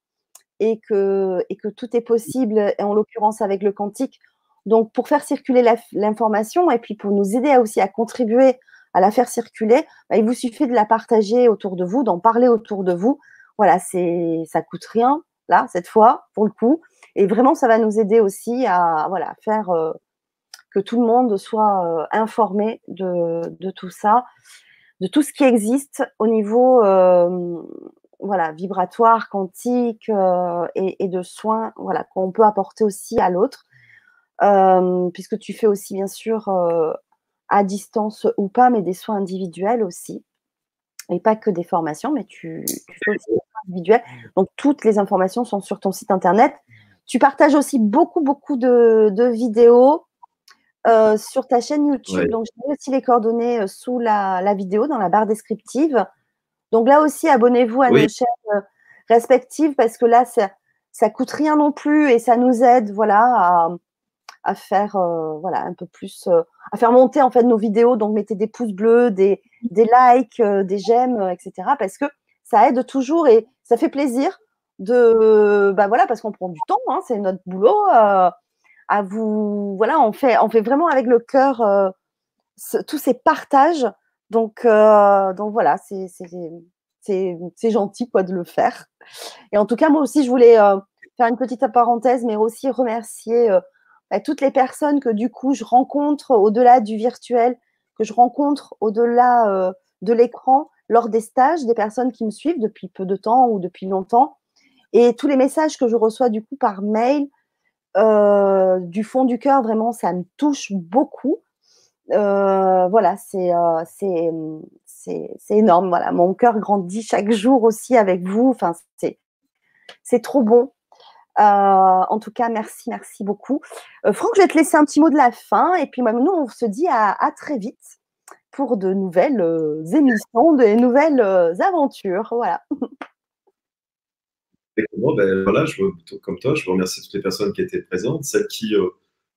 et que, tout est possible, en l'occurrence avec le quantique. Donc, pour faire circuler l'information et puis pour nous aider aussi à contribuer à la faire circuler, bah, il vous suffit de la partager autour de vous, d'en parler autour de vous. Voilà, c'est ça coûte rien là cette fois pour le coup. Et vraiment, ça va nous aider aussi à voilà, faire euh, que tout le monde soit euh, informé de, tout ça, de tout ce qui existe au niveau euh, voilà, vibratoire, quantique et, de soins voilà, qu'on peut apporter aussi à l'autre. puisque tu fais aussi, bien sûr, à distance ou pas, mais des soins individuels aussi. Et pas que des formations, mais tu, tu fais aussi des soins individuels. Donc, toutes les informations sont sur ton site internet. Tu partages aussi beaucoup, beaucoup de, vidéos euh, sur ta chaîne YouTube. Donc, mets aussi les coordonnées euh, sous la, vidéo, dans la barre descriptive. Donc, là aussi, abonnez-vous à nos chaînes euh, respectives parce que là, ça, ça coûte rien non plus et ça nous aide, voilà, à, faire, voilà, un peu plus, à faire monter en fait nos vidéos. Donc, mettez des pouces bleus, des, des likes, des j'aime, etc. Parce que ça aide toujours et ça fait plaisir de bah voilà parce qu'on prend du temps hein, c'est notre boulot euh, à vous voilà on fait on fait vraiment avec le cœur euh, tous ces partages donc euh, donc voilà c'est gentil quoi de le faire et en tout cas moi aussi je voulais faire une petite parenthèse mais aussi remercier bah, toutes les personnes que du coup je rencontre au-delà du virtuel que je rencontre au-delà de l'écran lors des stages des personnes qui me suivent depuis peu de temps ou depuis longtemps et tous les messages que je reçois du coup par mail, euh, du fond du cœur, vraiment, ça me touche beaucoup. Euh, voilà, euh, c'est c'est énorme. Voilà, mon cœur grandit chaque jour aussi avec vous. Enfin, c'est trop bon. en tout cas, merci, merci beaucoup. Franck, je vais te laisser un petit mot de la fin. Et puis, nous, on se dit à, très vite pour de nouvelles émissions, de nouvelles aventures. Voilà. ben, voilà, je comme toi, je veux remercier toutes les personnes qui étaient présentes, celles qui, euh,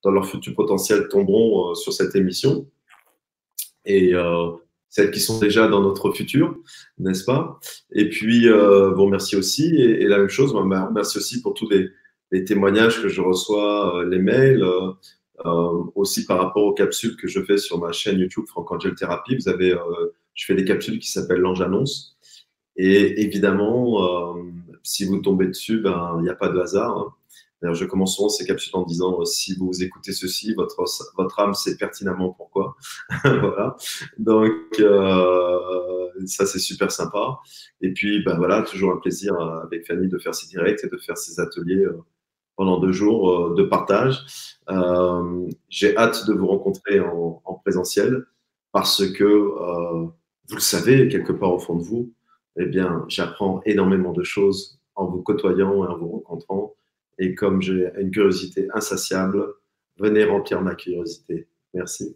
dans leur futur potentiel, tomberont euh, sur cette émission, et euh, celles qui sont déjà dans notre futur, n'est-ce pas? Et puis, vous remercier aussi, et, la même chose, moi, remercie aussi pour tous les, témoignages que je reçois, les mails, aussi par rapport aux capsules que je fais sur ma chaîne YouTube Franck Angel Thérapie. Vous avez, je fais des capsules qui s'appellent l'ange annonce, et évidemment si vous tombez dessus, ben, il n'y a pas de hasard. Hein. Je commence souvent ces capsules en disant euh, si vous écoutez ceci, votre, votre âme sait pertinemment pourquoi. <laughs> voilà. Donc, euh, ça, c'est super sympa. Et puis, ben voilà, toujours un plaisir euh, avec Fanny de faire ces directs et de faire ces ateliers pendant deux jours de partage. J'ai hâte de vous rencontrer en, en présentiel parce que, vous le savez, quelque part au fond de vous, eh bien, j'apprends énormément de choses en vous côtoyant et en vous rencontrant. Et comme j'ai une curiosité insatiable, venez remplir ma curiosité. Merci.